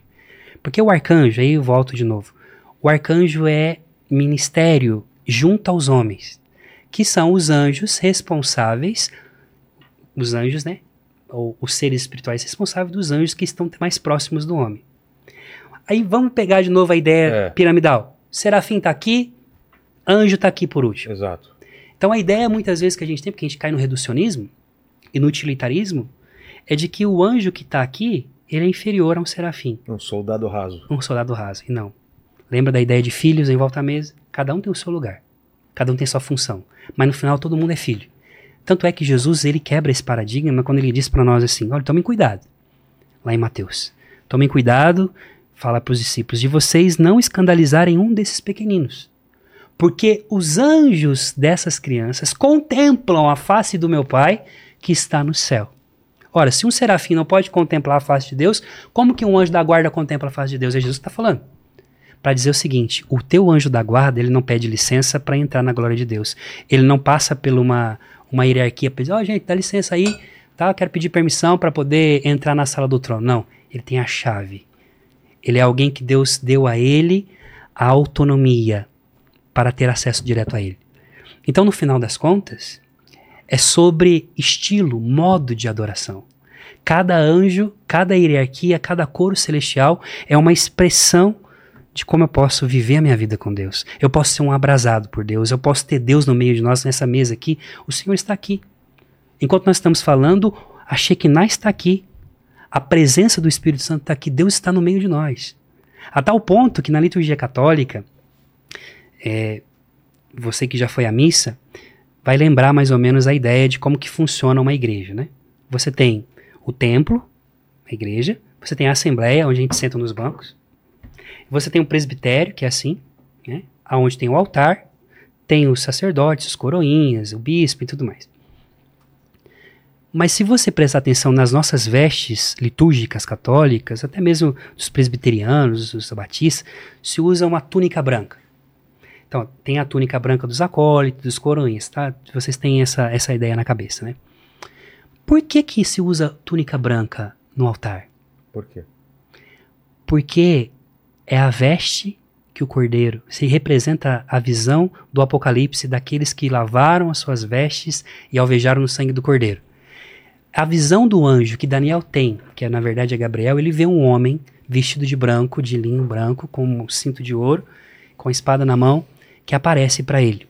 Porque o arcanjo, aí eu volto de novo, o arcanjo é ministério junto aos homens, que são os anjos responsáveis, os anjos, né? Ou os seres espirituais responsáveis dos anjos que estão mais próximos do homem. Aí vamos pegar de novo a ideia é. piramidal. Serafim está aqui, anjo está aqui por último. Exato. Então a ideia muitas vezes que a gente tem, porque a gente cai no reducionismo, e no utilitarismo é de que o anjo que está aqui, ele é inferior a um serafim. Um soldado raso. Um soldado raso, e não. Lembra da ideia de filhos em volta à mesa? Cada um tem o seu lugar. Cada um tem sua função. Mas no final todo mundo é filho. Tanto é que Jesus, ele quebra esse paradigma quando ele diz para nós assim, olha, tomem cuidado. Lá em Mateus. Tomem cuidado, fala para os discípulos, de vocês não escandalizarem um desses pequeninos. Porque os anjos dessas crianças contemplam a face do meu Pai que está no céu. Ora, se um serafim não pode contemplar a face de Deus, como que um anjo da guarda contempla a face de Deus? É Jesus que está falando. Para dizer o seguinte: o teu anjo da guarda, ele não pede licença para entrar na glória de Deus. Ele não passa por uma, uma hierarquia para dizer, ó, oh, gente, dá licença aí, tá? quero pedir permissão para poder entrar na sala do trono. Não, ele tem a chave. Ele é alguém que Deus deu a ele a autonomia para ter acesso direto a ele. Então, no final das contas, é sobre estilo, modo de adoração. Cada anjo, cada hierarquia, cada coro celestial é uma expressão de como eu posso viver a minha vida com Deus. Eu posso ser um abrasado por Deus, eu posso ter Deus no meio de nós, nessa mesa aqui. O Senhor está aqui. Enquanto nós estamos falando, a Shekinah está aqui. A presença do Espírito Santo está aqui. Deus está no meio de nós. A tal ponto que na liturgia católica, é, você que já foi à missa, vai lembrar mais ou menos a ideia de como que funciona uma igreja, né? Você tem o templo, a igreja, você tem a assembleia, onde a gente senta nos bancos, você tem o presbitério, que é assim, né? Onde tem o altar, tem os sacerdotes, os coroinhas, o bispo e tudo mais. Mas se você prestar atenção nas nossas vestes litúrgicas católicas, até mesmo dos presbiterianos, dos batistas, se usa uma túnica branca. Então, tem a túnica branca dos acólitos, dos coroinhas, tá? Vocês têm essa, essa ideia na cabeça, né? Por que que se usa túnica branca no altar? Por quê? Porque é a veste que o cordeiro se representa a visão do apocalipse daqueles que lavaram as suas vestes e alvejaram no sangue do cordeiro. A visão do anjo que Daniel tem, que é, na verdade é Gabriel, ele vê um homem vestido de branco, de linho branco, com um cinto de ouro, com a espada na mão, que aparece para ele.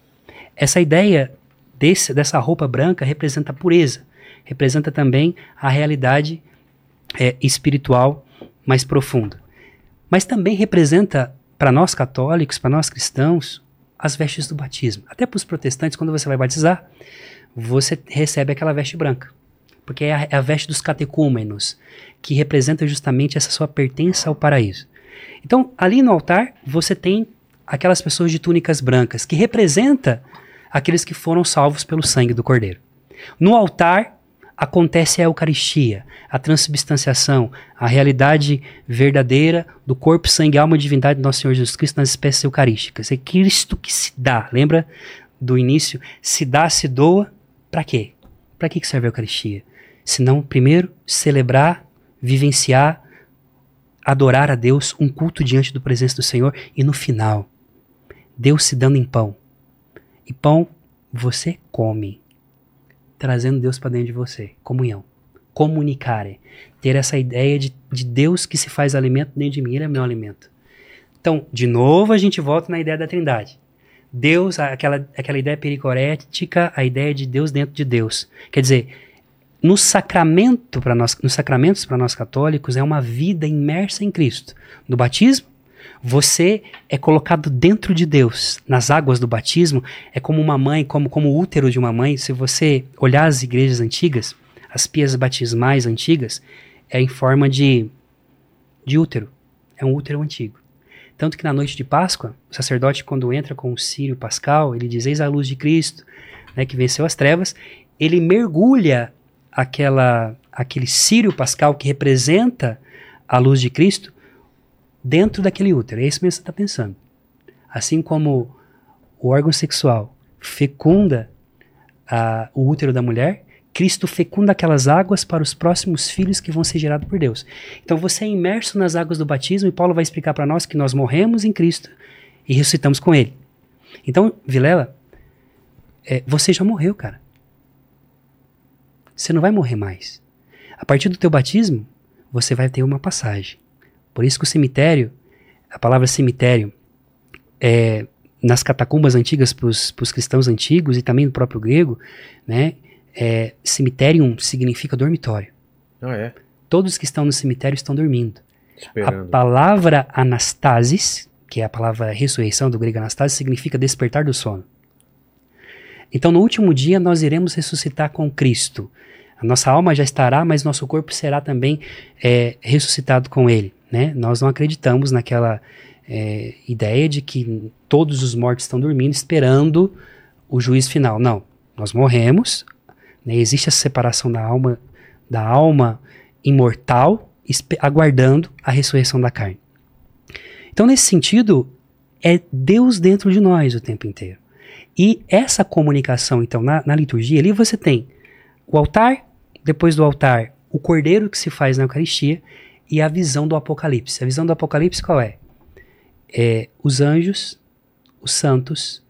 Essa ideia desse, dessa roupa branca representa a pureza, representa também a realidade é, espiritual mais profunda. Mas também representa, para nós católicos, para nós cristãos, as vestes do batismo. Até para os protestantes, quando você vai batizar, você recebe aquela veste branca. Porque é a, é a veste dos catecúmenos, que representa justamente essa sua pertença ao paraíso. Então, ali no altar, você tem aquelas pessoas de túnicas brancas, que representa aqueles que foram salvos pelo sangue do Cordeiro. No altar acontece a Eucaristia, a transubstanciação, a realidade verdadeira do corpo, sangue, alma e divindade do nosso Senhor Jesus Cristo nas espécies eucarísticas. É Cristo que se dá, lembra do início? Se dá, se doa, para quê? Para que serve a Eucaristia? Senão, primeiro, celebrar, vivenciar, adorar a Deus, um culto diante do presença do Senhor, e no final, Deus se dando em pão. E pão você come, trazendo Deus para dentro de você. Comunhão. Comunicare. Ter essa ideia de, de Deus que se faz alimento dentro de mim, Ele é meu alimento. Então, de novo, a gente volta na ideia da trindade. Deus, aquela, aquela ideia pericorética, a ideia de Deus dentro de Deus. Quer dizer, no sacramento para nós, nos sacramentos para nós católicos é uma vida imersa em Cristo. No batismo, você é colocado dentro de Deus. Nas águas do batismo, é como uma mãe, como, como o útero de uma mãe. Se você olhar as igrejas antigas, as pias batismais antigas, é em forma de, de útero. É um útero antigo. Tanto que na noite de Páscoa, o sacerdote, quando entra com o sírio pascal, ele diz: Eis a luz de Cristo, né, que venceu as trevas. Ele mergulha aquela, aquele sírio pascal que representa a luz de Cristo dentro daquele útero. É isso mesmo que você está pensando. Assim como o órgão sexual fecunda a, o útero da mulher, Cristo fecunda aquelas águas para os próximos filhos que vão ser gerados por Deus. Então você é imerso nas águas do batismo e Paulo vai explicar para nós que nós morremos em Cristo e ressuscitamos com Ele. Então, Vilela, é, você já morreu, cara. Você não vai morrer mais. A partir do teu batismo, você vai ter uma passagem. Por isso que o cemitério, a palavra cemitério, é, nas catacumbas antigas para os cristãos antigos e também no próprio grego, né, é, cemitério significa dormitório. Ah, é? Todos que estão no cemitério estão dormindo. Esperando. A palavra anastasis, que é a palavra ressurreição do grego anastasis, significa despertar do sono. Então, no último dia, nós iremos ressuscitar com Cristo. A nossa alma já estará, mas nosso corpo será também é, ressuscitado com Ele. Né? Nós não acreditamos naquela é, ideia de que todos os mortos estão dormindo esperando o juízo final. Não, nós morremos, né? existe a separação da alma da alma imortal aguardando a ressurreição da carne. Então, nesse sentido, é Deus dentro de nós o tempo inteiro. E essa comunicação, então, na, na liturgia, ali você tem o altar, depois do altar, o cordeiro que se faz na Eucaristia, e a visão do Apocalipse. A visão do Apocalipse qual é? É os anjos, os santos,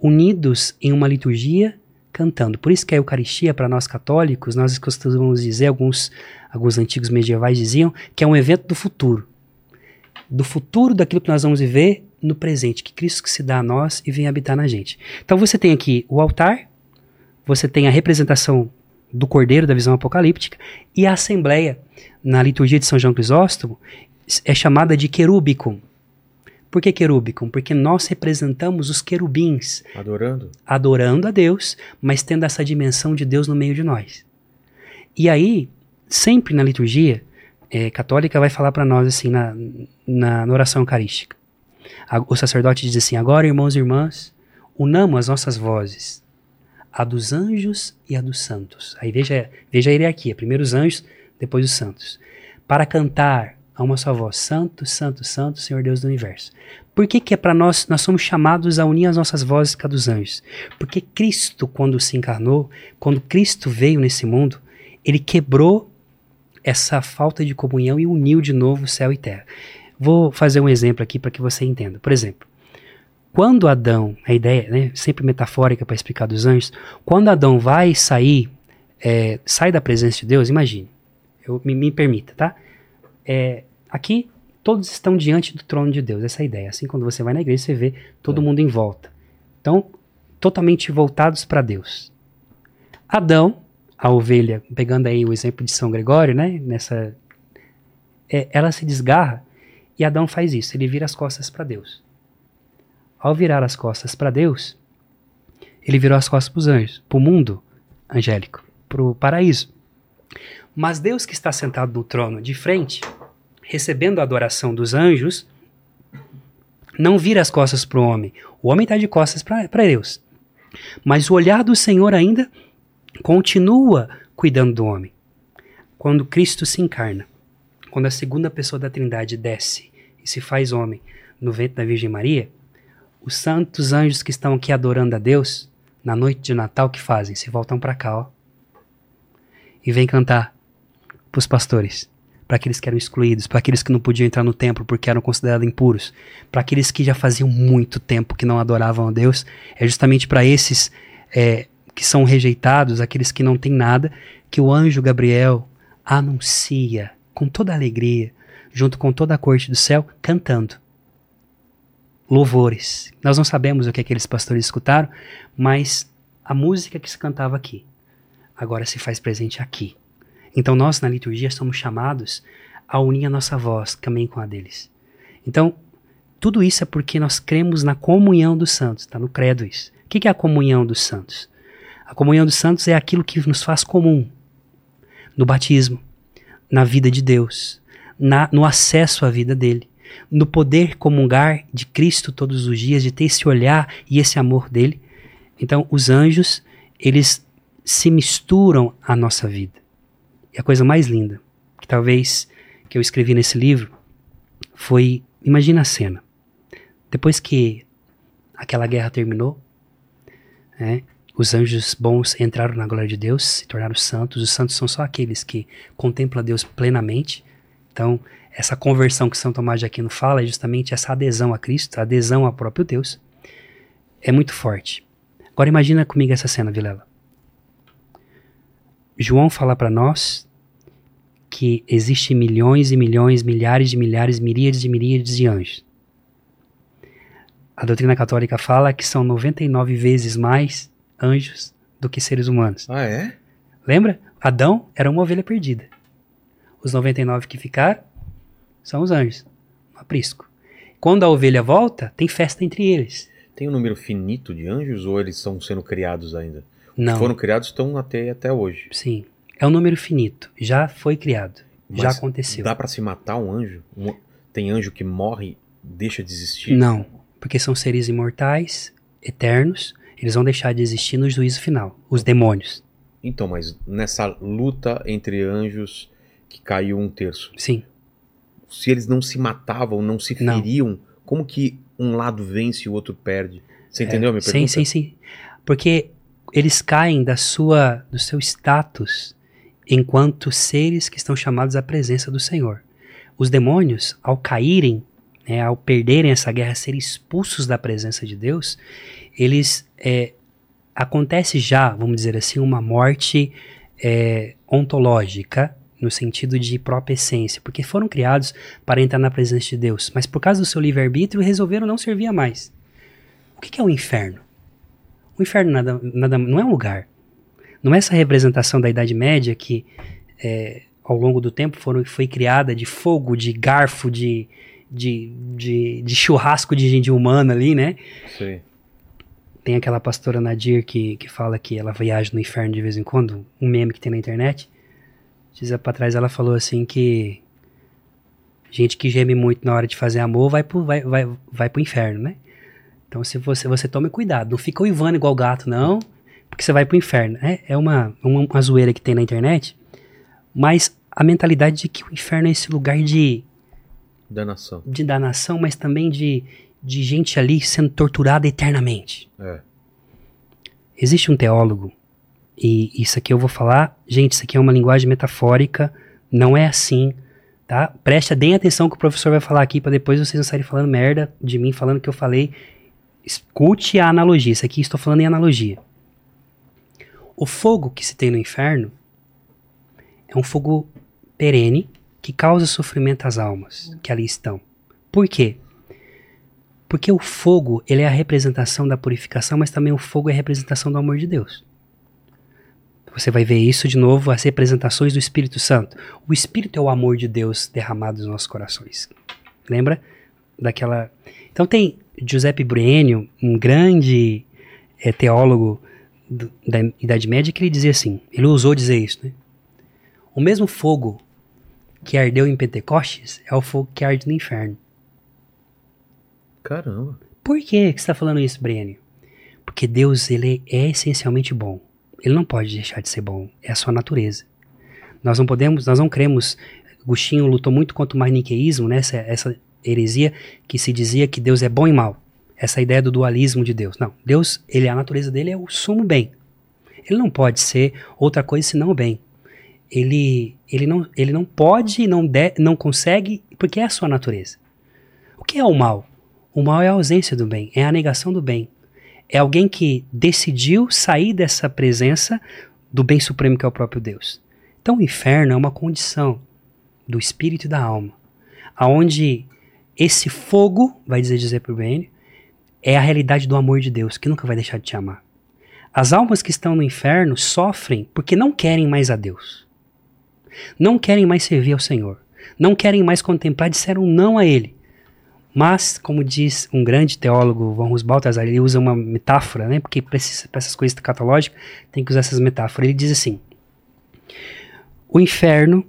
unidos em uma liturgia cantando. Por isso que a Eucaristia, para nós católicos, nós costumamos dizer, alguns, alguns antigos medievais diziam, que é um evento do futuro. Do futuro daquilo que nós vamos viver no presente, que Cristo que se dá a nós e vem habitar na gente. Então você tem aqui o altar, você tem a representação do Cordeiro da visão apocalíptica e a Assembleia na liturgia de São João Crisóstomo é chamada de querubicum. Por que querubicum? Porque nós representamos os querubins. Adorando. Adorando a Deus, mas tendo essa dimensão de Deus no meio de nós. E aí, sempre na liturgia é, católica, vai falar para nós assim, na, na, na oração eucarística. O sacerdote diz assim: Agora, irmãos e irmãs, unamos as nossas vozes, a dos anjos e a dos santos. Aí veja, veja a hierarquia: primeiro os anjos, depois os santos. Para cantar a uma só voz: Santo, Santo, Santo, Senhor Deus do universo. Por que, que é para nós, nós somos chamados a unir as nossas vozes com a dos anjos? Porque Cristo, quando se encarnou, quando Cristo veio nesse mundo, ele quebrou essa falta de comunhão e uniu de novo céu e terra. Vou fazer um exemplo aqui para que você entenda. Por exemplo, quando Adão, a ideia, né, sempre metafórica para explicar dos anjos, quando Adão vai sair, é, sai da presença de Deus, imagine, eu, me, me permita, tá? É, aqui todos estão diante do trono de Deus, essa é a ideia. Assim, quando você vai na igreja, você vê todo é. mundo em volta. Então, totalmente voltados para Deus. Adão, a ovelha, pegando aí o exemplo de São Gregório, né, nessa, é, ela se desgarra e Adão faz isso, ele vira as costas para Deus. Ao virar as costas para Deus, ele virou as costas para os anjos, para o mundo angélico, para o paraíso. Mas Deus que está sentado no trono de frente, recebendo a adoração dos anjos, não vira as costas para o homem. O homem está de costas para Deus. Mas o olhar do Senhor ainda continua cuidando do homem. Quando Cristo se encarna, quando a segunda pessoa da Trindade desce e se faz homem no ventre da Virgem Maria, os santos anjos que estão aqui adorando a Deus na noite de Natal, que fazem? Se voltam para cá, ó, e vêm cantar para os pastores, para aqueles que eram excluídos, para aqueles que não podiam entrar no templo porque eram considerados impuros, para aqueles que já faziam muito tempo que não adoravam a Deus. É justamente para esses é, que são rejeitados, aqueles que não têm nada, que o anjo Gabriel anuncia com toda alegria, junto com toda a corte do céu, cantando louvores. Nós não sabemos o que aqueles pastores escutaram, mas a música que se cantava aqui agora se faz presente aqui. Então nós na liturgia somos chamados a unir a nossa voz também com a deles. Então, tudo isso é porque nós cremos na comunhão dos santos, está no credo isso. O que é a comunhão dos santos? A comunhão dos santos é aquilo que nos faz comum no batismo, na vida de Deus, na, no acesso à vida dele, no poder comungar de Cristo todos os dias, de ter esse olhar e esse amor dele. Então, os anjos, eles se misturam à nossa vida. E a coisa mais linda, que talvez que eu escrevi nesse livro, foi, imagina a cena. Depois que aquela guerra terminou, né, os anjos bons entraram na glória de Deus, se tornaram santos. Os santos são só aqueles que contemplam Deus plenamente. Então, essa conversão que São Tomás de Aquino fala é justamente essa adesão a Cristo, adesão ao próprio Deus. É muito forte. Agora imagina comigo essa cena, Vilela. João fala para nós que existem milhões e milhões, milhares de milhares, miríades e miríades de anjos. A doutrina católica fala que são 99 vezes mais anjos do que seres humanos. Ah, é? Lembra? Adão era uma ovelha perdida. Os 99 que ficaram são os anjos, um aprisco. Quando a ovelha volta, tem festa entre eles. Tem um número finito de anjos ou eles estão sendo criados ainda? Não. Foram criados estão até, até hoje. Sim. É um número finito. Já foi criado. Mas já aconteceu. Dá para se matar um anjo? Um, tem anjo que morre, deixa de existir? Não, porque são seres imortais, eternos, eles vão deixar de existir no juízo final, os demônios. Então, mas nessa luta entre anjos que caiu um terço. Sim. Se eles não se matavam, não se feriam, não. como que um lado vence e o outro perde? Você é, entendeu é, a minha pergunta? Sim, sim, sim. Porque eles caem da sua, do seu status enquanto seres que estão chamados à presença do Senhor. Os demônios, ao caírem, né, ao perderem essa guerra, serem expulsos da presença de Deus, eles é, acontece já, vamos dizer assim, uma morte é, ontológica, no sentido de própria essência, porque foram criados para entrar na presença de Deus, mas por causa do seu livre-arbítrio resolveram não servir a mais. O que, é o inferno? O inferno nada, nada, não é um lugar. Não é essa representação da Idade Média que é, ao longo do tempo foram, foi criada de fogo, de garfo, de, de, de, de churrasco de gente humana ali, né? Sim. Tem aquela pastora Nadir que, que fala que ela viaja no inferno de vez em quando, um meme que tem na internet. Dias pra trás ela falou assim que gente que geme muito na hora de fazer amor vai pro, vai, vai, vai pro inferno, né? Então se você, você tome cuidado, não fica uivando igual gato não, porque você vai pro inferno. É, é uma, uma, uma zoeira que tem na internet, mas a mentalidade de que o inferno é esse lugar de, Danação. de danação, mas também de, de gente ali sendo torturada eternamente. É. Existe um teólogo, e isso aqui eu vou falar, gente, isso aqui é uma linguagem metafórica, não é assim, tá? Preste bem atenção que o professor vai falar aqui para depois vocês não saírem falando merda de mim, falando que eu falei. Escute a analogia, isso aqui estou falando em analogia. O fogo que se tem no inferno é um fogo perene que causa sofrimento às almas que ali estão. Por quê? Porque o fogo, ele é a representação da purificação, mas também o fogo é a representação do amor de Deus. Você vai ver isso de novo, as representações do Espírito Santo. O Espírito é o amor de Deus derramado nos nossos corações. Lembra daquela. Então tem Giuseppe Bruenio, um grande é, teólogo do, da Idade Média, que ele dizia assim: ele ousou dizer isso, né? O mesmo fogo que ardeu em Pentecostes é o fogo que arde no inferno. Caramba. Por que você está falando isso, Breno? Porque Deus ele é essencialmente bom. Ele não pode deixar de ser bom. É a sua natureza. Nós não podemos, nós não cremos. Agostinho lutou muito contra o maniqueísmo, né? essa, essa heresia que se dizia que Deus é bom e mal. Essa ideia do dualismo de Deus. Não, Deus, ele a natureza dele é o sumo bem. Ele não pode ser outra coisa senão o bem. Ele, ele, não, ele não pode, não, de, não consegue, porque é a sua natureza. O que é o mal? O mal é a ausência do bem, é a negação do bem. É alguém que decidiu sair dessa presença do bem supremo que é o próprio Deus. Então o inferno é uma condição do espírito e da alma, aonde esse fogo, vai dizer dizer para o bem, é a realidade do amor de Deus, que nunca vai deixar de te amar. As almas que estão no inferno sofrem porque não querem mais a Deus. Não querem mais servir ao Senhor. Não querem mais contemplar, disseram não a Ele. Mas, como diz um grande teólogo, Von Balthasar, ele usa uma metáfora, né? Porque para essas coisas catológicas tem que usar essas metáforas. Ele diz assim: o inferno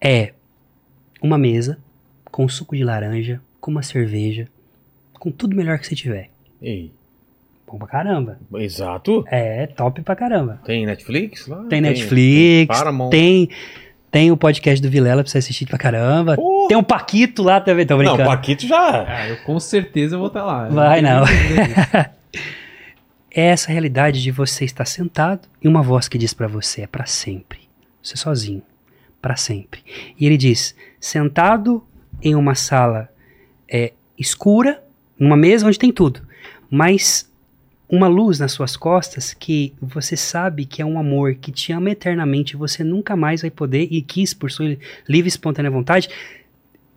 é uma mesa com suco de laranja, com uma cerveja, com tudo melhor que você tiver. Ei. Bom pra caramba. Exato. É, top pra caramba. Tem Netflix lá? Tem Netflix, tem tem, tem o podcast do Vilela pra você assistir pra caramba. Pô. Tem um Paquito lá também, tô Não, brincando. o Paquito já. Ah, eu com certeza vou estar lá. Vai, não. é essa realidade de você estar sentado e uma voz que diz pra você é pra sempre. Você sozinho, Pra sempre. E ele diz: sentado em uma sala é, escura, numa mesa onde tem tudo, mas uma luz nas suas costas que você sabe que é um amor que te ama eternamente, e você nunca mais vai poder e quis por sua livre e espontânea vontade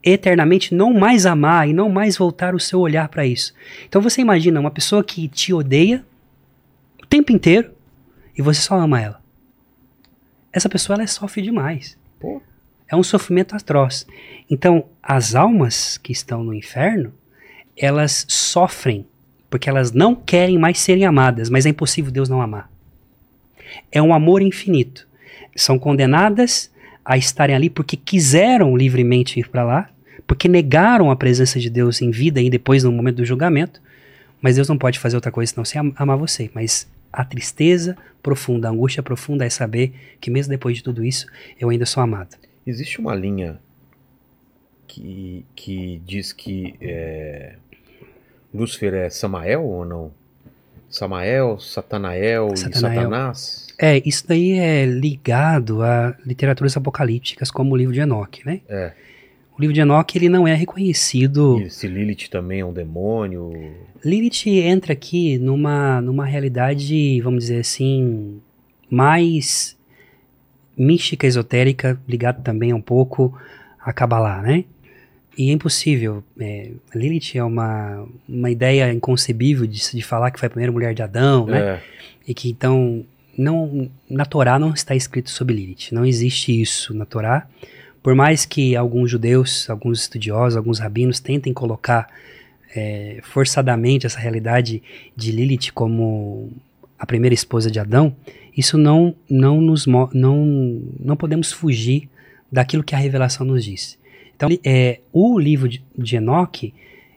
eternamente não mais amar e não mais voltar o seu olhar para isso. Então você imagina uma pessoa que te odeia o tempo inteiro e você só ama ela. Essa pessoa ela sofre demais. Pô. É um sofrimento atroz. Então, as almas que estão no inferno, elas sofrem porque elas não querem mais serem amadas, mas é impossível Deus não amar. É um amor infinito. São condenadas a estarem ali porque quiseram livremente ir para lá, porque negaram a presença de Deus em vida e depois no momento do julgamento, mas Deus não pode fazer outra coisa senão se am- amar você. Mas a tristeza profunda, a angústia profunda é saber que mesmo depois de tudo isso, eu ainda sou amado. Existe uma linha que, que diz que é, Lúcifer é Samael ou não? Samael, Satanael, Satanael. e Satanás? É, isso daí é ligado a literaturas apocalípticas como o livro de Enoque, né? É. O livro de Enoque ele não é reconhecido. E se Lilith também é um demônio. Lilith entra aqui numa, numa realidade, vamos dizer assim, mais mística, esotérica, ligado também um pouco a Kabbalah, né? E é impossível. É, Lilith é uma, uma ideia inconcebível de, de falar que foi a primeira mulher de Adão, né? É. E que então, não, na Torá não está escrito sobre Lilith. Não existe isso na Torá. Por mais que alguns judeus, alguns estudiosos, alguns rabinos tentem colocar é, forçadamente essa realidade de Lilith como a primeira esposa de Adão, isso não, não nos não, não podemos fugir daquilo que a revelação nos diz. Então, é, o livro de, de Enoque,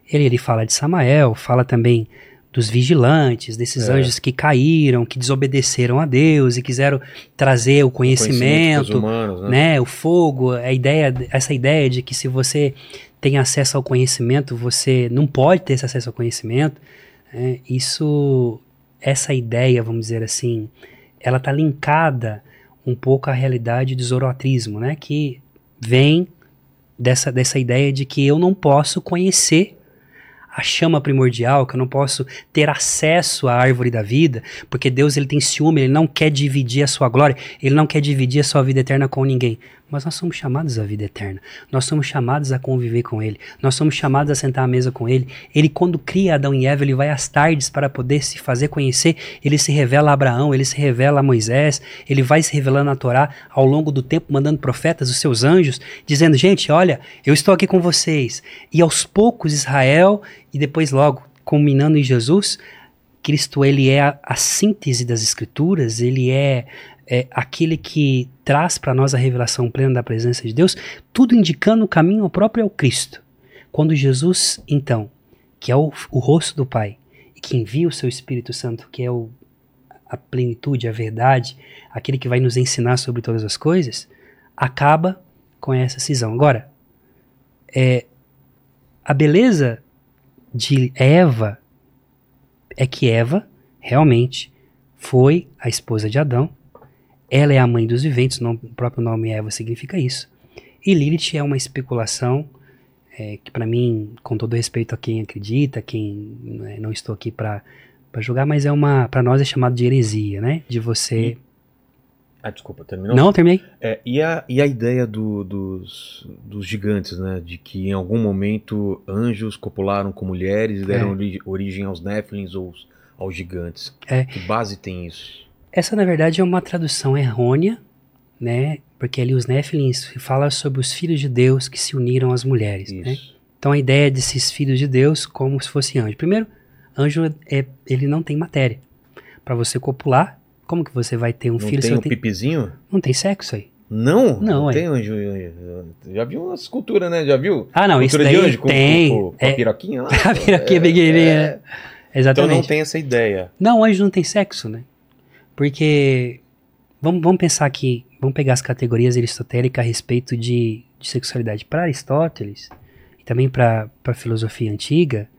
ele, ele fala de Samael, fala também dos vigilantes, desses É. anjos que caíram, que desobedeceram a Deus e quiseram trazer o Conhecimento conhecimento, pros humanos, né? né, o fogo, a ideia, essa ideia de que se você tem acesso ao conhecimento, você não pode ter esse acesso ao conhecimento, né, isso, essa ideia, vamos dizer assim, ela está linkada um pouco à realidade do zoroatrismo, né, que vem dessa, dessa ideia de que eu não posso conhecer a chama primordial, que eu não posso ter acesso à árvore da vida, porque Deus ele tem ciúme, ele não quer dividir a sua glória, ele não quer dividir a sua vida eterna com ninguém. Mas nós somos chamados à vida eterna. Nós somos chamados a conviver com ele. Nós somos chamados a sentar à mesa com ele. Ele quando cria Adão e Eva, ele vai às tardes para poder se fazer conhecer. Ele se revela a Abraão, ele se revela a Moisés, ele vai se revelando na Torá ao longo do tempo, mandando profetas, os seus anjos, dizendo: "Gente, olha, eu estou aqui com vocês". E aos poucos Israel e depois logo culminando em Jesus, Cristo ele é a, a síntese das escrituras, ele é, é aquele que traz para nós a revelação plena da presença de Deus, tudo indicando o caminho próprio ao Cristo. Quando Jesus, então, que é o, o rosto do Pai, e que envia o seu Espírito Santo, que é o, a plenitude, a verdade, aquele que vai nos ensinar sobre todas as coisas, acaba com essa cisão. Agora, é, a beleza de Eva é que Eva realmente foi a esposa de Adão. Ela é a mãe dos viventes, o nome- o próprio nome Eva significa isso. E Lilith é uma especulação é, que, para mim, com todo respeito a quem acredita, quem né, não estou aqui para julgar, mas é uma, para nós é chamado de heresia, né? De você. Ah, desculpa, terminou? Não, terminei. É, e, a, e a ideia do- dos, dos gigantes, né? De que em algum momento anjos copularam com mulheres e deram É. ori- origem aos Néfilins ou aos, aos gigantes. É. Que base tem isso? Essa, na verdade, é uma tradução errônea, né? Porque ali os Néfilins fala sobre os filhos de Deus que se uniram às mulheres, né? Isso. Então a ideia desses filhos de Deus como se fosse anjo. Primeiro, anjo é, ele não tem matéria. Para você copular, como que você vai ter um Não filho tem não um tem, pipizinho? não tem sexo aí? Não? Não, é. tem anjo. Já viu uma escultura, né? Já viu? Ah, não, isso Escultura daí de anjo com, tem. com, com a é, piroquinha lá? a piroquinha pequenininha, né? Então Exatamente. não tem essa ideia. Não, anjo não tem sexo, né? Porque vamos, vamos pensar aqui, vamos pegar as categorias aristotélicas a respeito de, de sexualidade. Para Aristóteles e também para a filosofia antiga,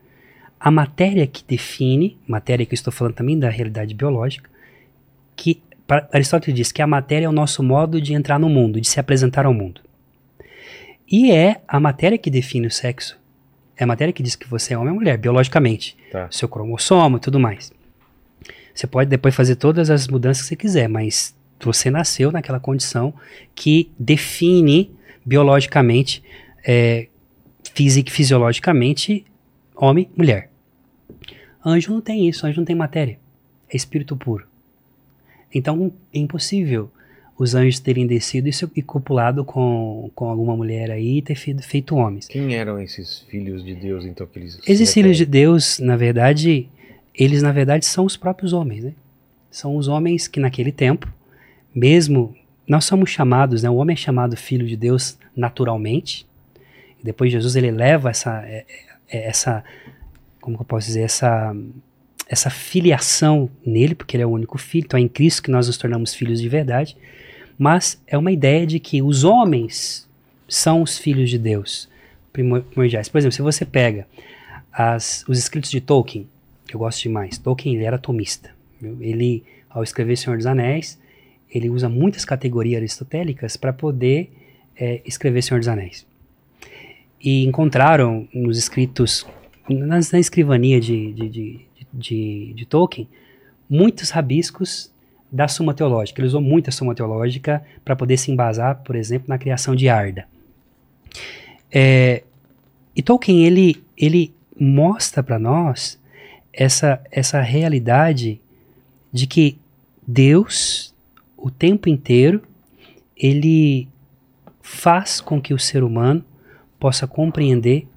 a matéria que define, matéria que eu estou falando também da realidade biológica, que pra- Aristóteles diz que a matéria é o nosso modo de entrar no mundo, de se apresentar ao mundo. E é a matéria que define o sexo. É a matéria que diz que você é homem ou mulher, biologicamente Tá. seu cromossomo e tudo mais. Você pode depois fazer todas as mudanças que você quiser, mas você nasceu naquela condição que define biologicamente, é, fisi- fisiologicamente, homem, mulher. Anjo não tem isso, anjo não tem matéria. É espírito puro. Então é impossível os anjos terem descido e, copulado com, com alguma mulher aí e ter feito, feito homens. Quem eram esses filhos de Deus, então, que eles. se Esses filhos de? Deus, na verdade, eles na verdade são os próprios homens, né? São os homens que naquele tempo, mesmo nós somos chamados, né? O homem é chamado filho de Deus naturalmente. Depois Jesus ele leva essa é, é, essa como eu posso dizer essa essa filiação nele, porque ele é o único filho, então é em Cristo que nós nos tornamos filhos de verdade. Mas é uma ideia de que os homens são os filhos de Deus primor- primordiais. Por exemplo, se você pega as- os escritos de Tolkien, eu gosto demais. Tolkien ele era atomista. viu? Ele, ao escrever Senhor dos Anéis, ele usa muitas categorias aristotélicas para poder é, escrever Senhor dos Anéis. e encontraram nos escritos, na, na escrivania de, de, de, de, de Tolkien, muitos rabiscos da Suma Teológica. Ele usou muito a Suma Teológica para poder se embasar, por exemplo, na criação de Arda. É, e Tolkien, ele, ele mostra para nós essa, essa realidade de que Deus, o tempo inteiro, ele faz com que o ser humano possa compreender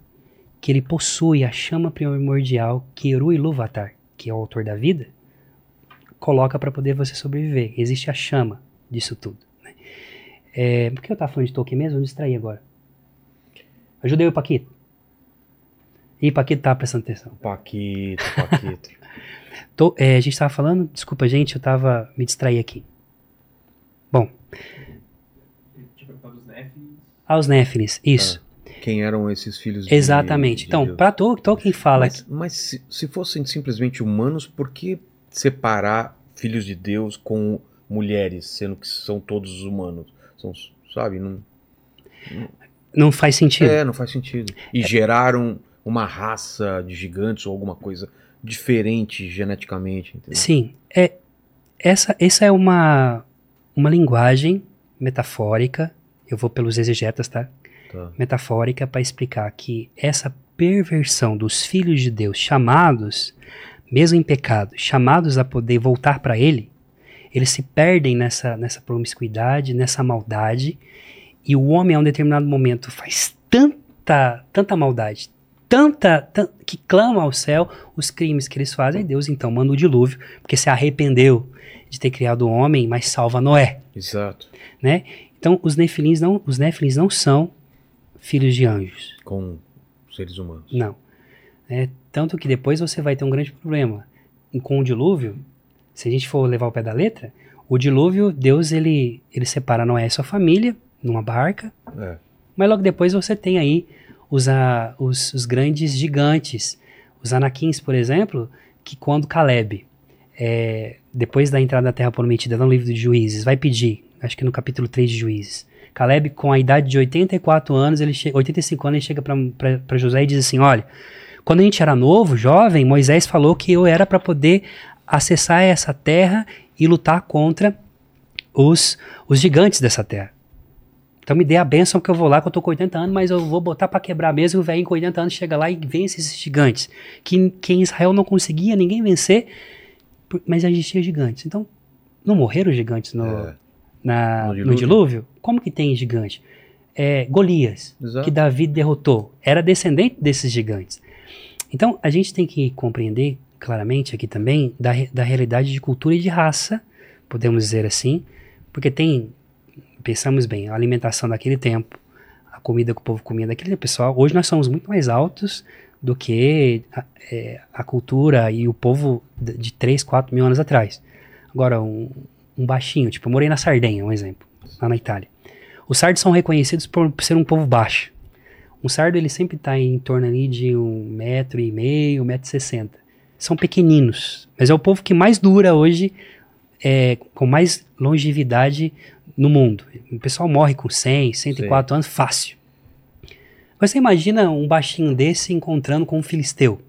que ele possui a chama primordial que Eru Ilúvatar, que é o autor da vida, coloca para poder você sobreviver. Existe a chama disso tudo. Né? É, por que eu estava falando de Tolkien mesmo? Eu me distraí agora. Ajudei o Paquito. E Paquito tava prestando atenção. Paquito, Paquito. Tô, é, a gente estava falando, desculpa gente, eu tava me distraí aqui. Bom. Aos Néfilis, isso. Ah, quem eram esses filhos de Exatamente. de então, Deus? para Tolkien fala Mas, mas se, se fossem simplesmente humanos, por que separar filhos de Deus com mulheres, sendo que são todos humanos? São, sabe? Não, não faz sentido. é, não faz sentido. E geraram uma raça de gigantes ou alguma coisa diferente geneticamente. Entendeu? Sim, é essa essa é uma uma linguagem metafórica. Eu vou pelos exegetas, tá? Tá. Metafórica para explicar que essa perversão dos filhos de Deus chamados, mesmo em pecado, chamados a poder voltar para ele, eles se perdem nessa nessa promiscuidade, nessa maldade, e o homem a um determinado momento faz tanta tanta maldade, tanta, tan- que clama ao céu os crimes que eles fazem, Deus então manda o dilúvio, porque se arrependeu de ter criado o homem, mas salva Noé, Exato. né? Então os nefilins não, os nefilins não são filhos de anjos, Com seres humanos. não. É, tanto que depois você vai ter um grande problema com o dilúvio. Se a gente for levar o pé da letra, o dilúvio, Deus ele ele separa Noé e sua família numa barca, É. mas logo depois você tem aí os, a- os, os grandes gigantes, os anakins, por exemplo, que quando Caleb, é, depois da entrada da Terra Prometida, no livro de Juízes, vai pedir, acho que no capítulo 3 de Juízes, Caleb, com a idade de 84 anos, ele che- 85 anos, ele chega para José e diz assim: Olha, quando a gente era novo, jovem, Moisés falou que eu era para poder acessar essa terra e lutar contra os, os gigantes dessa terra. Então me dê a benção que eu vou lá, que eu tô com 80 anos, mas eu vou botar pra quebrar mesmo. E o velhinho com 80 anos chega lá e vence esses gigantes. Que, que em Israel não conseguia ninguém vencer, mas existia gigantes. Então, não morreram gigantes no, É. na- No no, dilúvio. dilúvio. Como que tem gigante? É, Golias, Exato. que Davi derrotou, era descendente desses gigantes. Então, a gente tem que compreender claramente aqui também da, da realidade de cultura e de raça, podemos dizer assim, porque tem, pensamos bem, a alimentação daquele tempo, a comida que o povo comia daquele pessoal, hoje nós somos muito mais altos do que a, é, a cultura e o povo de, de 3, 4 mil anos atrás. Agora, um, um baixinho, tipo, eu morei na Sardenha, um exemplo, lá na Itália. Os sardos são reconhecidos por ser um povo baixo. Um sardo ele sempre está em torno ali de um metro e meio, um metro e sessenta. São pequeninos, mas é o povo que mais dura hoje, é, com mais longevidade no mundo. O pessoal morre com 100, 104 anos fácil. Você imagina um baixinho desse encontrando com um filisteu?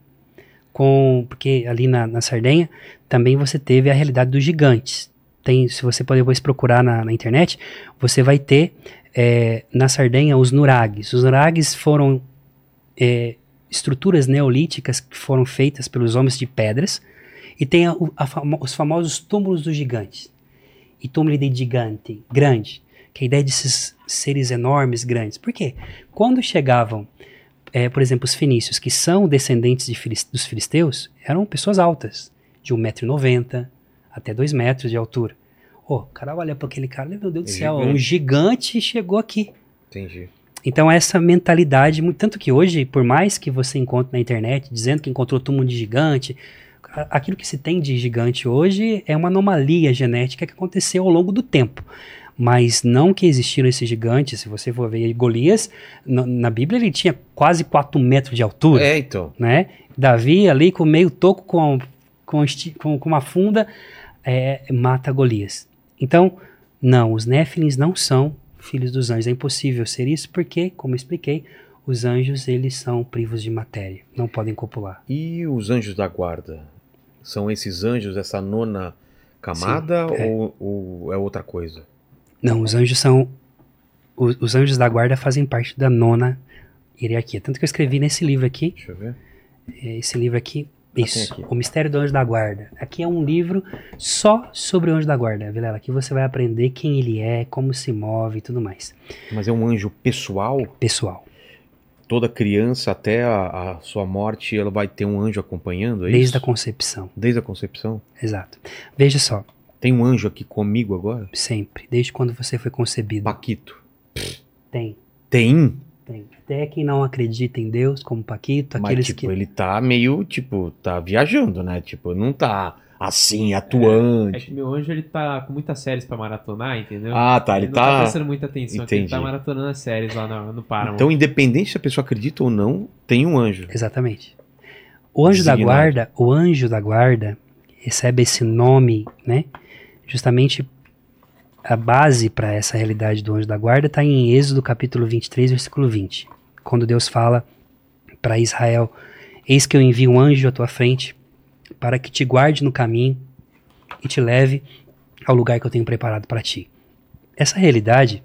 Com, porque ali na, na Sardenha também você teve a realidade dos gigantes. Tem, se você pode depois procurar na, na internet, você vai ter é, na Sardenha os nurags. Os nurags foram é, estruturas neolíticas que foram feitas pelos homens de pedras e tem a- a os famosos túmulos dos gigantes. E túmulo de gigante, grande, que é a ideia desses seres enormes, grandes. Por quê? Quando chegavam, é, por exemplo, os fenícios, que são descendentes de filis- dos filisteus, eram pessoas altas, de 1,90m até 2 metros de altura. Ô, o cara olha para aquele cara, meu Deus do É céu, gigante. um gigante chegou aqui. Entendi. Então essa mentalidade, tanto que hoje, por mais que você encontre na internet dizendo que encontrou túmulo de gigante, aquilo que se tem de gigante hoje é uma anomalia genética que aconteceu ao longo do tempo. Mas não que existiram esses gigantes, se você for ver Golias, na, na Bíblia ele tinha quase 4 metros de altura, É, então. né? Davi ali com meio toco com, com, com, com uma funda, é, mata Golias. Então, não, os Néfilins não são filhos dos anjos. É impossível ser isso porque, como expliquei, os anjos, eles são privos de matéria, não podem copular. E os anjos da guarda? São esses anjos, essa nona camada Sim, é. ou, ou é outra coisa? Não, os anjos são. Os, os anjos da guarda fazem parte da nona hierarquia. Tanto que eu escrevi nesse livro aqui, Deixa eu ver. é, esse livro aqui, tem isso, aqui. O Mistério do Anjo da Guarda. Aqui é um livro só sobre o anjo da guarda, Vilela. Aqui você vai aprender quem ele é, como se move e tudo mais. Mas é um anjo pessoal? Pessoal, Toda criança até a, a sua morte, ela vai ter um anjo acompanhando, é desde isso? a concepção. Desde a concepção? Exato. Veja só, Tem um anjo aqui comigo agora? sempre, desde quando você foi concebido. Paquito. Tem, Tem? tem. Até quem não acredita em Deus, como Paquito, Mas, aqueles tipo, que. ele tá meio, tipo, tá viajando, né? Tipo, não tá assim, É atuante. que meu anjo ele tá com muitas séries pra maratonar, entendeu? Ah, tá, ele não tá- tá prestando muita atenção, ele tá maratonando as séries lá no, no Paramount. Então, independente se a pessoa acredita ou não, tem um anjo. Exatamente. O anjo da Designado. guarda, o anjo da guarda recebe esse nome, né? Justamente a base para essa realidade do anjo da guarda está em Êxodo capítulo 23, versículo 20, quando Deus fala para Israel: Eis que eu envio um anjo à tua frente para que te guarde no caminho e te leve ao lugar que eu tenho preparado para ti. Essa realidade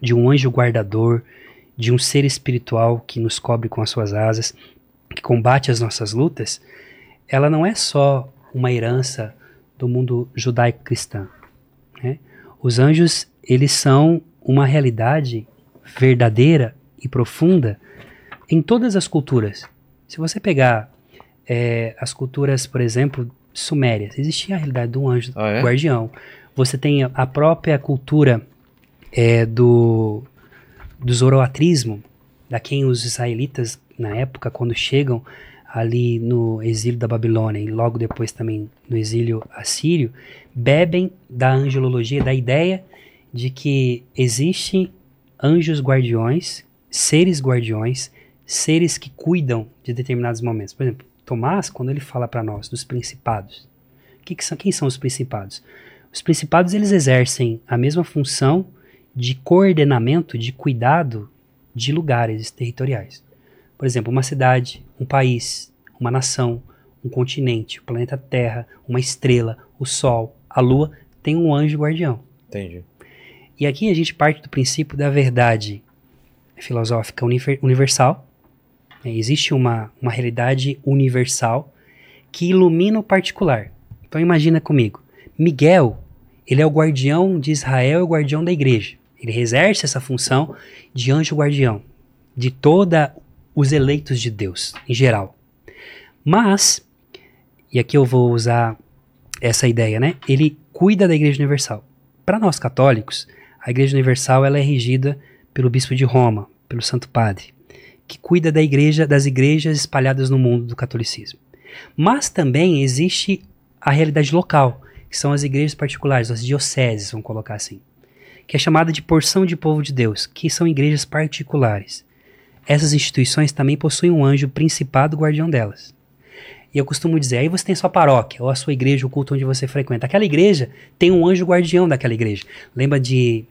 de um anjo guardador, de um ser espiritual que nos cobre com as suas asas, que combate as nossas lutas, ela não é só uma herança do mundo judaico-cristão. né? Os anjos, eles são uma realidade verdadeira e profunda em todas as culturas. Se você pegar é, as culturas, por exemplo, sumérias, existia a realidade do anjo Ah, é? guardião. Você tem a- própria cultura é, do, do zoroatrismo, da quem os israelitas, na época, quando chegam ali no exílio da Babilônia e logo depois também no exílio assírio, bebem da angelologia, da ideia de que existem anjos guardiões, seres guardiões, seres que cuidam de determinados momentos. Por exemplo, Tomás, quando ele fala para nós dos principados, que que são, quem são os principados? Os principados eles exercem a mesma função de coordenamento, de cuidado de lugares territoriais. Por exemplo, uma cidade, um país, uma nação, um continente, o planeta Terra, uma estrela, o Sol, a Lua, tem um anjo guardião. Entendi. E aqui a gente parte do princípio da verdade filosófica univer- universal. É, Existe uma, uma realidade universal que ilumina o particular. Então imagina comigo, Miguel, ele é o guardião de Israel e o guardião da igreja. Ele exerce essa função de anjo guardião de todos os eleitos de Deus, em geral. Mas, e aqui eu vou usar essa ideia, né? Ele cuida da Igreja Universal. Para nós católicos, a Igreja Universal ela é regida pelo Bispo de Roma, pelo Santo Padre, que cuida da igreja, das igrejas espalhadas no mundo do catolicismo. Mas também existe a realidade local, que são as igrejas particulares, as dioceses, vamos colocar assim, que é chamada de porção de povo de Deus, que são igrejas particulares. Essas instituições também possuem um anjo principado guardião delas. E eu costumo dizer, aí você tem sua paróquia, ou a sua igreja, o culto onde você frequenta. Aquela igreja tem um anjo guardião daquela igreja. Lembra de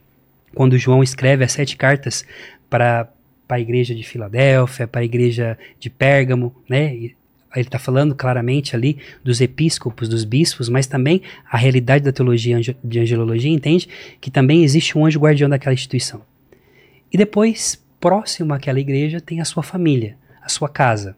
quando João escreve as sete cartas para a igreja de Filadélfia, para a igreja de Pérgamo, né? Ele está falando claramente ali dos episcopos, dos bispos, mas também a realidade da teologia de angelologia entende que também existe um anjo guardião daquela instituição. E depois, próximo àquela igreja, tem a sua família, a sua casa.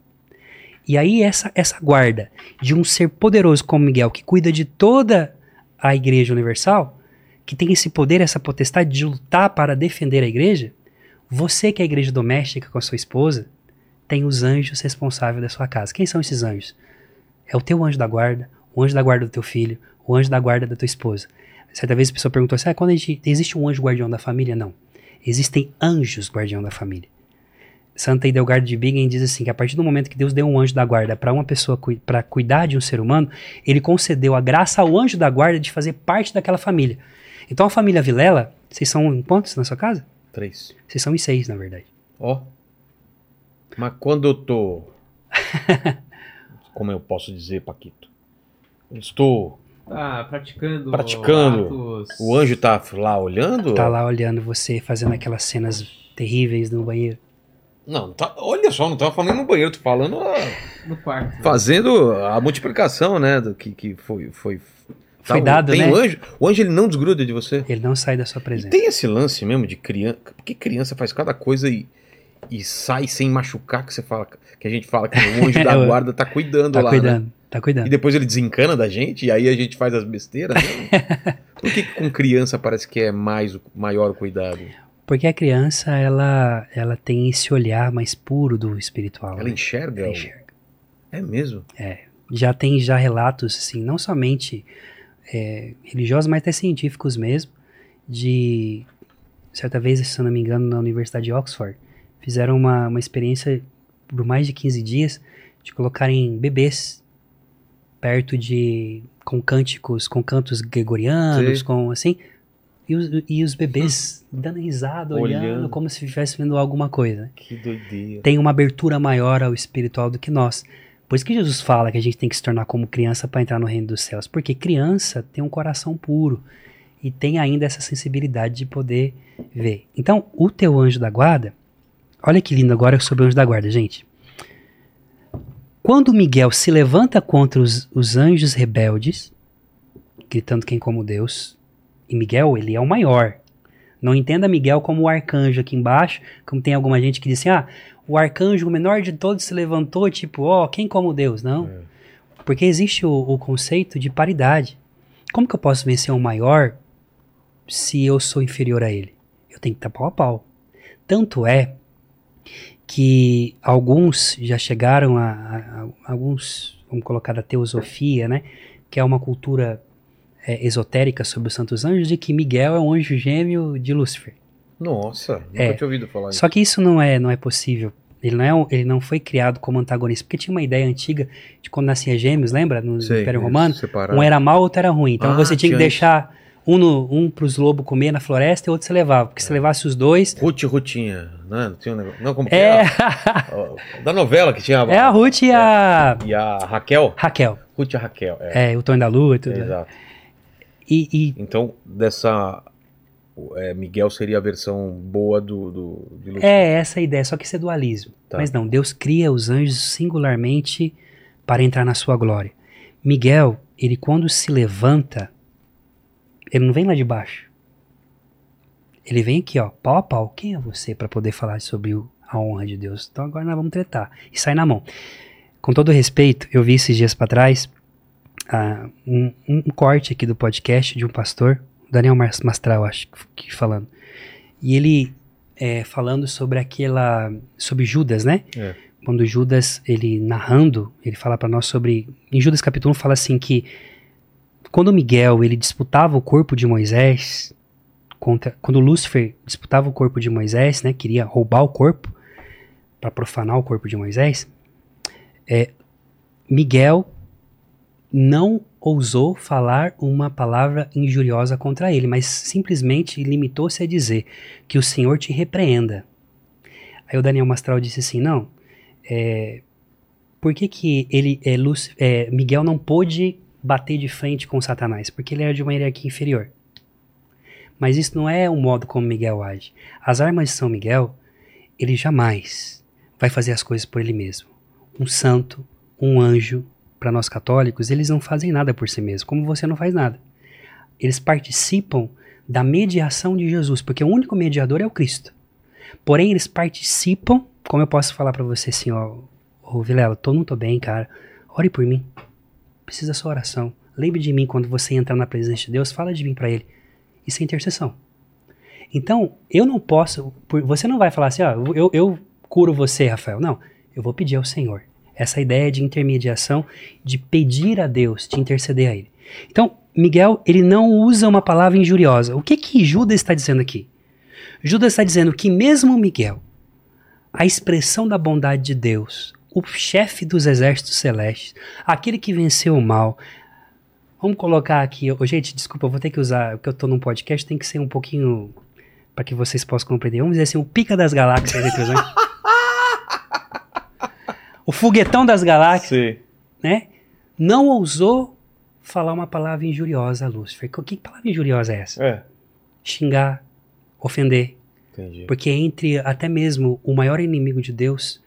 E aí essa, essa guarda de um ser poderoso como Miguel, que cuida de toda a igreja universal, que tem esse poder, essa potestade de lutar para defender a igreja, você que é igreja doméstica com a sua esposa, tem os anjos responsáveis da sua casa. Quem são esses anjos? É o teu anjo da guarda, o anjo da guarda do teu filho, o anjo da guarda da tua esposa. Certa vez a pessoa perguntou assim, ah, quando gente, existe um anjo guardião da família? Não. Existem anjos guardião da família. Santa Idelgarda de Bingen diz assim que a partir do momento que Deus deu um anjo da guarda para uma pessoa para cuidar de um ser humano, ele concedeu a graça ao anjo da guarda de fazer parte daquela família. Então a família Vilela, vocês são quantos na sua casa? Três. Vocês são em seis, na verdade. Ó. Mas quando eu tô. Como eu posso dizer, Paquito? Eu estou. Tá praticando. Praticando. atos- O anjo tá lá olhando? Tá lá olhando você fazendo aquelas cenas terríveis no banheiro. Não, tá, olha só, não tava falando no banheiro, tô falando a- No quarto. fazendo a multiplicação, né? Do que, que foi. Foi, Foi o- dado, tem né? o anjo. O anjo ele não desgruda de você. Ele não sai da sua E presença. tem esse lance mesmo de criança. Porque criança faz cada coisa e, e sai sem machucar, que você fala. Que a gente fala que o anjo da É, guarda tá cuidando Tá lá. né? cuidando, tá E cuidando. depois ele desencana da gente, e aí a gente faz as besteiras. Né? Por que, que com criança parece que é mais o maior o cuidado? Porque a criança, ela, ela tem esse olhar mais puro do espiritual. Ela né? enxerga? Ela enxerga. É mesmo? Já tem já relatos, assim, não somente é, religiosos, mas até científicos mesmo, de certa vez, se eu não me engano, na Universidade de Oxford, fizeram uma, uma experiência por mais de 15 dias de colocarem bebês perto de com cânticos, com cantos gregorianos, Sei. com assim, e os, e os bebês dando risada, olhando, Olhando. como se estivesse vendo alguma coisa Que doideira. tem uma abertura maior ao espiritual do que nós. Por isso que Jesus fala que a gente tem que se tornar como criança para entrar no reino dos céus, porque criança tem um coração puro e tem ainda essa sensibilidade de poder ver. Então, o teu anjo da guarda, olha que lindo agora sobre o anjo da guarda, gente. Quando Miguel se levanta contra os, os anjos rebeldes, gritando quem como Deus, e Miguel, ele é o maior. Não entenda Miguel como o arcanjo aqui embaixo, como tem alguma gente que diz assim, ah, o arcanjo, menor de todos, se levantou, tipo, ó, quem como Deus? Não. É. Porque existe o, o conceito de paridade. Como que eu posso vencer um maior se eu sou inferior a ele? Eu tenho que estar pau a pau. Tanto é que alguns já chegaram a, a- a- alguns, vamos colocar da teosofia, né? Que é uma cultura é, esotérica sobre os santos anjos, de que Miguel é um anjo gêmeo de Lúcifer. Nossa, nunca É. tinha ouvido falar Só que isso não é, não é possível. Ele não, é ele não foi criado como antagonista, porque tinha uma ideia antiga de quando nascia gêmeos, lembra? No Sei, Império isso, Romano. separado. Um era mau, outro era ruim. Então Ah, você tinha que deixar um, no, um pros lobos comer na floresta e outro você levava. Porque se levasse os dois. Ruth e Rutinha, né? Não tinha um negócio. Não, como que É, é? Da novela que tinha. é a Ruth e a E a Raquel? Raquel. Ruth e a Raquel. É, É, o Tom da Lua e tudo. é, exato. E, e Então, dessa. É, Miguel seria a versão boa do. do de Lúcifer. é essa a ideia, só que isso é dualismo. Tá. Mas não, Deus cria os anjos singularmente para entrar na sua glória. Miguel, ele quando se levanta, ele não vem lá de baixo. Ele vem aqui, ó, pau a pau. Quem é você para poder falar sobre o- a honra de Deus? Então agora nós vamos tretar. E sai na mão. Com todo respeito, eu vi esses dias para trás ah, um, um corte aqui do podcast de um pastor, Daniel Mas- Mastral, acho que falando. E ele é, falando sobre aquela. sobre Judas, né? É. Quando Judas, ele narrando, ele fala para nós sobre. Em Judas capítulo 1 fala assim que quando Miguel ele disputava o corpo de Moisés, contra, quando Lúcifer disputava o corpo de Moisés, né? Queria roubar o corpo para profanar o corpo de Moisés, é, Miguel não ousou falar uma palavra injuriosa contra ele, mas simplesmente limitou-se a dizer que o Senhor te repreenda. Aí o Daniel Mastral disse assim, não, é, por que que ele, é, Lúci- é, Miguel não pôde bater de frente com Satanás? Porque ele era de uma hierarquia inferior. Mas isso não é o modo como Miguel age. As armas de São Miguel, ele jamais vai fazer as coisas por ele mesmo. Um santo, um anjo, para nós católicos, eles não fazem nada por si mesmos, como você não faz nada. Eles participam da mediação de Jesus, porque o único mediador é o Cristo. Porém, eles participam, como eu posso falar para você assim, ó, ô Vilela, tô, não tô bem, cara, ore por mim. Precisa sua oração. Lembre de mim quando você entrar na presença de Deus, fala de mim para ele. Isso é intercessão. Então, eu não posso, você não vai falar assim, ó, eu, eu curo você, Rafael. Não, eu vou pedir ao Senhor. Essa ideia de intermediação, de pedir a Deus, de interceder a Ele. Então, Miguel, ele não usa uma palavra injuriosa. O que que Judas está dizendo aqui? Judas está dizendo que mesmo Miguel, a expressão da bondade de Deus, o chefe dos exércitos celestes, aquele que venceu o mal. Vamos colocar aqui, ô, gente, desculpa, eu vou ter que usar, porque eu estou num podcast, tem que ser um pouquinho para que vocês possam compreender. Vamos dizer assim, o pica das galáxias entre os anjos. O foguetão das galáxias, Sim. né? Não ousou falar uma palavra injuriosa a Lúcifer. Que que palavra injuriosa é essa? É. Xingar, ofender. Entendi. Porque entre até mesmo o maior inimigo de Deus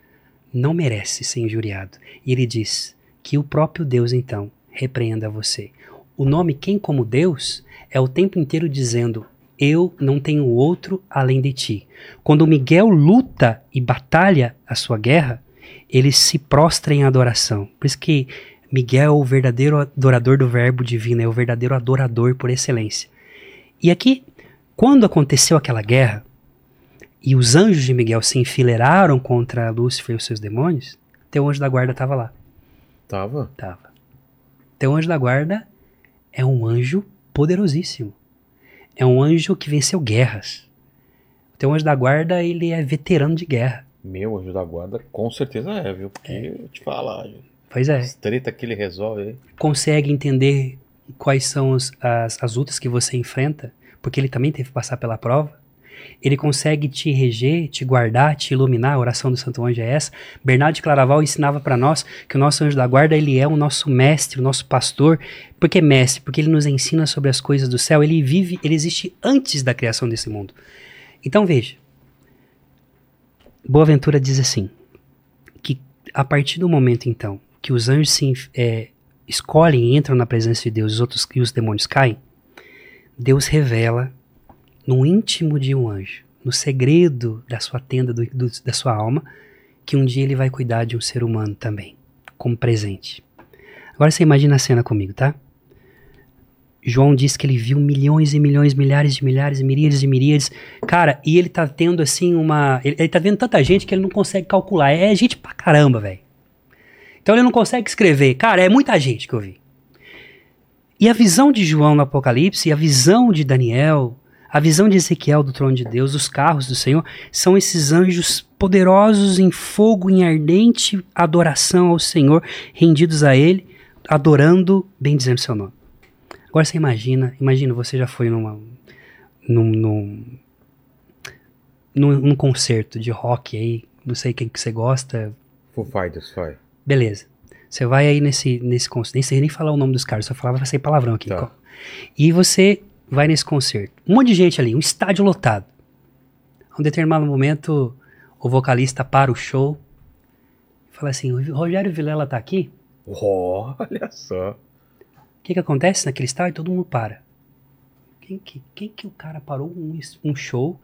não merece ser injuriado. E ele diz que o próprio Deus então repreenda você. O nome quem como Deus é o tempo inteiro dizendo eu não tenho outro além de ti. Quando Miguel luta e batalha a sua guerra, ele se prostra em adoração. Por isso que Miguel é o verdadeiro adorador do verbo divino, é o verdadeiro adorador por excelência. E aqui, quando aconteceu aquela guerra, e os anjos de Miguel se enfileiraram contra Lúcifer e os seus demônios, teu anjo da guarda estava lá. Tava? Tava. Teu anjo da guarda é um anjo poderosíssimo. É um anjo que venceu guerras. O teu anjo da guarda, ele é veterano de guerra. Meu anjo da guarda, com certeza é, viu? Porque eu te falar. Pois é. As treta que ele resolve aí. Consegue entender quais são os- as, as lutas que você enfrenta, porque ele também teve que passar pela prova. Ele consegue te reger, te guardar, te iluminar. A oração do Santo Anjo é essa. Bernardo de Claraval ensinava para nós que o nosso anjo da guarda ele é o nosso mestre, o nosso pastor. Por que mestre? Porque ele nos ensina sobre as coisas do céu. Ele vive, ele existe antes da criação desse mundo. Então veja. Boaventura diz assim: que a partir do momento então que os anjos se é, escolhem e entram na presença de Deus, os outros e os demônios caem, Deus revela no íntimo de um anjo, no segredo da sua tenda, do- do- da sua alma, que um dia ele vai cuidar de um ser humano também, como presente. Agora você imagina a cena comigo, tá? João diz que ele viu milhões e milhões, milhares de milhares, miríades de miríades. Cara, e ele tá tendo assim uma. Ele, ele tá vendo tanta gente que ele não consegue calcular. É gente pra caramba, velho. Então ele não consegue escrever. Cara, é muita gente que eu vi. E a visão de João no Apocalipse, e a visão de Daniel, a visão de Ezequiel do trono de Deus, dos carros do Senhor, são esses anjos poderosos em fogo, em ardente adoração ao Senhor, rendidos a Ele, adorando, bem dizendo seu nome. Agora você imagina, imagina, você já foi numa, num, num, num, num concerto de rock aí, não sei quem que você gosta, Foo Fighters, vai. Beleza. Você vai aí nesse, nesse concerto. Nem sei nem falar o nome dos caras, só falava vai sair palavrão aqui. Tá. E você vai nesse concerto. Um monte de gente ali, um estádio lotado. A um determinado momento, o vocalista para o show e fala assim: o Rogério Vilela tá aqui? Olha só. Que, que acontece naquele estádio? Todo mundo para. Quem que, quem que o cara parou um, um show,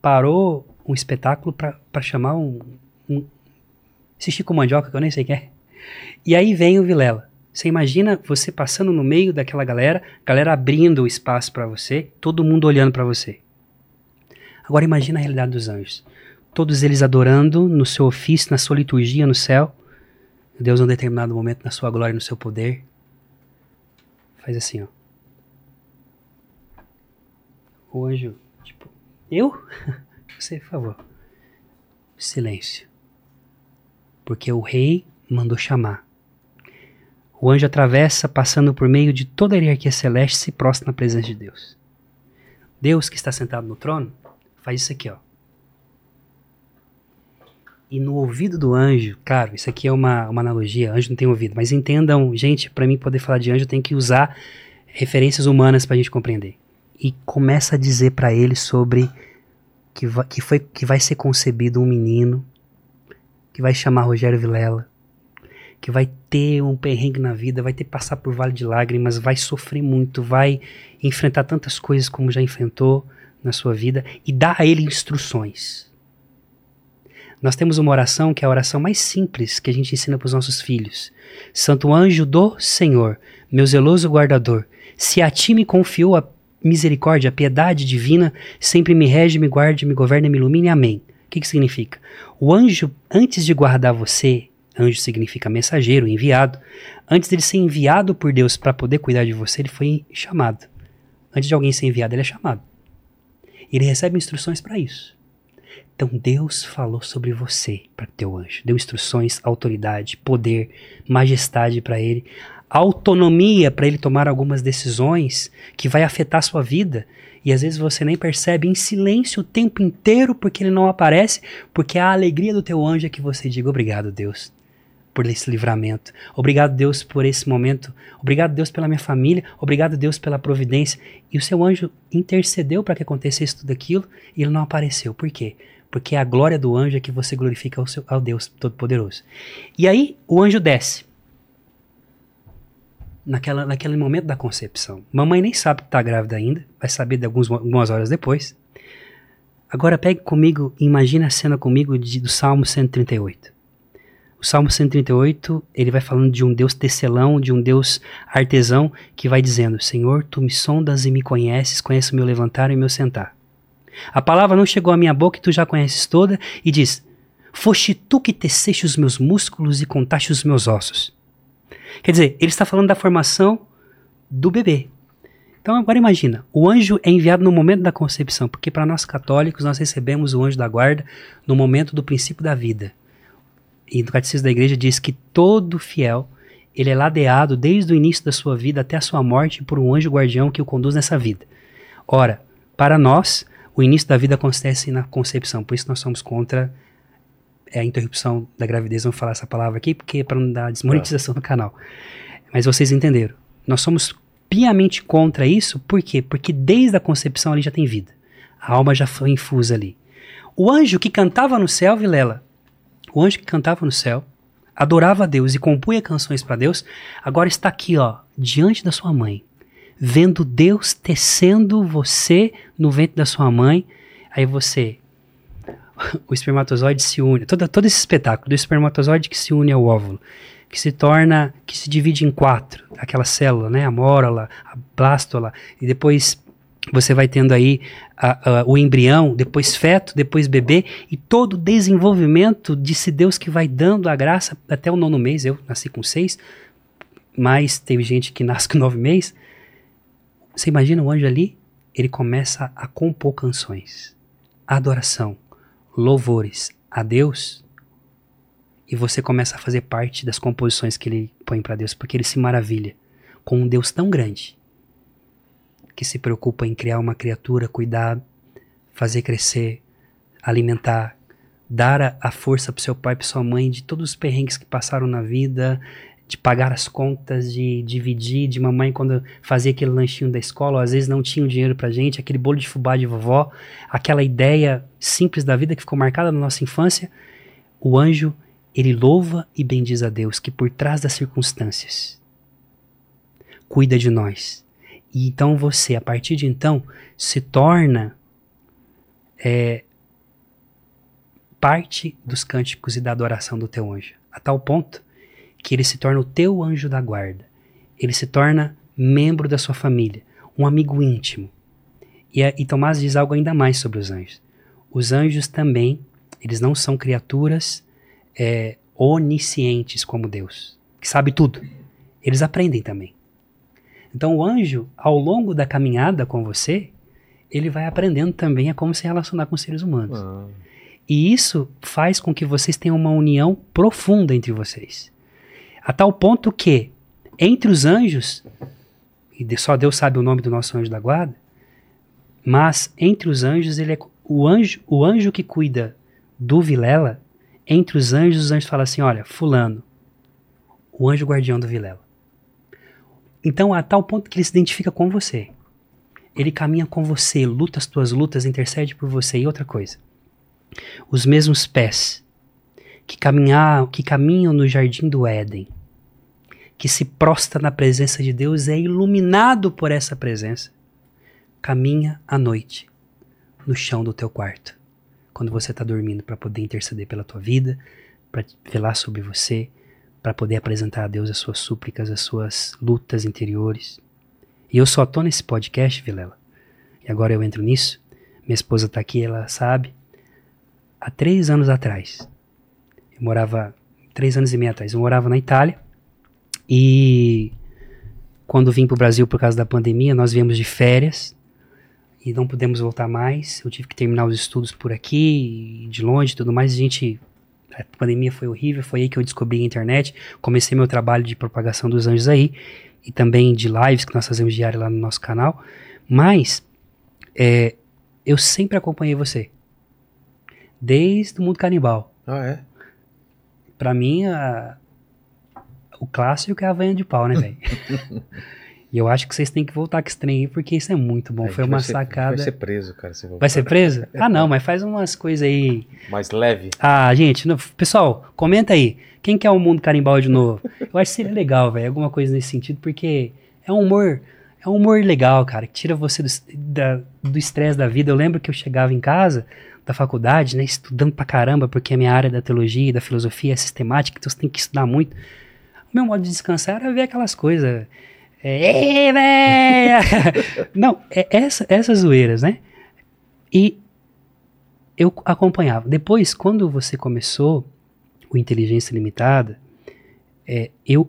parou um espetáculo pra chamar um, um. Esse Chico Mandioca que eu nem sei quem é. E aí vem o Vilela. Você imagina você passando no meio daquela galera, galera abrindo o espaço pra você, todo mundo olhando pra você. Agora imagina a realidade dos anjos. Todos eles adorando no seu ofício, na sua liturgia no céu. Deus, em um determinado momento, na sua glória e no seu poder, faz assim, ó. O anjo, tipo, eu? Você, por favor. Silêncio. Porque o rei mandou chamar. O anjo atravessa, passando por meio de toda a hierarquia celeste, se prostra na presença de Deus. Deus que está sentado no trono, faz isso aqui, ó. E no ouvido do anjo, claro, isso aqui é uma, uma analogia, anjo não tem ouvido, mas entendam, gente, para mim poder falar de anjo, tenho que usar referências humanas para a gente compreender. E começa a dizer para ele sobre que, va- que, foi, que vai ser concebido um menino, que vai chamar Rogério Vilela, que vai ter um perrengue na vida, vai ter que passar por vale de lágrimas, vai sofrer muito, vai enfrentar tantas coisas como já enfrentou na sua vida, e dá a ele instruções. Nós temos uma oração que é a oração mais simples que a gente ensina para os nossos filhos. Santo anjo do Senhor, meu zeloso guardador, se a ti me confiou a misericórdia, a piedade divina, sempre me rege, me guarde, me governe, me ilumine. Amém. O que, que significa? O anjo, antes de guardar você, anjo significa mensageiro, enviado, antes dele ser enviado por Deus para poder cuidar de você, ele foi chamado. Antes de alguém ser enviado, ele é chamado. Ele recebe instruções para isso. Então Deus falou sobre você para teu anjo, deu instruções, autoridade, poder, majestade para ele, autonomia para ele tomar algumas decisões que vai afetar a sua vida. E às vezes você nem percebe em silêncio o tempo inteiro porque ele não aparece, porque a alegria do teu anjo é que você diga obrigado, Deus. por esse livramento. Obrigado, Deus, por esse momento. Obrigado, Deus, pela minha família. Obrigado, Deus, pela providência. E o seu anjo intercedeu para que acontecesse tudo aquilo e ele não apareceu. Por quê? Porque a glória do anjo é que você glorifica ao, seu, ao Deus Todo-Poderoso. E aí o anjo desce. Naquela, naquele momento da concepção. Mamãe nem sabe que está grávida ainda, vai saber de alguns, algumas horas depois. Agora pegue comigo imagine a cena comigo de, do Salmo 138. O Salmo 138, ele vai falando de um Deus tecelão, de um Deus artesão, que vai dizendo, Senhor, Tu me sondas e me conheces, conheces o meu levantar e o meu sentar. A palavra não chegou à minha boca e Tu já conheces toda, e diz, Foste Tu que teceste os meus músculos e contaste os meus ossos. Quer dizer, ele está falando da formação do bebê. Então agora imagina, o anjo é enviado no momento da concepção, porque para nós católicos nós recebemos o anjo da guarda no momento do princípio da vida. E no catecismo da igreja diz que todo fiel, ele é ladeado desde o início da sua vida até a sua morte por um anjo guardião que o conduz nessa vida. Ora, para nós, o início da vida acontece na concepção, por isso nós somos contra é, a interrupção da gravidez. Vamos falar essa palavra aqui, porque é para não dar desmonetização no canal. Mas vocês entenderam. Nós somos piamente contra isso, por quê? Porque desde a concepção ali já tem vida. A alma já foi infusa ali. O anjo que cantava no céu, Vilela, o anjo que cantava no céu, adorava a Deus e compunha canções para Deus, agora está aqui, ó, diante da sua mãe, vendo Deus tecendo você no ventre da sua mãe. Aí você, o espermatozoide se une, todo, todo esse espetáculo do espermatozoide que se une ao óvulo que se torna, que se divide em quatro, aquela célula, né, a mórola, a blástula, e depois você vai tendo aí a, a, o embrião, depois feto, depois bebê, e todo o desenvolvimento de se Deus que vai dando a graça até o nono mês, eu nasci com seis, mas teve gente que nasce com nove meses, você imagina o anjo ali? Ele começa a compor canções, adoração, louvores a Deus, e você começa a fazer parte das composições que ele põe para Deus, porque ele se maravilha com um Deus tão grande que se preocupa em criar uma criatura, cuidar, fazer crescer, alimentar, dar a, força para seu pai para sua mãe de todos os perrengues que passaram na vida, de pagar as contas, de dividir, de mamãe quando fazia aquele lanchinho da escola, ou às vezes não tinha o dinheiro pra gente, aquele bolo de fubá de vovó, aquela ideia simples da vida que ficou marcada na nossa infância, o anjo ele louva e bendiz a Deus que por trás das circunstâncias cuida de nós. E então você, a partir de então, se torna é, parte dos cânticos e da adoração do teu anjo, a tal ponto que ele se torna o teu anjo da guarda. Ele se torna membro da sua família, um amigo íntimo. E, e Tomás diz algo ainda mais sobre os anjos. Os anjos também, eles não são criaturas é, oniscientes como Deus, que sabe tudo. Eles aprendem também. Então o anjo, ao longo da caminhada com você, ele vai aprendendo também a como se relacionar com os seres humanos. Ah. E isso faz com que vocês tenham uma união profunda entre vocês. A tal ponto que, entre os anjos, e só Deus sabe o nome do nosso anjo da guarda, mas entre os anjos, ele é o anjo, o anjo que cuida do Vilela, entre os anjos, os anjos falam assim: olha, Fulano, o anjo guardião do Vilela. Então, a tal ponto que ele se identifica com você. Ele caminha com você, luta as tuas lutas, intercede por você. E outra coisa: os mesmos pés que, caminhar, que caminham no jardim do Éden, que se prostra na presença de Deus, é iluminado por essa presença, caminha à noite no chão do teu quarto quando você está dormindo para poder interceder pela tua vida, para velar sobre você, para poder apresentar a Deus as suas súplicas, as suas lutas interiores. E eu só tô nesse podcast, Vilela. E agora eu entro nisso. Minha esposa está aqui, ela sabe. Há três anos atrás, eu morava três anos e meio atrás, eu morava na Itália e quando vim para o Brasil por causa da pandemia, nós viemos de férias e não pudemos voltar mais. Eu tive que terminar os estudos por aqui, de longe e tudo mais. A gente. A pandemia foi horrível, foi aí que eu descobri a internet. Comecei meu trabalho de propagação dos anjos aí, e também de lives que nós fazemos diário lá no nosso canal. Mas é, eu sempre acompanhei você. Desde o mundo canibal. Ah, é? Pra mim, a, O clássico é a vanha de pau, né, velho? e eu acho que vocês têm que voltar com esse trem aí, porque isso é muito bom. A Foi uma vai ser- sacada. Vai ser preso, cara. se. Vai ser preso? Ah, não, mas faz umas coisas aí. Mais leve. Ah, gente, pessoal, comenta aí. Quem quer o mundo carimbau de novo? Eu acho que seria legal, velho. Alguma coisa nesse sentido, porque é um humor. É um humor legal, cara, que tira você do da- do estresse da vida. Eu lembro que eu chegava em casa da faculdade, né, estudando pra caramba, porque a minha área da teologia e da filosofia é sistemática, então você tem que estudar muito. Meu modo de descansar era ver aquelas coisas. É! Não, é essa, essas zoeiras, né? E eu acompanhava. Depois, quando você começou o Inteligência Limitada, é, eu,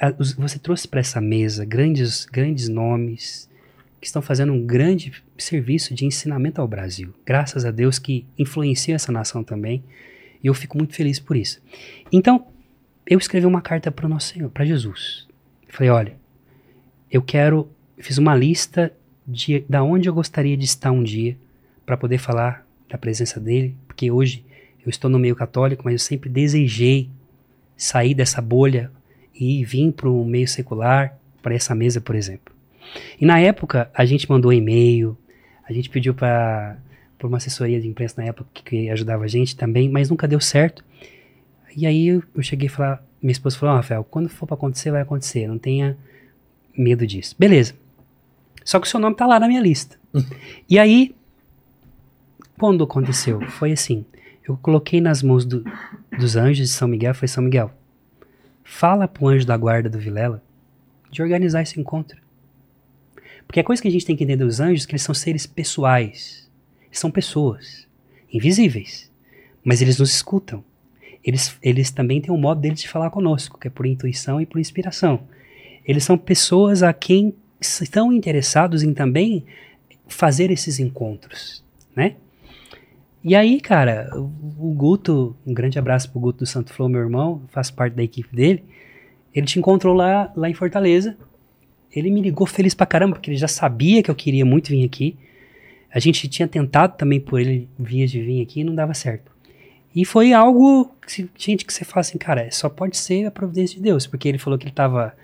a- você trouxe para essa mesa grandes, grandes nomes que estão fazendo um grande serviço de ensinamento ao Brasil. Graças a Deus que influencia essa nação também. E eu fico muito feliz por isso. Então, eu escrevi uma carta para o nosso Senhor, para Jesus. Falei, olha, eu quero, fiz uma lista de da onde eu gostaria de estar um dia para poder falar da presença dele, porque hoje eu estou no meio católico, mas eu sempre desejei sair dessa bolha e vir para o meio secular, para essa mesa, por exemplo. E na época a gente mandou e-mail, a gente pediu para uma assessoria de imprensa na época que, que ajudava a gente também, mas nunca deu certo. E aí eu, cheguei a falar, minha esposa falou, "Ó, Rafael, quando for para acontecer, vai acontecer, não tenha medo disso. Beleza. Só que o seu nome tá lá na minha lista. e aí, quando aconteceu? Foi assim, eu coloquei nas mãos do- dos anjos de São Miguel, foi São Miguel, fala pro anjo da guarda do Vilela de organizar esse encontro. Porque a coisa que a gente tem que entender dos anjos é que eles são seres pessoais. Eles são pessoas, invisíveis, mas eles nos escutam. Eles, eles também têm um modo deles de falar conosco, que é por intuição e por inspiração. Eles são pessoas a quem estão interessados em também fazer esses encontros, né? E aí, cara, o Guto, um grande abraço pro Guto do Santo Flow, meu irmão, faz parte da equipe dele. Ele te encontrou lá, lá em Fortaleza. Ele me ligou feliz pra caramba, porque ele já sabia que eu queria muito vir aqui. A gente tinha tentado também por ele vias de vir aqui e não dava certo. E foi algo, que, gente, que você fala assim, cara, só pode ser a providência de Deus, porque ele falou que ele tava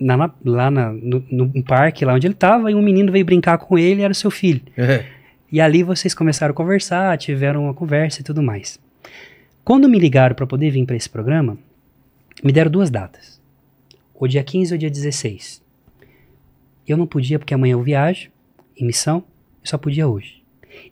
na- na- lá na- no, no parque, lá onde ele tava, e um menino veio brincar com ele, era o seu filho. É. E ali vocês começaram a conversar, tiveram uma conversa e tudo mais. Quando me ligaram para poder vir para esse programa, me deram duas datas. O dia 15 e o dia 16. Eu não podia porque amanhã eu viajo em missão, eu só podia hoje.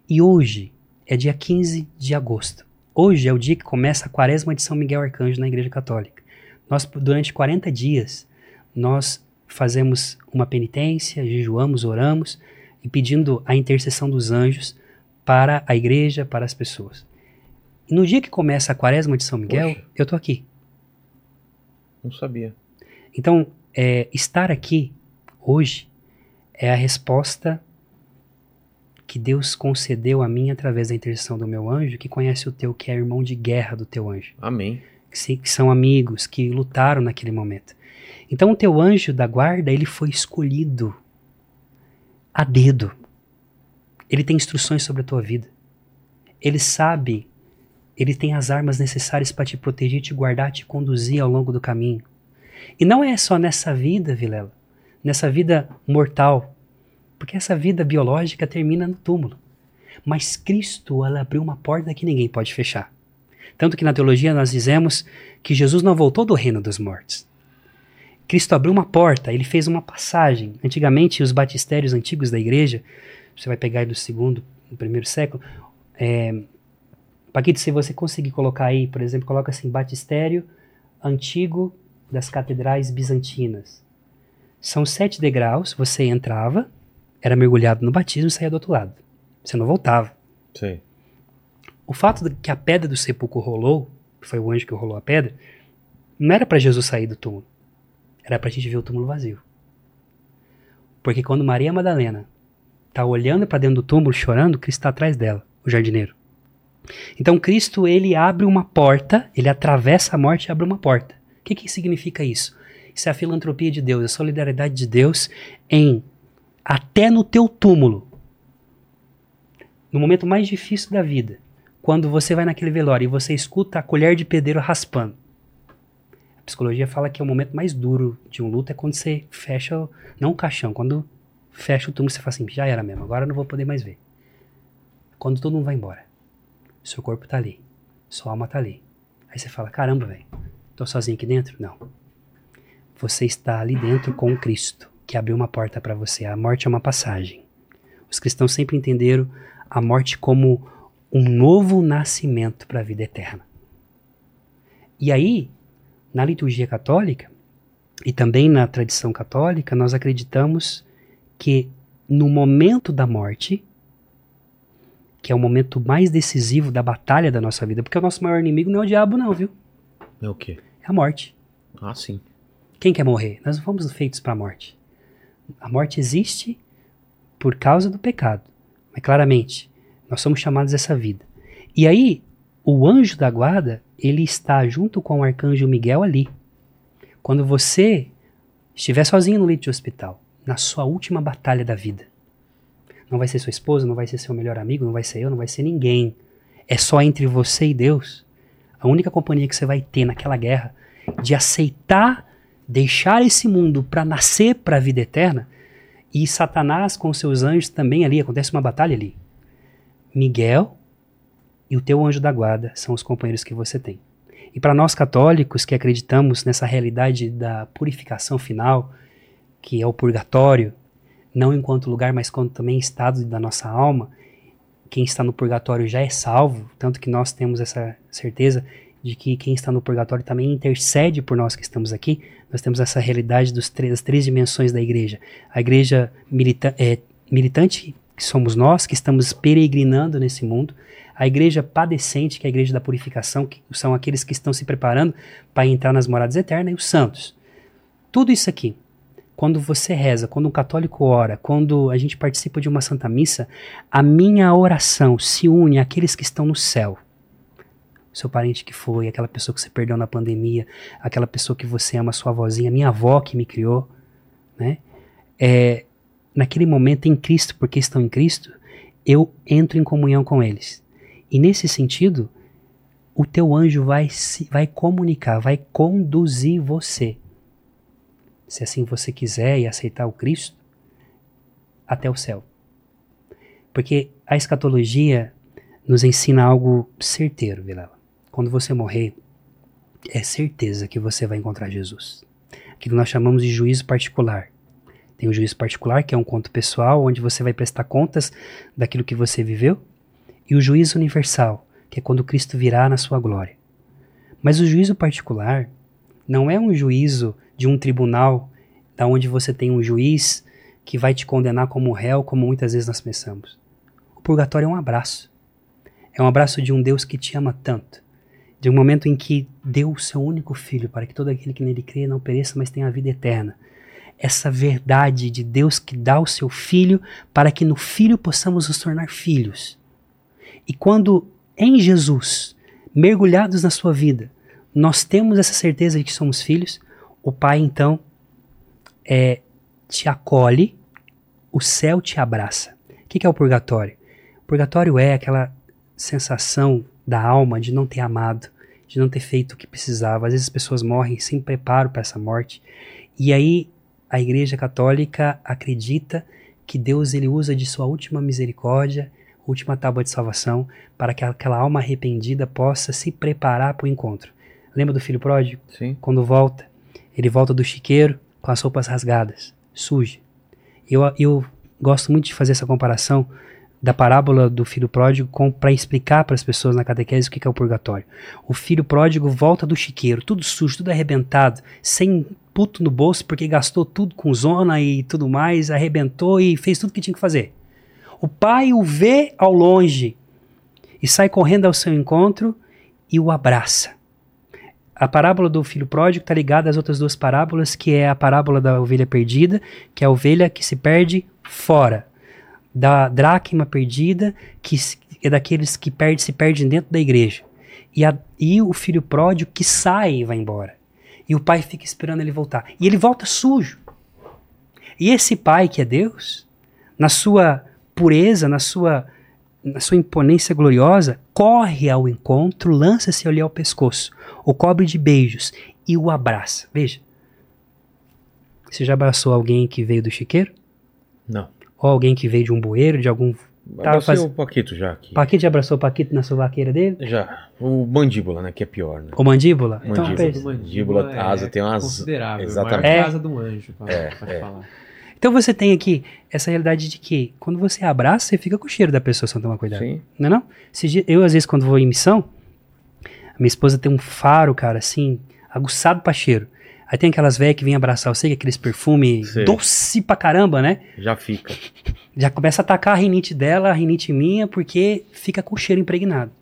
E hoje é dia 15 de agosto. Hoje é o dia que começa a quaresma de São Miguel Arcanjo na Igreja Católica. Nós, durante 40 dias, nós fazemos uma penitência, jejuamos, oramos e pedindo a intercessão dos anjos para a igreja, para as pessoas. E no dia que começa a quaresma de São Miguel, Poxa. eu tô aqui. Não sabia. Então, é, estar aqui hoje é a resposta que Deus concedeu a mim através da intercessão do meu anjo, que conhece o teu, que é irmão de guerra do teu anjo, Amém. que, que são amigos, que lutaram naquele momento. Então, o teu anjo da guarda, ele foi escolhido a dedo. Ele tem instruções sobre a tua vida. Ele sabe, ele tem as armas necessárias para te proteger, te guardar, te conduzir ao longo do caminho. E não é só nessa vida, Vilela, nessa vida mortal, porque essa vida biológica termina no túmulo. Mas Cristo, ela abriu uma porta que ninguém pode fechar. Tanto que na teologia nós dizemos que Jesus não voltou do reino dos mortos. Cristo abriu uma porta, ele fez uma passagem. Antigamente, os batistérios antigos da igreja, você vai pegar aí do segundo, do primeiro século, é, Paquito, se você conseguir colocar aí, por exemplo, coloca assim, batistério antigo das catedrais bizantinas. São sete degraus, você entrava, era mergulhado no batismo e saía do outro lado. Você não voltava. Sei. O fato de que a pedra do sepulcro rolou, que foi o anjo que rolou a pedra, não era para Jesus sair do túmulo. Era para a gente ver o túmulo vazio. Porque quando Maria Madalena está olhando para dentro do túmulo, chorando, Cristo está atrás dela, o jardineiro. Então Cristo, ele abre uma porta, ele atravessa a morte e abre uma porta. O que, que significa isso? Isso é a filantropia de Deus, a solidariedade de Deus em, até no teu túmulo, no momento mais difícil da vida, quando você vai naquele velório e você escuta a colher de pedreiro raspando. Pra psicologia fala que é o momento mais duro de um luto é quando você fecha, não o caixão, quando fecha o túmulo, você fala assim, já era mesmo, agora não vou poder mais ver. Quando todo mundo vai embora. Seu corpo tá ali. Sua alma tá ali. Aí você fala, caramba, velho, tô sozinho aqui dentro? Não. Você está ali dentro com Cristo, que abriu uma porta para você. A morte é uma passagem. Os cristãos sempre entenderam a morte como um novo nascimento para a vida eterna. E aí, na liturgia católica e também na tradição católica, nós acreditamos que no momento da morte, que é o momento mais decisivo da batalha da nossa vida, porque o nosso maior inimigo não é o diabo, não, viu? É o quê? É a morte. Ah, sim. Quem quer morrer? Nós não fomos feitos para a morte. A morte existe por causa do pecado. Mas claramente, nós somos chamados a essa vida. E aí, o anjo da guarda, ele está junto com o arcanjo Miguel ali. Quando você estiver sozinho no leito de hospital, na sua última batalha da vida, não vai ser sua esposa, não vai ser seu melhor amigo, não vai ser eu, não vai ser ninguém. É só entre você e Deus. A única companhia que você vai ter naquela guerra de aceitar deixar esse mundo para nascer para a vida eterna e Satanás com seus anjos também ali acontece uma batalha ali. Miguel e o teu anjo da guarda são os companheiros que você tem. E para nós católicos que acreditamos nessa realidade da purificação final, que é o purgatório, não enquanto lugar, mas quanto também estado da nossa alma, quem está no purgatório já é salvo, tanto que nós temos essa certeza de que quem está no purgatório também intercede por nós que estamos aqui. Nós temos essa realidade dos das três dimensões da igreja. A igreja milita é, militante, que somos nós, que estamos peregrinando nesse mundo a igreja padecente, que é a igreja da purificação, que são aqueles que estão se preparando para entrar nas moradas eternas, e os santos. Tudo isso aqui, quando você reza, quando um católico ora, quando a gente participa de uma santa missa, a minha oração se une àqueles que estão no céu. Seu parente que foi, aquela pessoa que você perdeu na pandemia, aquela pessoa que você ama, sua avózinha, minha avó que me criou, né? É, naquele momento em Cristo, porque estão em Cristo, eu entro em comunhão com eles. E nesse sentido, o teu anjo vai, se, vai comunicar, vai conduzir você. Se assim você quiser e aceitar o Cristo, até o céu. Porque a escatologia nos ensina algo certeiro, Vilela. Quando você morrer, é certeza que você vai encontrar Jesus. Aquilo nós chamamos de juízo particular. Tem o juízo particular, que é um conto pessoal, onde você vai prestar contas daquilo que você viveu e o juízo universal, que é quando Cristo virá na sua glória. Mas o juízo particular não é um juízo de um tribunal, da onde você tem um juiz que vai te condenar como réu, como muitas vezes nós pensamos. O purgatório é um abraço. É um abraço de um Deus que te ama tanto. De um momento em que deu o seu único filho para que todo aquele que nele crê não pereça, mas tenha a vida eterna. Essa verdade de Deus que dá o seu filho para que no filho possamos nos tornar filhos. E quando em Jesus, mergulhados na sua vida, nós temos essa certeza de que somos filhos, o Pai então é, te acolhe, o céu te abraça. O que, é o purgatório? O purgatório é aquela sensação da alma de não ter amado, de não ter feito o que precisava. Às vezes as pessoas morrem sem preparo para essa morte. E aí a Igreja Católica acredita que Deus ele usa de sua última misericórdia última tábua de salvação, para que aquela alma arrependida possa se preparar para o encontro. Lembra do filho pródigo? Sim. Quando volta, ele volta do chiqueiro com as roupas rasgadas, suja. Eu, eu gosto muito de fazer essa comparação da parábola do filho pródigo para explicar para as pessoas na catequese o que é o purgatório. O filho pródigo volta do chiqueiro, tudo sujo, tudo arrebentado, sem puto no bolso porque gastou tudo com zona e tudo mais, arrebentou e fez tudo que tinha que fazer. O pai o vê ao longe e sai correndo ao seu encontro e o abraça. A parábola do filho pródigo está ligada às outras duas parábolas, que é a parábola da ovelha perdida, que é a ovelha que se perde fora, da dracma perdida, que é daqueles que perde, se perdem dentro da igreja, e, a, e o filho pródigo que sai e vai embora. E o pai fica esperando ele voltar. E ele volta sujo. E esse pai, que é Deus, na sua pureza, na sua, na sua imponência gloriosa, corre ao encontro, lança-se ali ao pescoço, o cobre de beijos e o abraça. Veja. Você já abraçou alguém que veio do chiqueiro? Não. Ou alguém que veio de um bueiro, de algum. Abracei faz- o Paquito já aqui. Paquito já abraçou o Paquito na sovaqueira dele? Já. O mandíbula, né? Que é pior, né? Ou mandíbula? Então, Mandíbula. pensa. Mandíbula, a asa tem umas- Considerável. Exatamente. É. a asa de um anjo. Pode, É, pode é. falar. Então você tem aqui essa realidade de que quando você abraça, você fica com o cheiro da pessoa sem tomar cuidado. Sim. Não é não? Eu, às vezes, quando vou em missão, a minha esposa tem um faro, cara, assim, aguçado pra cheiro. Aí tem aquelas velhas que vêm abraçar você, que é aqueles perfume Sei. doce pra caramba, né? Já fica. Já começa a atacar a rinite dela, a rinite minha, porque fica com o cheiro impregnado.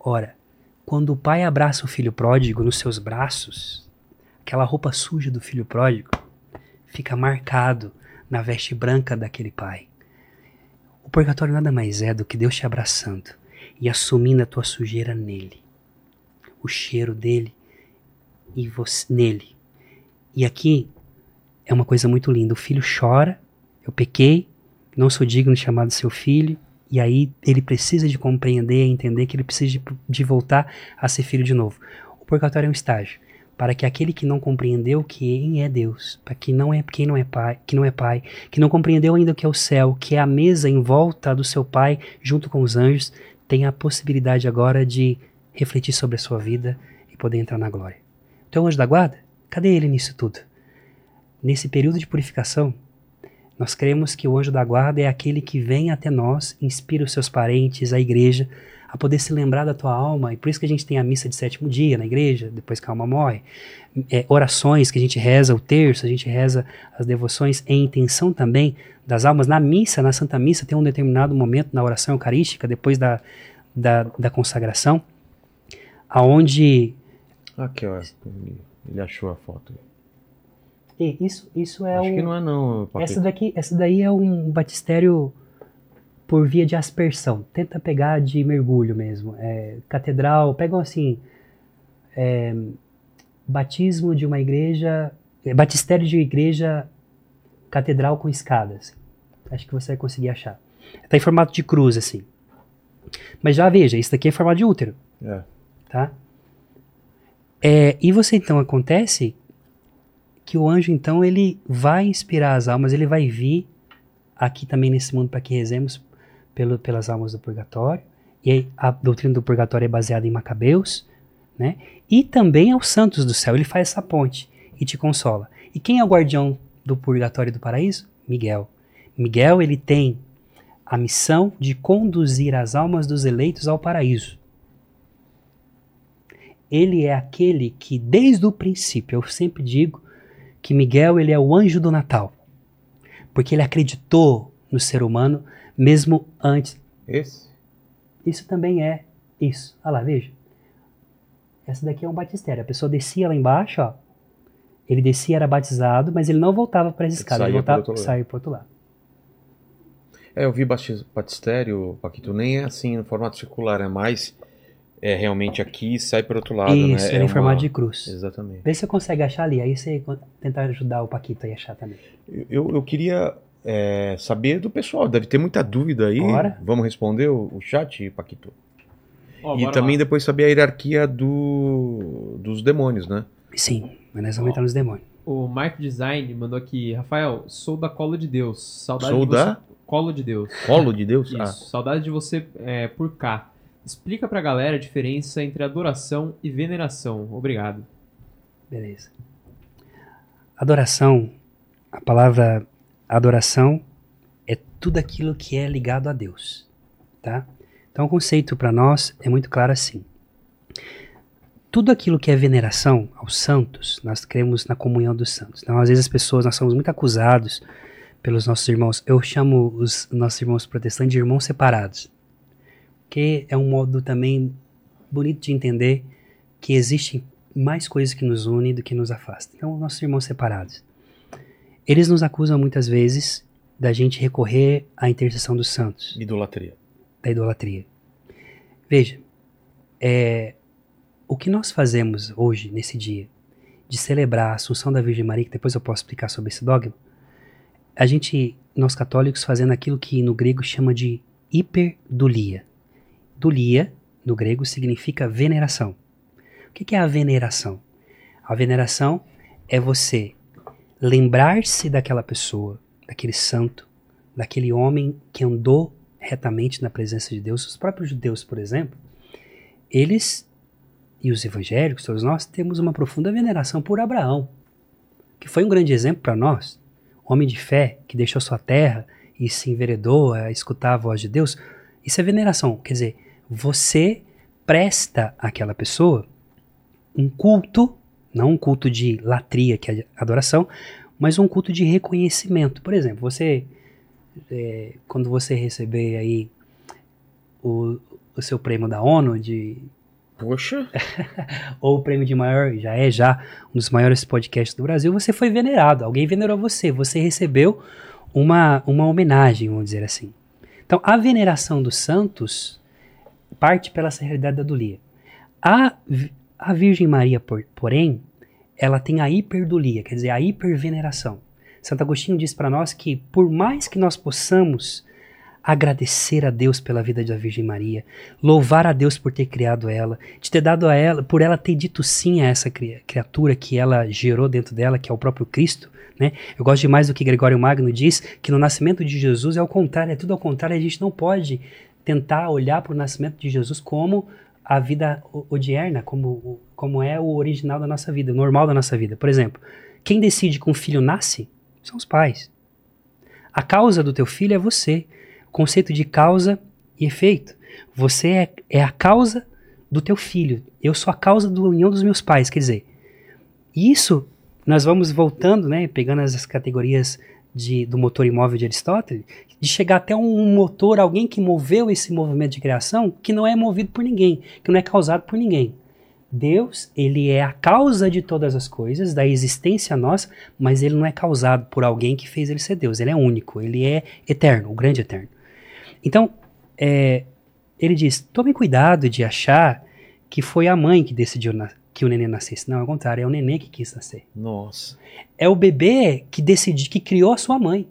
Ora, quando o pai abraça o filho pródigo nos seus braços, aquela roupa suja do filho pródigo fica marcado na veste branca daquele pai. O purgatório nada mais é do que Deus te abraçando e assumindo a tua sujeira nele. O cheiro dele e você nele. E aqui é uma coisa muito linda. O filho chora, eu pequei, não sou digno de chamar de seu filho, e aí ele precisa de compreender entender que ele precisa de, de voltar a ser filho de novo. O purgatório é um estágio para que aquele que não compreendeu quem é Deus, para que não é quem não é pai, que não é pai, que não compreendeu ainda o que é o céu, que é a mesa em volta do seu pai junto com os anjos, tenha a possibilidade agora de refletir sobre a sua vida e poder entrar na glória. Então, anjo da guarda, cadê ele nisso tudo? Nesse período de purificação, nós cremos que o anjo da guarda é aquele que vem até nós, inspira os seus parentes, a igreja, a poder se lembrar da tua alma, e por isso que a gente tem a missa de sétimo dia na igreja, depois que a alma morre. É, orações que a gente reza o terço, a gente reza as devoções em intenção também das almas. Na missa, na Santa Missa, tem um determinado momento na oração eucarística, depois da, da, da consagração, aonde Aqui, ó. Ele achou a foto. e isso, isso é Acho um, que não é não, Paquito. Essa daqui, essa daí é um batistério por via de aspersão. Tenta pegar de mergulho mesmo. É, catedral, pegam assim, é, batismo de uma igreja, é, batistério de igreja catedral com escadas. Acho que você vai conseguir achar. Está em formato de cruz assim. Mas já veja, isso daqui é formato de útero É. tá? É, e você então acontece que o anjo então ele vai inspirar as almas, ele vai vir aqui também nesse mundo para que rezemos pelo, pelas almas do purgatório. E a doutrina do purgatório é baseada em Macabeus, né? E também aos santos do céu, ele faz essa ponte e te consola. E quem é o guardião do purgatório e do paraíso? Miguel. Miguel ele tem a missão de conduzir as almas dos eleitos ao paraíso ele é aquele que desde o princípio, eu sempre digo que Miguel ele é o anjo do Natal, porque ele acreditou no ser humano mesmo antes. Esse? Isso também é isso. Olha lá, veja. Essa daqui é um batistério. A pessoa descia lá embaixo, ó. Ele descia, era batizado, mas ele não voltava para as escadas, ele voltava lado. sair para outro lado. É, eu vi batistério, Paquito, nem é assim no formato circular, é mais é realmente aqui e sai para outro lado, Isso, né? ele é em uma- formato de cruz. Exatamente. Vê se você consegue achar ali, aí você tentar ajudar o Paquito aí a achar também. Eu, eu queria é, saber do pessoal, deve ter muita dúvida aí. Bora. Vamos responder o, o chat, Paquito? Ó, e também lá. depois saber a hierarquia do, dos demônios, né? Sim, mas nós vamos entrar nos demônios. O Marco Design mandou aqui, Rafael, sou da Colo de Deus. Saudade Sou de você... da? Colo de Deus. Colo de Deus? Isso, Ah, saudade de você é, por cá. Explica pra galera a diferença entre adoração e veneração. Obrigado. Beleza. Adoração, a palavra adoração é tudo aquilo que é ligado a Deus, tá? Então o conceito para nós é muito claro assim. Tudo aquilo que é veneração aos santos, nós cremos na comunhão dos santos. Então às vezes as pessoas, nós somos muito acusados pelos nossos irmãos. Eu chamo os nossos irmãos protestantes de irmãos separados. Que é um modo também bonito de entender que existem mais coisas que nos unem do que nos afastam. Então, nossos irmãos separados. Eles nos acusam muitas vezes da gente recorrer à intercessão dos santos, idolatria. da idolatria. Veja, é, o que nós fazemos hoje, nesse dia, de celebrar a Assunção da Virgem Maria, que depois eu posso explicar sobre esse dogma, a gente, nós católicos, fazendo aquilo que no grego chama de hiperdulia. Dulia, no grego, significa veneração. O que é a veneração? A veneração é você lembrar-se daquela pessoa, daquele santo, daquele homem que andou retamente na presença de Deus. Os próprios judeus, por exemplo, eles e os evangélicos, todos nós, temos uma profunda veneração por Abraão, que foi um grande exemplo para nós. Homem de fé que deixou sua terra e se enveredou a escutar a voz de Deus. Isso é veneração. Quer dizer, você presta àquela pessoa um culto, não um culto de latria, que é adoração, mas um culto de reconhecimento. Por exemplo, você, é, quando você receber aí o, o seu prêmio da ONU de Poxa. ou o prêmio de maior, já é já um dos maiores podcasts do Brasil, você foi venerado, alguém venerou você, você recebeu uma, uma homenagem, vamos dizer assim. Então, a veneração dos santos parte pela realidade da dulia. A, a Virgem Maria, por, porém, ela tem a hiperdulia, quer dizer, a hiperveneração. Santo Agostinho diz para nós que, por mais que nós possamos agradecer a Deus pela vida da Virgem Maria, louvar a Deus por ter criado ela, de ter dado a ela, por ela ter dito sim a essa criatura que ela gerou dentro dela, que é o próprio Cristo. Né? Eu gosto demais do que Gregório Magno diz, que no nascimento de Jesus é o contrário, é tudo ao contrário, a gente não pode tentar olhar para o nascimento de Jesus como a vida odierna, como, como é o original da nossa vida, o normal da nossa vida. Por exemplo, quem decide que um filho nasce são os pais. A causa do teu filho é você conceito de causa e efeito. Você é, é a causa do teu filho. Eu sou a causa da união dos meus pais. Quer dizer, isso nós vamos voltando, né, pegando as categorias de, do motor imóvel de Aristóteles, de chegar até um motor, alguém que moveu esse movimento de criação, que não é movido por ninguém, que não é causado por ninguém. Deus, ele é a causa de todas as coisas, da existência nossa, mas ele não é causado por alguém que fez ele ser Deus. Ele é único, ele é eterno, o grande eterno. Então, é, ele diz: tome cuidado de achar que foi a mãe que decidiu que o neném nascesse. Não, ao contrário, é o neném que quis nascer. Nossa. É o bebê que decidiu, que criou a sua mãe.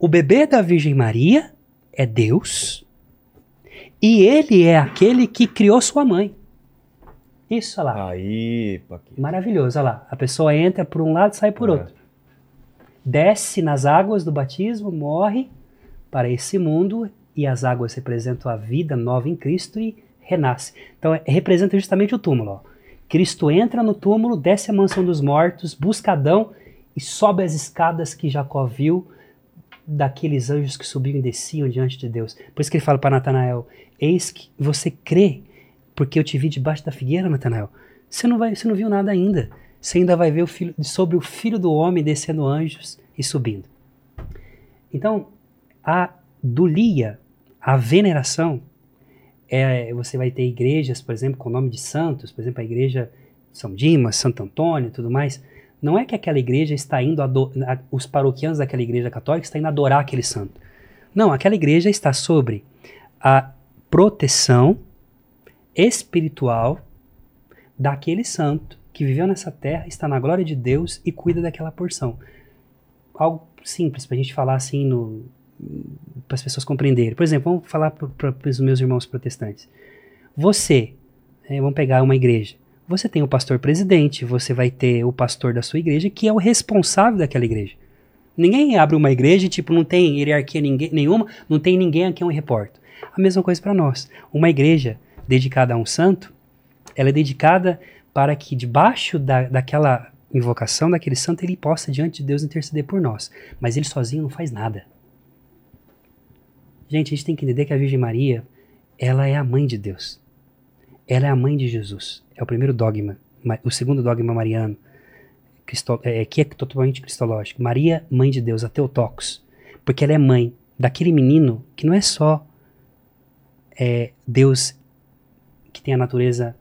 O bebê da Virgem Maria é Deus e ele é aquele que criou sua mãe. Isso, olha lá. Aí, Paquito. Maravilhoso, olha lá. A pessoa entra por um lado e sai por é. outro. Desce nas águas do batismo, morre para esse mundo e as águas representam a vida nova em Cristo e renasce. Então é, representa justamente o túmulo. Ó. Cristo entra no túmulo, desce a mansão dos mortos, busca Adão e sobe as escadas que Jacó viu daqueles anjos que subiam e desciam diante de Deus. Por isso que ele fala para Natanael: Eis que você crê, porque eu te vi debaixo da figueira, Natanael. Você não, vai, você não viu nada ainda. Você ainda vai ver o filho, sobre o filho do homem descendo anjos e subindo. Então, a dulia, a veneração, é, você vai ter igrejas, por exemplo, com o nome de santos, por exemplo, a igreja São Dimas, Santo Antônio tudo mais. Não é que aquela igreja está indo, os paroquianos daquela igreja católica estão indo adorar aquele santo. Não, aquela igreja está sobre a proteção espiritual daquele santo que viveu nessa terra, está na glória de Deus e cuida daquela porção. Algo simples para a gente falar assim no, para as pessoas compreenderem. Por exemplo, vamos falar para os meus irmãos protestantes. Você, é, vamos pegar uma igreja. Você tem o pastor presidente, você vai ter o pastor da sua igreja, que é o responsável daquela igreja. Ninguém abre uma igreja tipo, não tem hierarquia ninguém, nenhuma, não tem ninguém a quem eu reporto. A mesma coisa para nós. Uma igreja dedicada a um santo, ela é dedicada para que debaixo da, daquela invocação daquele santo ele possa diante de Deus interceder por nós. Mas ele sozinho não faz nada. Gente, a gente tem que entender que a Virgem Maria, ela é a mãe de Deus. Ela é a mãe de Jesus. É o primeiro dogma. O segundo dogma mariano, é, que é totalmente cristológico. Maria, mãe de Deus, a Teotocos. Porque ela é mãe daquele menino que não é só é, Deus que tem a natureza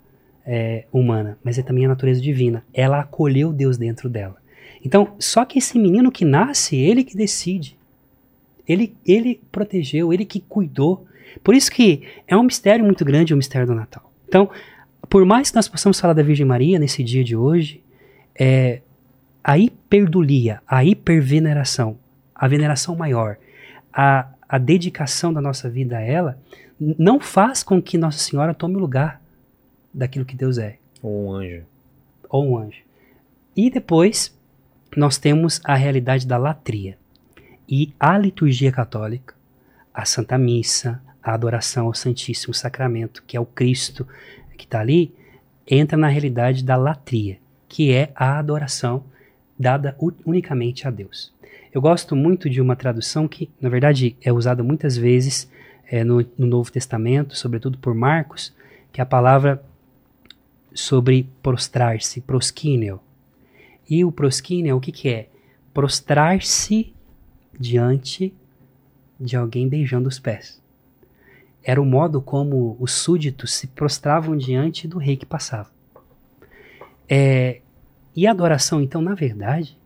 é, humana, mas é também a natureza divina. Ela acolheu Deus dentro dela. Então, só que esse menino que nasce, ele que decide. Ele, ele protegeu, ele que cuidou. Por isso que é um mistério muito grande o mistério do Natal. Então, por mais que nós possamos falar da Virgem Maria nesse dia de hoje, é, a hiperdulia, a hiperveneração, a veneração maior, a, a dedicação da nossa vida a ela, não faz com que Nossa Senhora tome o lugar daquilo que Deus é. Ou um anjo. Ou um anjo. E depois nós temos a realidade da latria. E a liturgia católica, a Santa Missa, a adoração ao Santíssimo Sacramento, que é o Cristo que está ali, entra na realidade da latria, que é a adoração dada unicamente a Deus. Eu gosto muito de uma tradução que, na verdade, é usada muitas vezes é, no, no, Novo Testamento, sobretudo por Marcos, que é a palavra sobre prostrar-se, prosquíneo. E o prosquíneo, o que, que é? Prostrar-se diante de alguém beijando os pés. Era o modo como os súditos se prostravam diante do rei que passava. É, e a adoração, então, na verdade,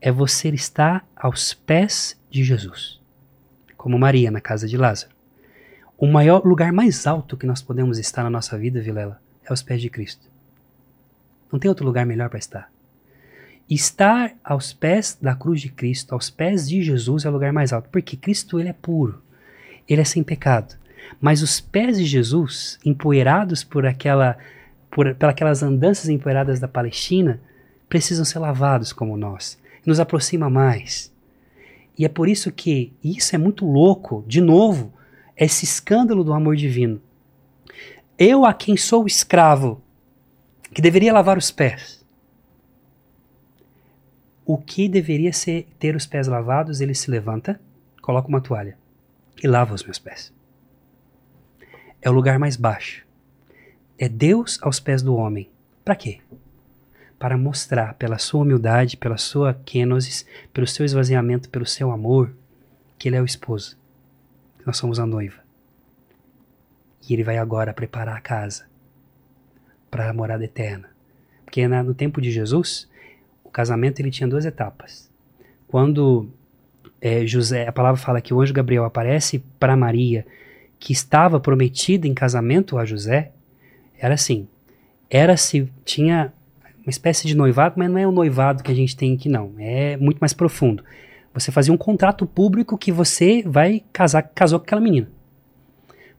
é você estar aos pés de Jesus, como Maria na casa de Lázaro. O maior lugar mais alto que nós podemos estar na nossa vida, Vilela, é aos pés de Cristo. Não tem outro lugar melhor para estar. Estar aos pés da cruz de Cristo, aos pés de Jesus, é o lugar mais alto, porque Cristo ele é puro, ele é sem pecado. Mas os pés de Jesus, empoeirados por aquela por, pelas andanças empoeiradas da Palestina, precisam ser lavados como nós. Nos aproxima mais. E é por isso que isso é muito louco, de novo, esse escândalo do amor divino. Eu, a quem sou escravo, que deveria lavar os pés, o que deveria ser ter os pés lavados, ele se levanta, coloca uma toalha e lava os meus pés. É o lugar mais baixo é Deus aos pés do homem. Para quê? Para mostrar pela sua humildade, pela sua kenosis, pelo seu esvaziamento, pelo seu amor, que ele é o esposo. Que nós somos a noiva. E ele vai agora preparar a casa para a morada eterna. Porque no tempo de Jesus, casamento ele tinha duas etapas. Quando é, José, a palavra fala que o anjo Gabriel aparece para Maria, que estava prometida em casamento a José, era assim, era se tinha uma espécie de noivado, mas não é o noivado que a gente tem aqui não, é muito mais profundo. Você fazia um contrato público que você vai casar, casou com aquela menina.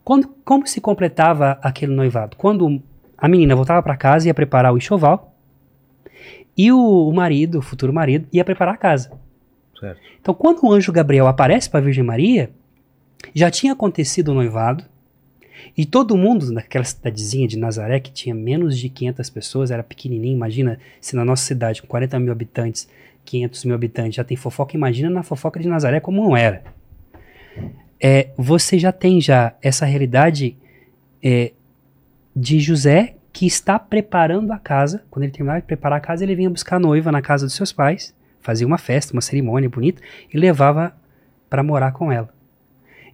Quando, como se completava aquele noivado? Quando a menina voltava para casa ia preparar o enxoval e o, o, marido, o futuro marido, ia preparar a casa. Certo. Então, quando o anjo Gabriel aparece para a Virgem Maria, já tinha acontecido o noivado, e todo mundo naquela cidadezinha de Nazaré, que tinha menos de 500 pessoas, era pequenininho. Imagina se na nossa cidade, com 40 mil habitantes, 500 mil habitantes, já tem fofoca. Imagina na fofoca de Nazaré como não era. É, você já tem já essa realidade é, de José que está preparando a casa. Quando ele terminava de preparar a casa, ele vinha buscar a noiva na casa dos seus pais, fazia uma festa, uma cerimônia bonita e levava para morar com ela.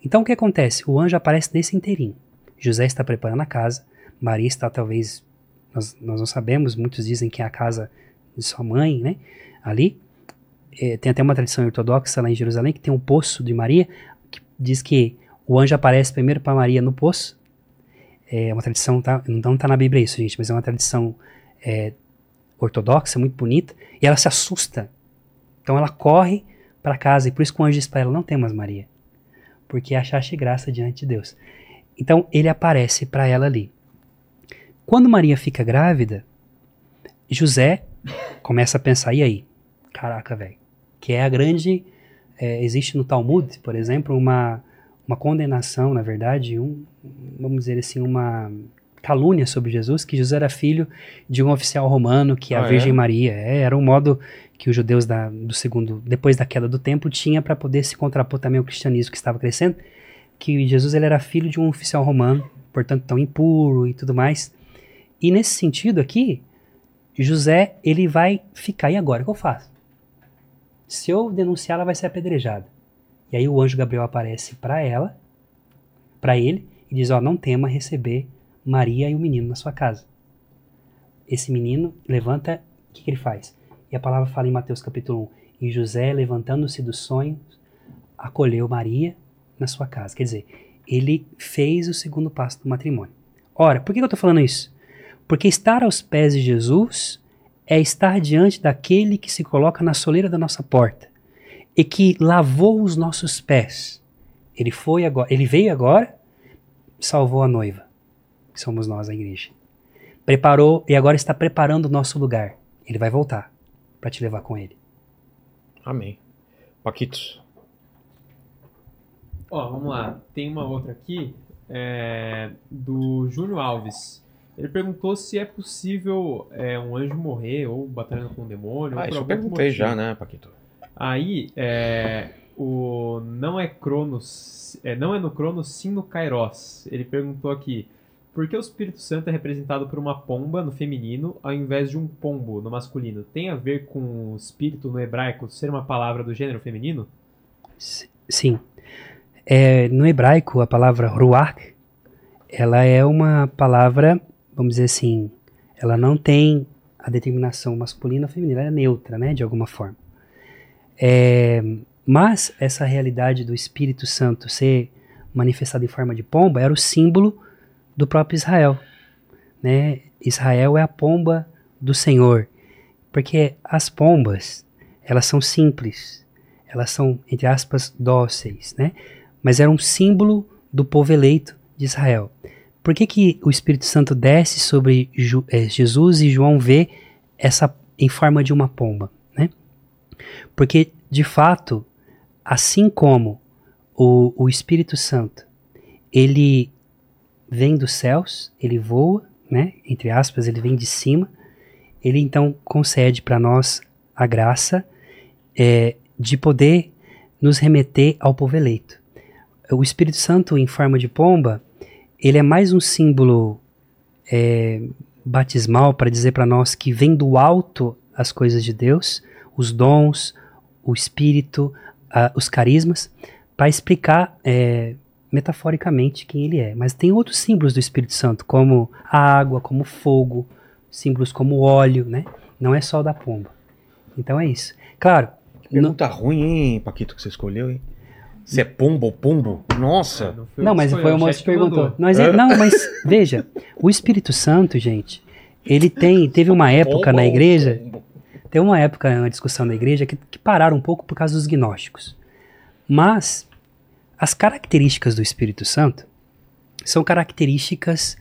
Então o que acontece? O anjo aparece nesse inteirinho. José está preparando a casa, Maria está talvez, nós, nós não sabemos, muitos dizem que é a casa de sua mãe, né? Ali. É, tem até uma tradição ortodoxa lá em Jerusalém que tem um poço de Maria, que diz que o anjo aparece primeiro para Maria no poço. É uma tradição, tá, não está na Bíblia isso, gente, mas é uma tradição é, ortodoxa, muito bonita, e ela se assusta. Então ela corre para casa, e por isso que o anjo diz para ela: Não temas, Maria, porque achaste graça diante de Deus. Então ele aparece para ela ali. Quando Maria fica grávida, José começa a pensar: e aí? Caraca, velho. Que é a grande. É, existe no Talmud, por exemplo, uma, uma condenação, na verdade, um, vamos dizer assim, uma calúnia sobre Jesus, que Jesus era filho de um oficial romano, que é a Virgem é? Maria. É, era um modo que os judeus da, do segundo, depois da queda do templo, tinha para poder se contrapor também ao cristianismo que estava crescendo que Jesus ele era filho de um oficial romano, portanto tão impuro e tudo mais. E nesse sentido aqui, José ele vai ficar e agora o que eu faço? Se eu denunciar, ela vai ser apedrejada. E aí o anjo Gabriel aparece para ela, para ele e diz: ó, não tema receber Maria e o menino na sua casa. Esse menino levanta, o que, que ele faz? E a palavra fala em Mateus capítulo 1: E José, levantando-se dos sonhos, acolheu Maria na sua casa. Quer dizer, ele fez o segundo passo do matrimônio. Ora, por que eu estou falando isso? Porque estar aos pés de Jesus é estar diante daquele que se coloca na soleira da nossa porta e que lavou os nossos pés. Ele foi agora, ele veio agora, salvou a noiva, que somos nós a igreja. preparou e agora está preparando o nosso lugar. Ele vai voltar para te levar com ele. Amém. Paquitos. Ó, vamos lá. Tem uma outra aqui é, do Júnior Alves. Ele perguntou se é possível é, um anjo morrer ou batalhando com um demônio. Ah, isso eu perguntei motivo. já, né, Paquito? Aí, é, o não é Cronos, é, não é no Cronos, sim no Kairos. Ele perguntou aqui, por que o Espírito Santo é representado por uma pomba no feminino ao invés de um pombo no masculino? Tem a ver com o espírito no hebraico ser uma palavra do gênero feminino? Sim. É, no hebraico, a palavra ruach, ela é uma palavra, vamos dizer assim, ela não tem a determinação masculina ou feminina, ela é neutra, né, de alguma forma. É, mas essa realidade do Espírito Santo ser manifestado em forma de pomba era o símbolo do próprio Israel. Né? Israel é a pomba do Senhor, porque as pombas, elas são simples, elas são, entre aspas, dóceis, né? mas era um símbolo do povo eleito de Israel. Por que, que o Espírito Santo desce sobre eh, Jesus e João vê essa em forma de uma pomba? Porque, de fato, assim como o, o Espírito Santo, ele vem dos céus, ele voa, né? entre aspas, ele vem de cima, ele então concede para nós a graça eh, de poder nos remeter ao povo eleito. O Espírito Santo em forma de pomba, ele é mais um símbolo é, batismal para dizer para nós que vem do alto as coisas de Deus, os dons, o Espírito, ah, os carismas, para explicar é, metaforicamente quem ele é. Mas tem outros símbolos do Espírito Santo, como a água, como o fogo, símbolos como o óleo, né? Não é só o da pomba. Então é isso. Claro, no- Pergunta ruim, hein, Paquito, que você escolheu, hein? Se é pombo ou pombo? Nossa! Não, eu Não, que mas foi o uma chat que perguntou. Mas é- não, mas veja, o Espírito Santo, gente, ele tem, teve uma época Pombo na ou igreja, pombo? Tem uma época na discussão na igreja que, que pararam um pouco por causa dos gnósticos. Mas as características do Espírito Santo são características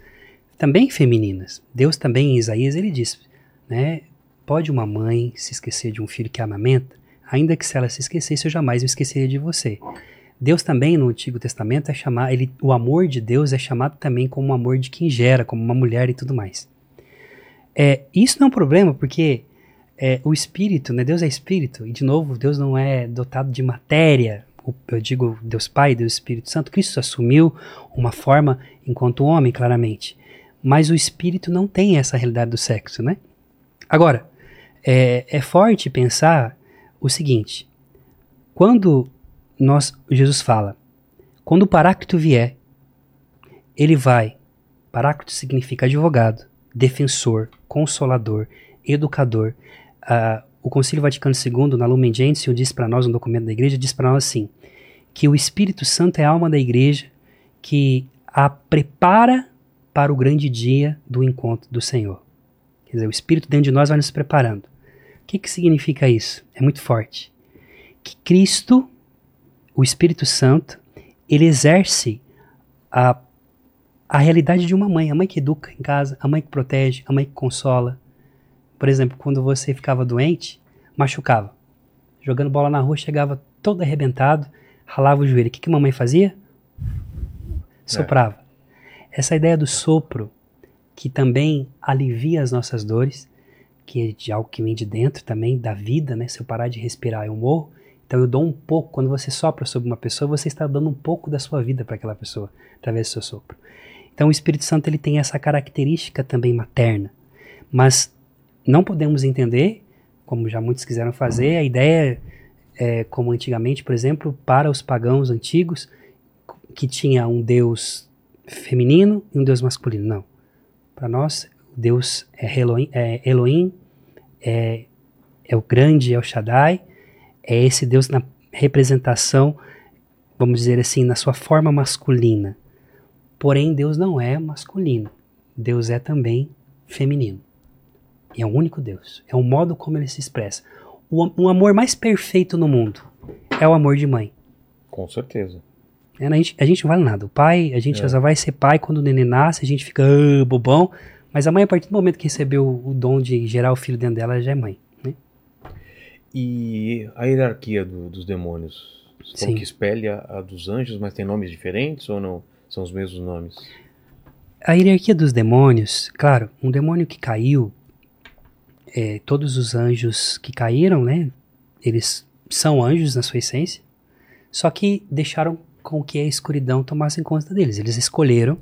também femininas. Deus também em Isaías ele diz, né? Pode uma mãe se esquecer de um filho que amamenta, ainda que se ela se esquecesse, eu jamais me esqueceria de você. Deus também no Antigo Testamento é chamar, ele, o amor de Deus é chamado também como o amor de quem gera, como uma mulher e tudo mais. É, isso não é um problema, porque é, o Espírito, né, Deus é Espírito, e de novo, Deus não é dotado de matéria, eu digo Deus Pai, Deus Espírito Santo, Cristo assumiu uma forma enquanto homem, claramente, mas o Espírito não tem essa realidade do sexo, né? Agora, é, é forte pensar o seguinte, quando nós, Jesus fala, quando o Paráclito vier, ele vai, Paráclito significa advogado, defensor, consolador, educador. Ah, o Concílio Vaticano II, na Lumen Gentium, diz para nós, um documento da igreja, diz para nós assim, que o Espírito Santo é a alma da igreja que a prepara para o grande dia do encontro do Senhor. Quer dizer, o Espírito dentro de nós vai nos preparando. O que, que significa isso? É muito forte. Que Cristo, o Espírito Santo, ele exerce a, a realidade de uma mãe, a mãe que educa em casa, a mãe que protege, a mãe que consola. Por exemplo, quando você ficava doente, machucava. Jogando bola na rua, chegava todo arrebentado, ralava o joelho. O que, que a mamãe fazia? Soprava. Essa ideia do sopro, que também alivia as nossas dores, que é de algo que vem de dentro também, da vida, né? Se eu parar de respirar, eu morro. Então eu dou um pouco, quando você sopra sobre uma pessoa, você está dando um pouco da sua vida para aquela pessoa, através do seu sopro. Então o Espírito Santo ele tem essa característica também materna. Mas não podemos entender, como já muitos quiseram fazer, a ideia é, como antigamente, por exemplo, para os pagãos antigos, que tinha um Deus feminino e um Deus masculino. Não. Para nós, Deus é Elohim, é, Elohim é, é o grande, é o Shaddai, é esse Deus na representação, vamos dizer assim, na sua forma masculina. Porém, Deus não é masculino. Deus é também feminino. E é o único Deus. É o modo como ele se expressa. O, o amor mais perfeito no mundo é o amor de mãe. Com certeza. É, a, gente, a gente não vale nada. O pai, a gente É. só vai ser pai quando o neném nasce, a gente fica "Ah, bobão, Mas a mãe, a partir do momento que recebeu o dom de gerar o filho dentro dela, já é mãe. Né? E a hierarquia do- dos demônios? Sim. que espelha a dos anjos, mas tem nomes diferentes ou não? São os mesmos nomes? A hierarquia dos demônios, claro, um demônio que caiu, é, todos os anjos que caíram, né? Eles são anjos na sua essência, só que deixaram com que a escuridão tomasse conta deles. Eles escolheram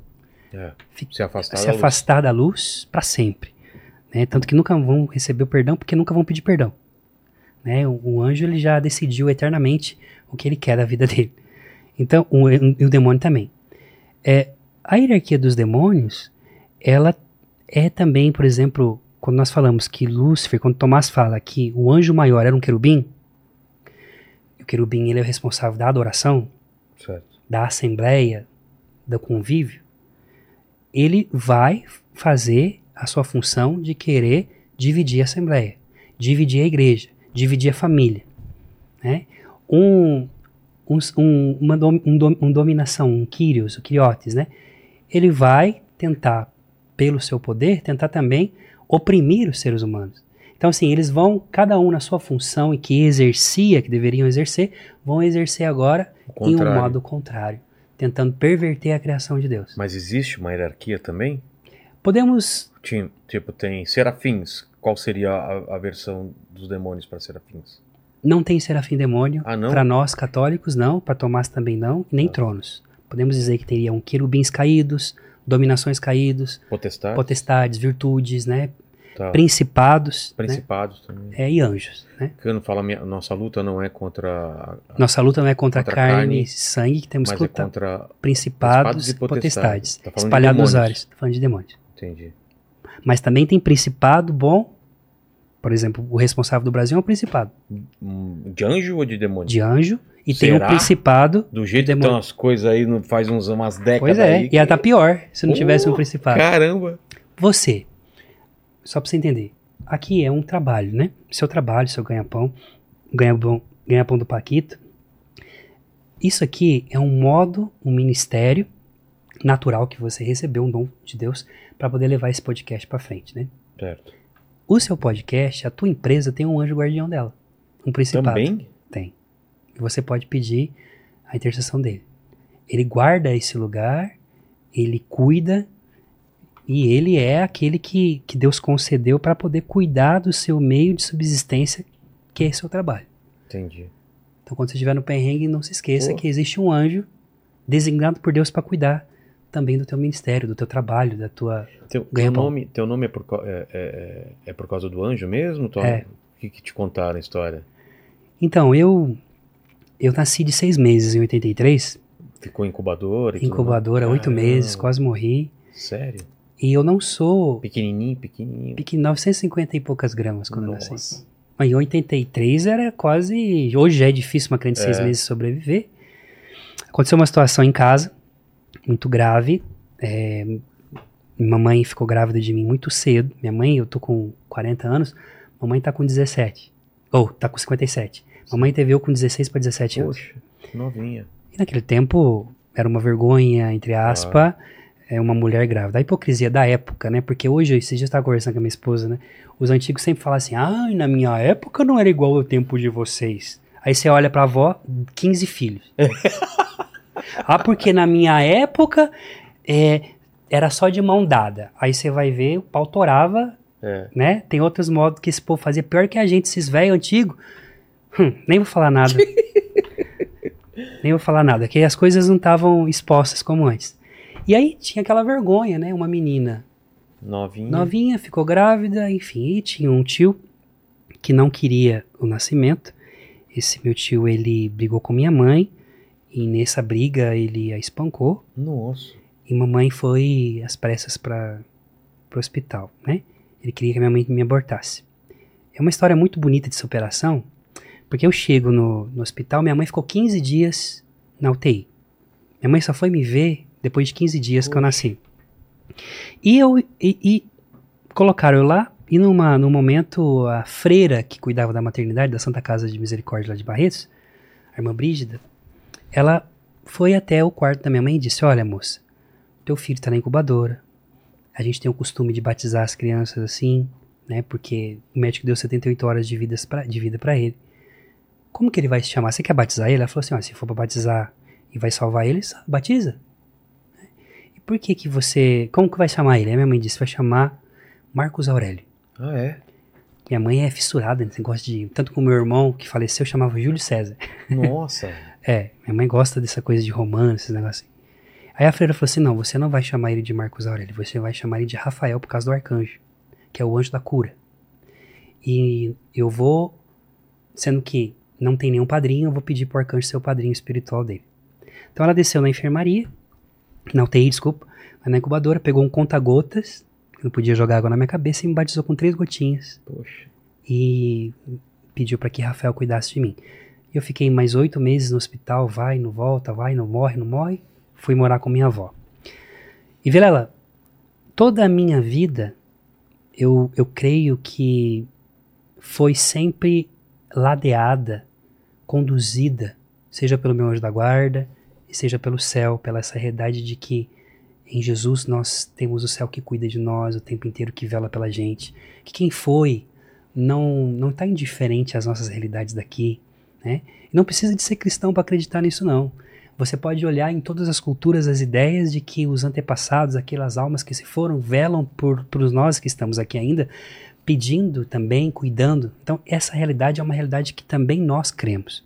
É. Se afastar se da luz. afastar da luz para sempre. né? Tanto que nunca vão receber o perdão porque nunca vão pedir perdão. Né? O, o anjo ele já decidiu eternamente o que ele quer da vida dele. Então, o, e o demônio também. É, a hierarquia dos demônios, ela é também, por exemplo, quando nós falamos que Lúcifer, quando Tomás fala que o anjo maior era um querubim, o querubim ele é o responsável da adoração, Certo. da assembleia, do convívio, ele vai fazer a sua função de querer dividir a assembleia, dividir a igreja, dividir a família. Né? Um, um, um- uma dom, um, dom- um dominação, um Kyrios, o Kiriotes, né? ele vai tentar, pelo seu poder, tentar também oprimir os seres humanos. Então, assim, eles vão, cada um na sua função e que exercia, que deveriam exercer, vão exercer agora em um modo contrário, tentando perverter a criação de Deus. Mas existe uma hierarquia também? Podemos, Ti- Tipo, tem serafins. Qual seria a, a versão dos demônios para serafins? não tem serafim demônio, Ah, não? para nós católicos não, para Tomás também não, nem tronos. Podemos dizer que teriam querubins caídos, dominações caídos, Potestade? potestades, virtudes, né, Tá. principados, né, Principados também. é, e anjos. Né? Quando fala minha- nossa luta não é contra. a- Nossa luta não é contra, Contra carne, e sangue, que temos que é lutar. contra. Principados e e potestades, potestades. Tá espalhados nos ares. Tô falando de demônios. Entendi. Mas também tem principado bom. Por exemplo, o responsável do Brasil é um principado Hum, De anjo ou de demônio? de anjo e tem um Será? principado. Do jeito que demônio. estão as coisas aí, não faz uns, umas décadas Pois é, aí. ia estar pior se não tivesse um Oh, principado. Caramba! Você, só pra você entender, aqui é um trabalho, né? Seu trabalho, seu ganha-pão, ganha-pão ganha -pão do Paquito. Isso aqui é um modo, um ministério natural que você recebeu, um dom de Deus, para poder levar esse podcast para frente, né? Certo. O seu podcast, a tua empresa tem um anjo guardião dela, um principado. Também? Tem. E você pode pedir a intercessão dele. Ele guarda esse lugar, ele cuida e ele é aquele que, que Deus concedeu para poder cuidar do seu meio de subsistência, que é seu trabalho. Entendi. Então, quando você estiver no perrengue, não se esqueça Pô. que existe um anjo designado por Deus para cuidar também do teu ministério, do teu trabalho, da tua. Teu, teu nome, teu nome é, por, cau- é, é- é por causa do anjo mesmo? Tua- É. O que, que te contaram a história? Então, eu eu nasci de seis meses em 83, Ficou incubadora? incubadora, oito meses, quase morri. Sério? E eu não sou Pequenininho, pequenininho. Pequeno, 950 e poucas gramas quando eu nasci. Nossa. Mas em 83 era quase. Hoje já é difícil uma criança de seis É. meses sobreviver. Aconteceu uma situação em casa, muito grave. É, mamãe ficou grávida de mim muito cedo. Minha mãe, eu tô com 40 anos, mamãe tá com 17. Ou, tá com 57. Mamãe teve eu com 16 para 17 anos. Poxa, novinha. E naquele tempo era uma vergonha, entre aspas, é uma mulher grávida. A hipocrisia da época, né? Porque hoje, esses dias eu estava conversando com a minha esposa, né? Os antigos sempre falam assim: ah, na minha época não era igual ao tempo de vocês. Aí você olha pra avó, 15 filhos. ah, porque na minha época é, era só de mão dada. Aí você vai ver, o pau torava, É. né? Tem outros modos que esse povo fazia. Pior que a gente, esses velhos antigos. Hum, nem vou falar nada. nem vou falar nada, que as coisas não estavam expostas como antes. E aí tinha aquela vergonha, né? Uma menina Novinha. novinha, ficou grávida, enfim, e tinha um tio que não queria o nascimento. Esse meu tio, ele brigou com minha mãe, e nessa briga ele a espancou, Nossa. e mamãe foi às pressas para o hospital, né? Ele queria que a minha mãe me abortasse. É uma história muito bonita de superação, porque eu chego no, no hospital, minha mãe ficou 15 dias na UTI. Minha mãe só foi me ver depois de 15 dias que eu nasci. E eu e, e colocaram eu lá, e numa, num momento a freira que cuidava da maternidade da Santa Casa de Misericórdia lá de Barretos, a irmã Brígida, ela foi até o quarto da minha mãe e disse: Olha, moça, teu filho está na incubadora. A gente tem o costume de batizar as crianças assim, né? Porque o médico deu 78 horas de, vidas pra, de vida para ele. Como que ele vai se chamar? Você quer batizar ele? Ela falou assim: ó, se for para batizar e vai salvar ele, batiza. Por que que você. Como que vai chamar ele? A minha mãe disse: vai chamar Marcos Aurélio. Ah, é? Minha mãe é fissurada nesse negócio de. Tanto com meu irmão, que faleceu, chamava Júlio César. Nossa. É, minha mãe gosta dessa coisa de romance, esses negócios assim. Aí a freira falou assim: não, você não vai chamar ele de Marcos Aurélio, você vai chamar ele de Rafael por causa do arcanjo, que é o anjo da cura. E eu vou, sendo que não tem nenhum padrinho, eu vou pedir pro arcanjo ser o padrinho espiritual dele. Então ela desceu na enfermaria, na UTI, desculpa, na incubadora, pegou um conta-gotas, que não podia jogar água na minha cabeça, e me batizou com três gotinhas. Poxa. E pediu para que Rafael cuidasse de mim. Eu fiquei mais oito meses no hospital, vai, não volta, vai, não morre, não morre. Fui morar com minha avó. E Vilela, toda a minha vida, eu, eu creio que foi sempre ladeada, conduzida, seja pelo meu anjo da guarda, seja pelo céu, pela essa realidade de que em Jesus nós temos o céu que cuida de nós o tempo inteiro, que vela pela gente. Que quem foi não não está indiferente às nossas realidades daqui, né? E não precisa de ser cristão para acreditar nisso não. Você pode olhar em todas as culturas as ideias de que os antepassados, aquelas almas que se foram, velam por, por nós que estamos aqui ainda, pedindo também, cuidando. Então, essa realidade é uma realidade que também nós cremos.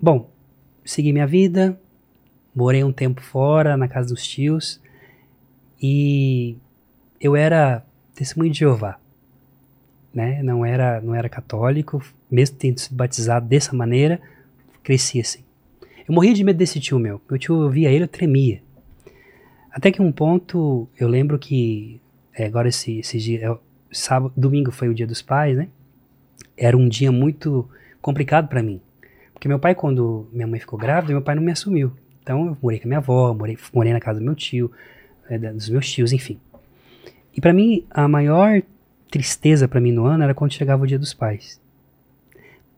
Bom, segui minha vida, morei um tempo fora, na casa dos tios, e eu era testemunho de Jeová. Né? Não era não era católico, mesmo tendo sido batizado dessa maneira, cresci assim. Eu morria de medo desse tio meu. Meu tio, eu via ele, eu tremia. Até que um ponto, eu lembro que, é, agora esse, esse dia, é, sábado, domingo foi o dia dos pais, né? Era um dia muito complicado para mim. Porque meu pai, quando minha mãe ficou grávida, meu pai não me assumiu. Então eu morei com a minha avó, morei, morei na casa do meu tio, é, dos meus tios, enfim. E para mim, a maior tristeza para mim no ano era quando chegava o dia dos pais.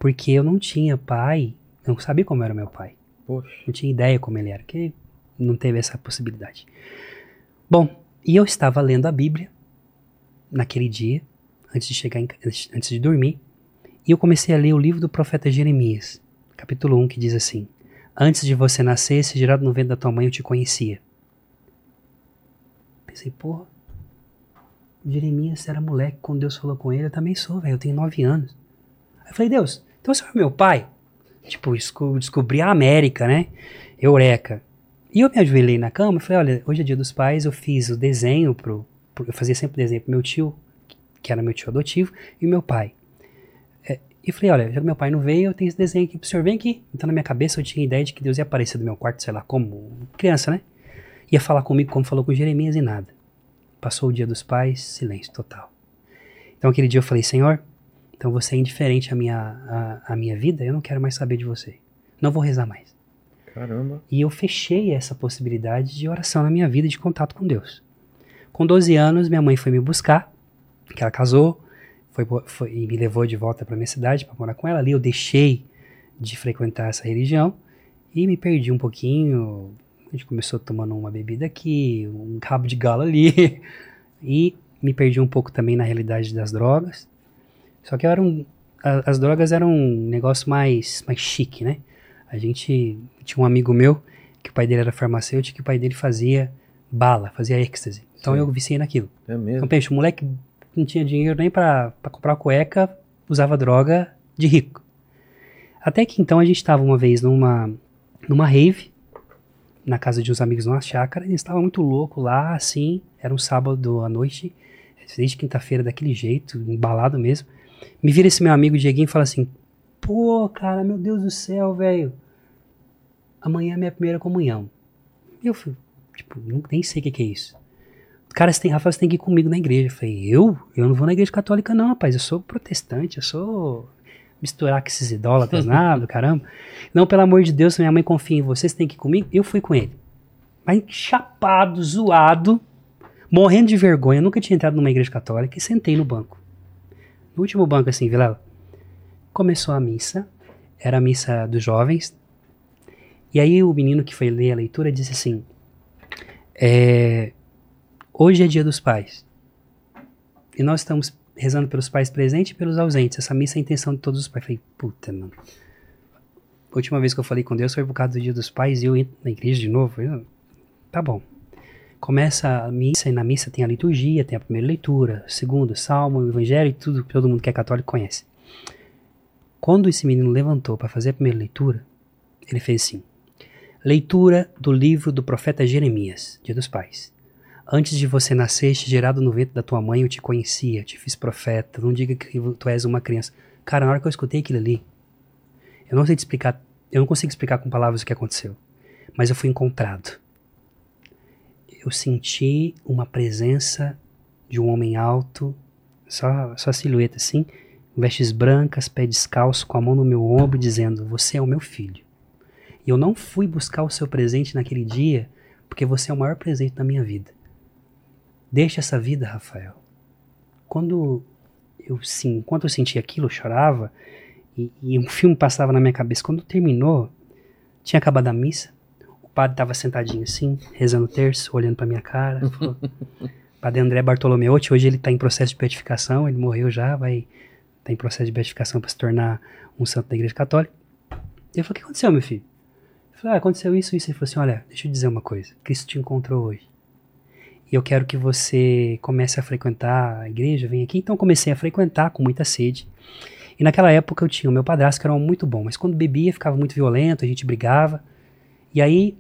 Porque eu não tinha pai, eu não sabia como era meu pai. Poxa. Não tinha ideia como ele era, que não teve essa possibilidade. Bom, e eu estava lendo a Bíblia naquele dia, antes de chegar em, antes de dormir, e eu comecei a ler o livro do profeta Jeremias, capítulo 1, que diz assim: Antes de você nascer, se gerado no ventre da tua mãe, eu te conhecia. Pensei, porra, Jeremias era moleque quando Deus falou com ele, eu também sou, velho, eu tenho nove anos. Aí eu falei, Deus, então você é meu pai? Tipo, descobri a América, né? Eureka. E eu me ajoelhei na cama e falei, olha, hoje é dia dos pais, eu fiz o desenho pro, eu fazia sempre desenho pro meu tio, que era meu tio adotivo, e meu pai. E falei, olha, já que meu pai não veio, eu tenho esse desenho aqui pro senhor, vem aqui. Então na minha cabeça eu tinha a ideia de que Deus ia aparecer do meu quarto, sei lá, como criança, né? Ia falar comigo como falou com Jeremias e nada. Passou o dia dos pais, silêncio total. Então aquele dia eu falei, Senhor, então você é indiferente à minha, à, à minha vida, eu não quero mais saber de você. Não vou rezar mais. Caramba. E eu fechei essa possibilidade de oração na minha vida, de contato com Deus. Com 12 anos, minha mãe foi me buscar, que ela casou, foi, foi e me levou de volta para minha cidade para morar com ela. Ali eu deixei de frequentar essa religião e me perdi um pouquinho. A gente começou tomando uma bebida aqui, um cabo de galo ali, e me perdi um pouco também na realidade das drogas. Só que era um, a, as drogas eram um negócio mais, mais chique, né? A gente tinha um amigo meu que o pai dele era farmacêutico e o pai dele fazia bala, fazia êxtase. Então Sim. eu viciei naquilo. É mesmo. Então pensa, o moleque não tinha dinheiro nem pra comprar cueca, usava droga de rico. Até que então a gente estava uma vez numa, numa rave, na casa de uns amigos numa chácara, e eles estavam muito louco lá, assim, era um sábado à noite, desde quinta-feira daquele jeito, embalado mesmo. Me vira esse meu amigo Dieguinho e fala assim: Pô, cara, meu Deus do céu, velho. Amanhã é minha primeira comunhão. E eu fui, tipo, nem sei o que, que é isso. Cara, você tem, Rafael, você tem que ir comigo na igreja. Eu falei, eu? Eu não vou na igreja católica, não, rapaz. Eu sou protestante, eu sou. Misturar com esses idólatras, nada, caramba. Não, pelo amor de Deus, minha mãe confia em você, você tem que ir comigo. Eu fui com ele. Mas chapado, zoado, morrendo de vergonha. Eu nunca tinha entrado numa igreja católica e sentei no banco. No último banco, assim, Vilela. Começou a missa. Era a missa dos jovens. E aí o menino que foi ler a leitura disse assim: é, Hoje é dia dos pais. E nós estamos rezando pelos pais presentes e pelos ausentes. Essa missa é a intenção de todos os pais. Eu falei, puta, mano. A última vez que eu falei com Deus foi por causa do dia dos pais e eu entro na igreja de novo. Eu, tá bom. Começa a missa e na missa tem a liturgia, tem a primeira leitura, segundo, salmo, o evangelho e tudo que todo mundo que é católico conhece. Quando esse menino levantou para fazer a primeira leitura, ele fez assim: Leitura do livro do profeta Jeremias, Dia dos Pais. Antes de você nasceste, gerado no ventre da tua mãe, eu te conhecia, te fiz profeta. Não diga que tu és uma criança. Cara, na hora que eu escutei aquilo ali, eu não sei te explicar, eu não consigo explicar com palavras o que aconteceu, mas eu fui encontrado. Eu senti uma presença de um homem alto, só, só silhueta assim, vestes brancas, pé descalço, com a mão no meu ombro, dizendo: Você é o meu filho. E eu não fui buscar o seu presente naquele dia, porque você é o maior presente da minha vida. Deixa essa vida, Rafael. Quando eu sim, enquanto eu sentia aquilo, eu chorava e, e, um filme passava na minha cabeça. Quando terminou, tinha acabado a missa. O padre estava sentadinho assim, rezando o terço, olhando para minha cara. Falou, padre André Bartolomeotti, hoje ele está em processo de beatificação, ele morreu já, vai está em processo de beatificação para se tornar um santo da Igreja Católica. Eu falei: O que aconteceu, meu filho? Eu falei: ah, aconteceu isso, isso. Ele falou assim: Olha, deixa eu dizer uma coisa. Cristo te encontrou hoje. E eu quero que você comece a frequentar a igreja, vem aqui. Então comecei a frequentar com muita sede. E naquela época eu tinha o meu padrasto, que era um muito bom, mas quando bebia ficava muito violento, a gente brigava. E aí,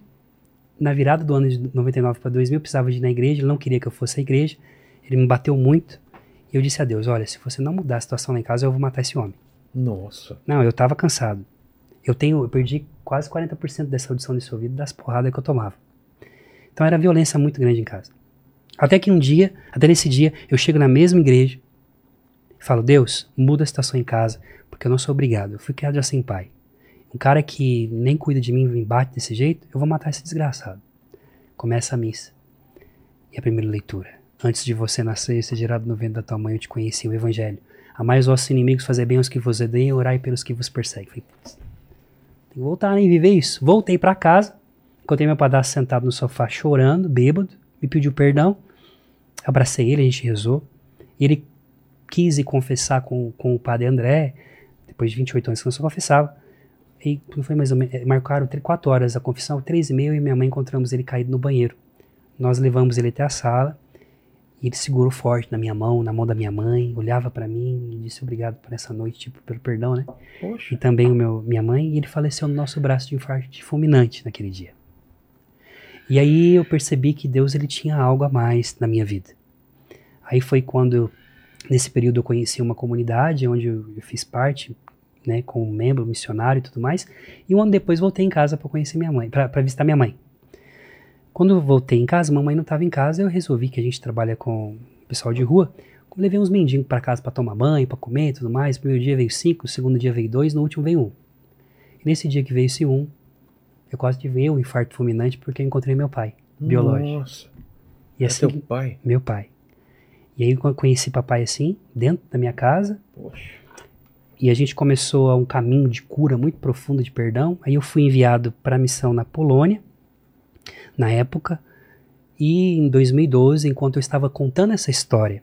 na virada do ano de 99 para 2000, eu precisava de ir na igreja, ele não queria que eu fosse à igreja, ele me bateu muito. E eu disse a Deus: Olha, se você não mudar a situação lá em casa, eu vou matar esse homem. Nossa. Não, eu tava cansado. Eu tenho, eu perdi quase 40% dessa audição desse ouvido das porradas que eu tomava. Então era violência muito grande em casa. Até que um dia, até nesse dia, eu chego na mesma igreja e falo: Deus, muda a situação em casa, porque eu não sou obrigado. Eu fui criado já sem pai. Um cara que nem cuida de mim me bate desse jeito, eu vou matar esse desgraçado. Começa a missa. E a primeira leitura. Antes de você nascer, ser gerado no ventre da tua mãe, eu te conheci, o Evangelho. Amai os vossos inimigos, fazer bem aos que vos odeiam, orai pelos que vos perseguem. Falei, putz, tem que voltar nem viver isso. Voltei para casa, encontrei meu padrasto sentado no sofá chorando, bêbado, me pediu perdão, abracei ele, a gente rezou, e ele quis ir confessar com, com o padre André, depois de 28 anos que eu só confessava, e foi mais ou menos, marcaram 4 horas a confissão, 3 e meia, e minha mãe encontramos ele caído no banheiro. Nós levamos ele até a sala, e ele segurou forte na minha mão, na mão da minha mãe, olhava para mim e disse obrigado por essa noite, tipo, pelo perdão, né? Poxa. E também o meu, minha mãe, e ele faleceu no nosso braço de infarto fulminante naquele dia. E aí eu percebi que Deus ele tinha algo a mais na minha vida. Aí foi quando, nesse período, eu conheci uma comunidade onde eu, eu fiz parte, né, como membro, missionário e tudo mais. E um ano depois voltei em casa para conhecer minha mãe, para visitar minha mãe. Quando eu voltei em casa, mamãe não estava em casa, eu resolvi que a gente trabalha com pessoal de rua. Eu levei uns mendigos para casa para tomar banho, para comer e tudo mais. Primeiro dia veio cinco, segundo dia veio dois, no último veio um. E nesse dia que veio esse um, eu quase tive um infarto fulminante porque eu encontrei meu pai, biológico. Nossa. E é assim, teu pai? Meu pai. E aí eu conheci papai assim, dentro da minha casa. Poxa. E a gente começou um caminho de cura muito profundo de perdão. Aí eu fui enviado para a missão na Polônia na época. E em 2012, enquanto eu estava contando essa história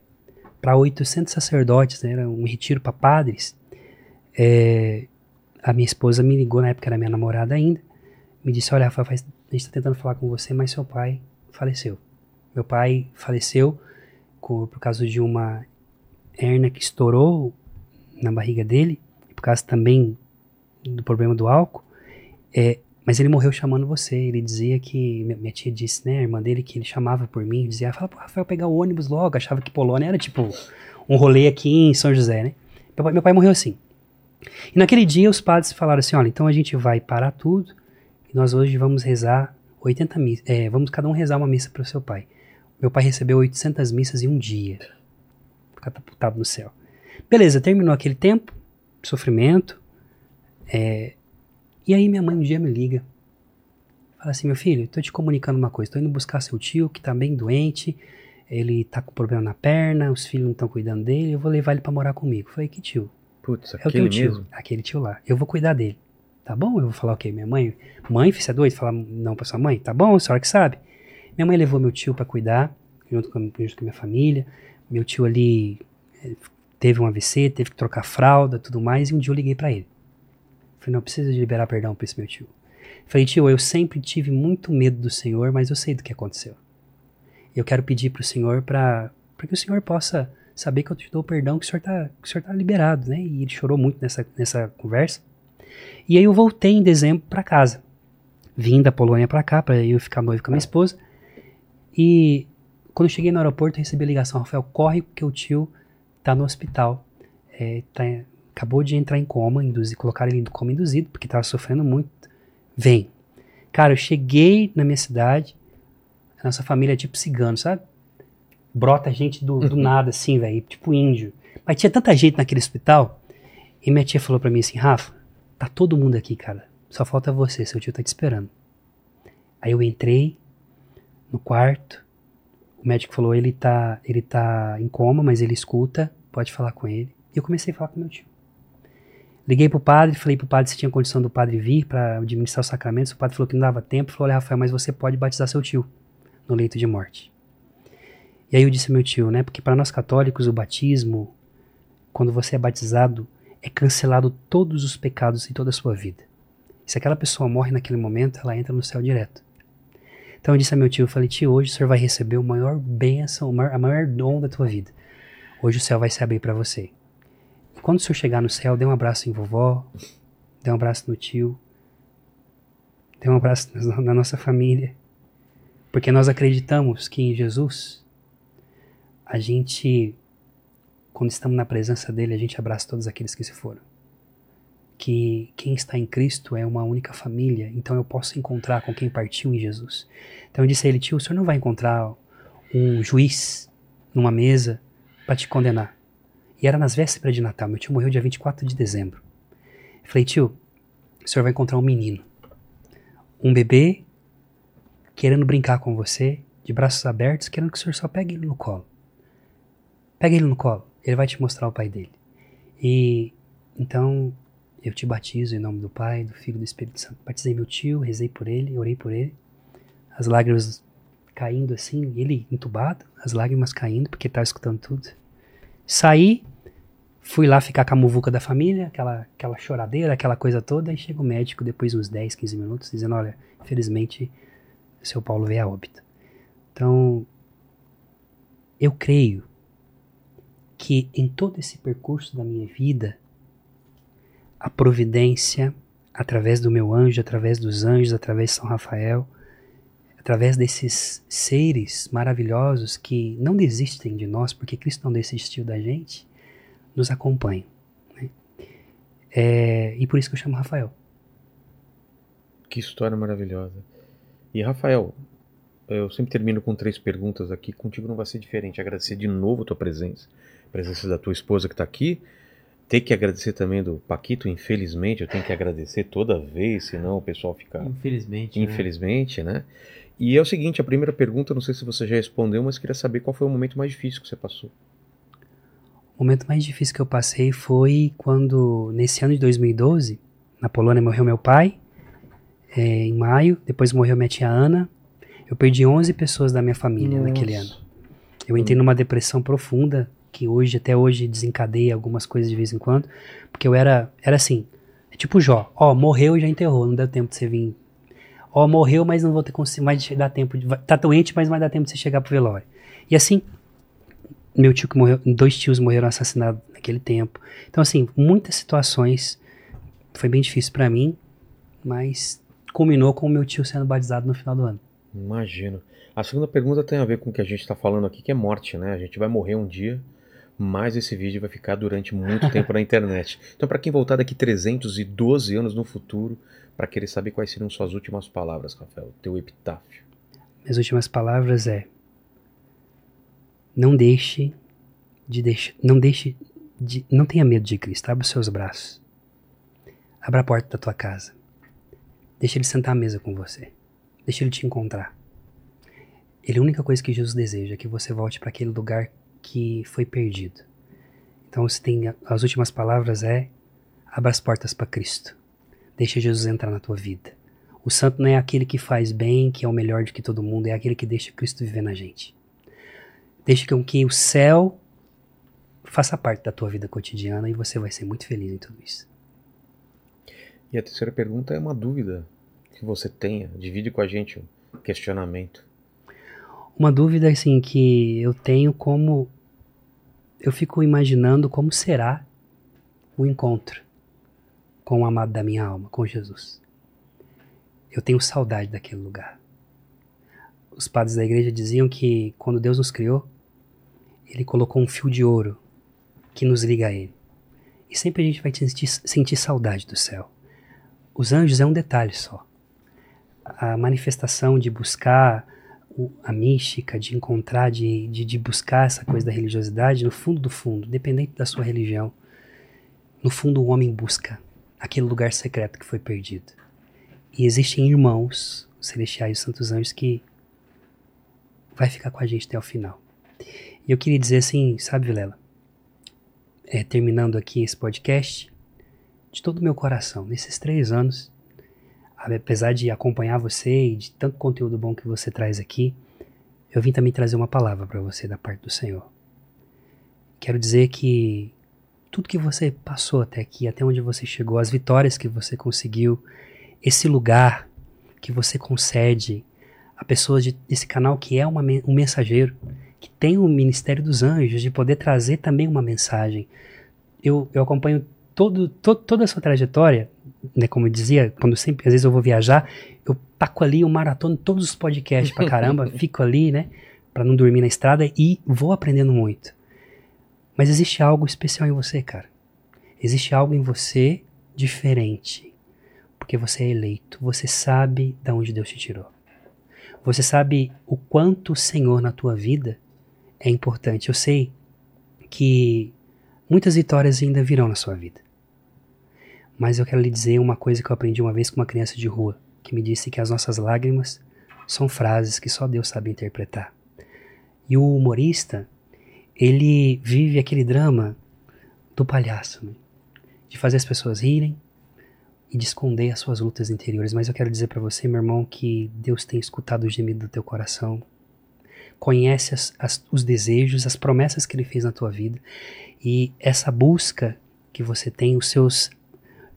para 800 sacerdotes, né, era um retiro para padres, é, a minha esposa me ligou, na época era minha namorada ainda, me disse: Olha, Rafa, a gente está tentando falar com você, mas seu pai faleceu. Meu pai faleceu por, por causa de uma hernia que estourou na barriga dele, por causa também do problema do álcool. É, mas ele morreu chamando você. Ele dizia que. Minha tia disse, né, a irmã dele, que ele chamava por mim. Dizia, fala pro Rafael pegar o ônibus logo. Achava que Polônia era tipo um rolê aqui em São José, né? Meu pai, meu pai morreu assim. E naquele dia os padres falaram assim: olha, então a gente vai parar tudo nós hoje vamos rezar 80 missas. É, vamos cada um rezar uma missa para o seu pai. Meu pai recebeu 800 missas em um dia. Catapultado no céu. Beleza, terminou aquele tempo, sofrimento. É, e aí minha mãe um dia me liga. Fala assim, meu filho, tô te comunicando uma coisa, tô indo buscar seu tio que tá bem doente, ele tá com problema na perna, os filhos não estão cuidando dele, eu vou levar ele para morar comigo. falei, que tio? Putz, é o teu tio, mesmo? aquele tio lá. Eu vou cuidar dele. Tá bom? Eu vou falar o quê? Minha mãe? Mãe, você é doido? Falar não pra sua mãe? Tá bom, a senhora que sabe. Minha mãe levou meu tio para cuidar. junto com, junto com a minha família. Meu tio ali eh, teve um AVC, teve que trocar fralda, tudo mais, e um dia eu liguei para ele. Falei, não, preciso de liberar perdão pra esse meu tio. Falei, tio, eu sempre tive muito medo do Senhor, mas eu sei do que aconteceu. Eu quero pedir pro Senhor para que o Senhor possa saber que eu te dou perdão, que o Senhor tá, que o senhor tá liberado, né? E ele chorou muito nessa, nessa conversa. E aí eu voltei em dezembro para casa. Vim da Polônia para cá, para eu ficar noivo com a minha esposa. E quando eu cheguei no aeroporto, eu recebi a ligação, Rafael, corre porque o tio tá no hospital. É, tá, acabou de entrar em coma, induzi, colocaram ele em coma induzido, porque tava sofrendo muito. Vem. Cara, eu cheguei na minha cidade, a nossa família é tipo cigano, sabe? Brota gente do, do nada, assim, velho, tipo índio. Mas tinha tanta gente naquele hospital, e minha tia falou para mim assim, Rafa, tá todo mundo aqui, cara. Só falta você, seu tio tá te esperando. Aí eu entrei no quarto, o médico falou, ele tá, ele tá em coma, mas ele escuta, pode falar com ele. E eu comecei a falar com meu tio. Liguei pro padre, falei pro padre se tinha condição do padre vir para administrar os sacramentos. O padre falou que não dava tempo. Falou: Olha, Rafael, mas você pode batizar seu tio no leito de morte. E aí eu disse ao meu tio, né? Porque para nós católicos o batismo, quando você é batizado, é cancelado todos os pecados em toda a sua vida. E se aquela pessoa morre naquele momento, ela entra no céu direto. Então eu disse ao meu tio, eu falei, tio, hoje o senhor vai receber o maior bênção, a maior dom da tua vida. Hoje o céu vai se abrir para você. Quando o senhor chegar no céu, dê um abraço em vovó, dê um abraço no tio, dê um abraço na nossa família. Porque nós acreditamos que em Jesus, a gente, quando estamos na presença dele, a gente abraça todos aqueles que se foram. Que quem está em Cristo é uma única família, então eu posso encontrar com quem partiu em Jesus. Então eu disse a ele, tio, o senhor não vai encontrar um juiz numa mesa para te condenar. E era nas vésperas de Natal. Meu tio morreu dia 24 de dezembro. Eu falei, tio, o senhor vai encontrar um menino. Um bebê querendo brincar com você, de braços abertos, querendo que o senhor só pegue ele no colo. Pega ele no colo. Ele vai te mostrar o pai dele. E então eu te batizo em nome do Pai, do Filho e do Espírito Santo. Batizei meu tio, rezei por ele, orei por ele. As lágrimas caindo assim, ele entubado, as lágrimas caindo, porque estava escutando tudo. Saí, fui lá ficar com a muvuca da família, aquela, aquela choradeira, aquela coisa toda, e chega o médico depois de uns 10, 15 minutos, dizendo, olha, infelizmente, o seu Paulo veio a óbito. Então, eu creio que em todo esse percurso da minha vida, a providência, através do meu anjo, através dos anjos, através de São Rafael, através desses seres maravilhosos que não desistem de nós, porque Cristo não desistiu da gente, nos acompanham. Né? É, e por isso que eu chamo Rafael. Que história maravilhosa. E Rafael, eu sempre termino com três perguntas aqui. Contigo não vai ser diferente. Agradecer de novo a tua presença, presença da tua esposa que está aqui. Ter que agradecer também do Paquito, infelizmente, eu tenho que agradecer toda vez, senão o pessoal fica. Infelizmente. Infelizmente, né? né? E é o seguinte, a primeira pergunta, não sei se você já respondeu, mas queria saber qual foi o momento mais difícil que você passou. O momento mais difícil que eu passei foi quando, nesse ano de 2012, na Polônia morreu meu pai, é, em maio, depois morreu minha tia Ana. Eu perdi 11 pessoas da minha família Nossa. naquele ano. Eu entrei numa depressão profunda, que hoje, até hoje, desencadeia algumas coisas de vez em quando, porque eu era, era assim, é tipo Jó, ó, morreu e já enterrou, não deu tempo de você vir Ó, morreu, mas não vou ter mais dar tempo. De, tá doente, mas não vai dar tempo de você chegar pro velório. E assim, meu tio que morreu, dois tios morreram assassinados naquele tempo. Então, assim, muitas situações foi bem difícil para mim, mas culminou com o meu tio sendo batizado no final do ano. Imagino. A segunda pergunta tem a ver com o que a gente está falando aqui, que é morte, né? A gente vai morrer um dia, mas esse vídeo vai ficar durante muito tempo na internet. Então, para quem voltar daqui 312 anos no futuro, para querer saber quais seriam suas últimas palavras, Rafael, teu epitáfio. Minhas últimas palavras é: não deixe de deixar, não deixe de, não tenha medo de Cristo. Abra os seus braços. Abra a porta da tua casa. Deixa ele sentar à mesa com você. Deixa ele te encontrar. Ele a única coisa que Jesus deseja é que você volte para aquele lugar que foi perdido. Então, você tem as últimas palavras é: abra as portas para Cristo. Deixa Jesus entrar na tua vida. O santo não é aquele que faz bem, que é o melhor do que todo mundo, é aquele que deixa Cristo viver na gente. Deixe com que o céu faça parte da tua vida cotidiana e você vai ser muito feliz em tudo isso. E a terceira pergunta é uma dúvida que você tenha. Divide com a gente um questionamento. Uma dúvida assim que eu tenho como eu fico imaginando como será o encontro com o amado da minha alma, com Jesus. Eu tenho saudade daquele lugar. Os padres da igreja diziam que quando Deus nos criou, ele colocou um fio de ouro que nos liga a ele. E sempre a gente vai sentir, sentir saudade do céu. Os anjos é um detalhe só. A manifestação de buscar a mística, de encontrar, de, de, de buscar essa coisa da religiosidade, no fundo do fundo, dependente da sua religião, no fundo o homem busca aquele lugar secreto que foi perdido. E existem irmãos celestiais e santos anjos que vai ficar com a gente até o final. E eu queria dizer assim, sabe, Vilela? É, terminando aqui esse podcast, de todo o meu coração, nesses três anos, apesar de acompanhar você e de tanto conteúdo bom que você traz aqui, eu vim também trazer uma palavra para você da parte do Senhor. Quero dizer que tudo que você passou até aqui, até onde você chegou, as vitórias que você conseguiu, esse lugar que você concede a pessoas de, desse canal que é uma, um mensageiro, que tem o ministério dos anjos, de poder trazer também uma mensagem. Eu, eu acompanho todo, toda a sua trajetória, né, como eu dizia, quando sempre, às vezes eu vou viajar, eu taco ali o maratona todos os podcasts pra caramba, fico ali, né, para não dormir na estrada e vou aprendendo muito. Mas existe algo especial em você, cara. Existe algo em você diferente, porque você é eleito, você sabe de onde Deus te tirou. Você sabe o quanto o Senhor na tua vida é importante. Eu sei que muitas vitórias ainda virão na sua vida. Mas eu quero lhe dizer uma coisa que eu aprendi uma vez com uma criança de rua, que me disse que as nossas lágrimas são frases que só Deus sabe interpretar. E o humorista, ele vive aquele drama do palhaço, né? de fazer as pessoas rirem e de esconder as suas lutas interiores. Mas eu quero dizer para você, meu irmão, que Deus tem escutado o gemido do teu coração, conhece as, as, os desejos, as promessas que Ele fez na tua vida e essa busca que você tem, os seus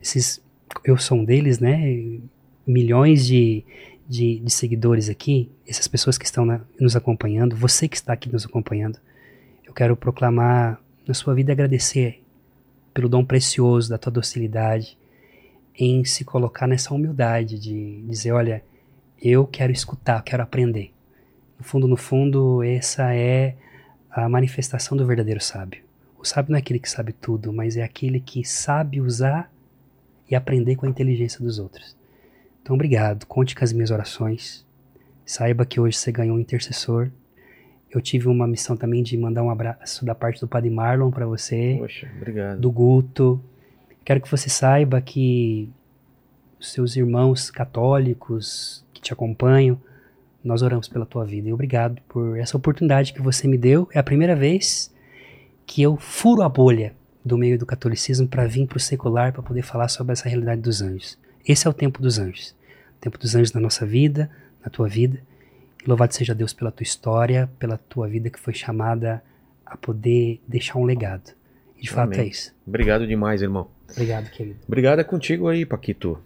esses eu sou um deles, né? Milhões de, de, de seguidores aqui, essas pessoas que estão na, nos acompanhando, você que está aqui nos acompanhando, eu quero proclamar na sua vida agradecer pelo dom precioso da tua docilidade, em se colocar nessa humildade de dizer, olha, eu quero escutar, quero aprender. No fundo, no fundo, essa é a manifestação do verdadeiro sábio. O sábio não é aquele que sabe tudo, mas é aquele que sabe usar e aprender com a inteligência dos outros. Então, obrigado. Conte com as minhas orações. Saiba que hoje você ganhou um intercessor. Eu tive uma missão também de mandar um abraço da parte do Padre Marlon para você. Poxa, obrigado. Do Guto. Quero que você saiba que os seus irmãos católicos que te acompanham, nós oramos pela tua vida. E obrigado por essa oportunidade que você me deu. É a primeira vez que eu furo a bolha do meio do catolicismo para vir para o secular para poder falar sobre essa realidade dos anjos. Esse é o tempo dos anjos. O tempo dos anjos na nossa vida, na tua vida. E louvado seja Deus pela tua história, pela tua vida que foi chamada a poder deixar um legado. E de fato é isso. Obrigado demais, irmão. Obrigado, querido. Obrigado é contigo aí, Paquito.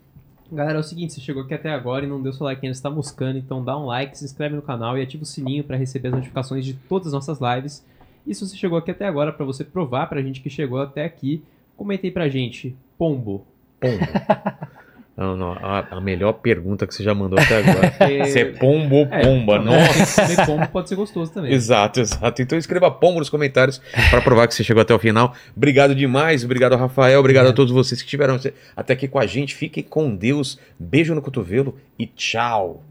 Galera, é o seguinte, você chegou aqui até agora e não deu seu like ainda, está moscando, então dá um like, se inscreve no canal e ativa o sininho para receber as notificações de todas as nossas lives. E se você chegou aqui até agora, para você provar pra gente que chegou até aqui, comente aí pra gente. Pombo. Pombo. Não, não, a, a, melhor pergunta que você já mandou até agora. É... Se é pombo ou é, pomba, é, nossa. Comer pombo pode ser gostoso também. Exato, exato. Então escreva pombo nos comentários para provar que você chegou até o final. Obrigado demais, obrigado Rafael, obrigado é. a todos vocês que estiveram até aqui com a gente. Fiquem com Deus, beijo no cotovelo e tchau.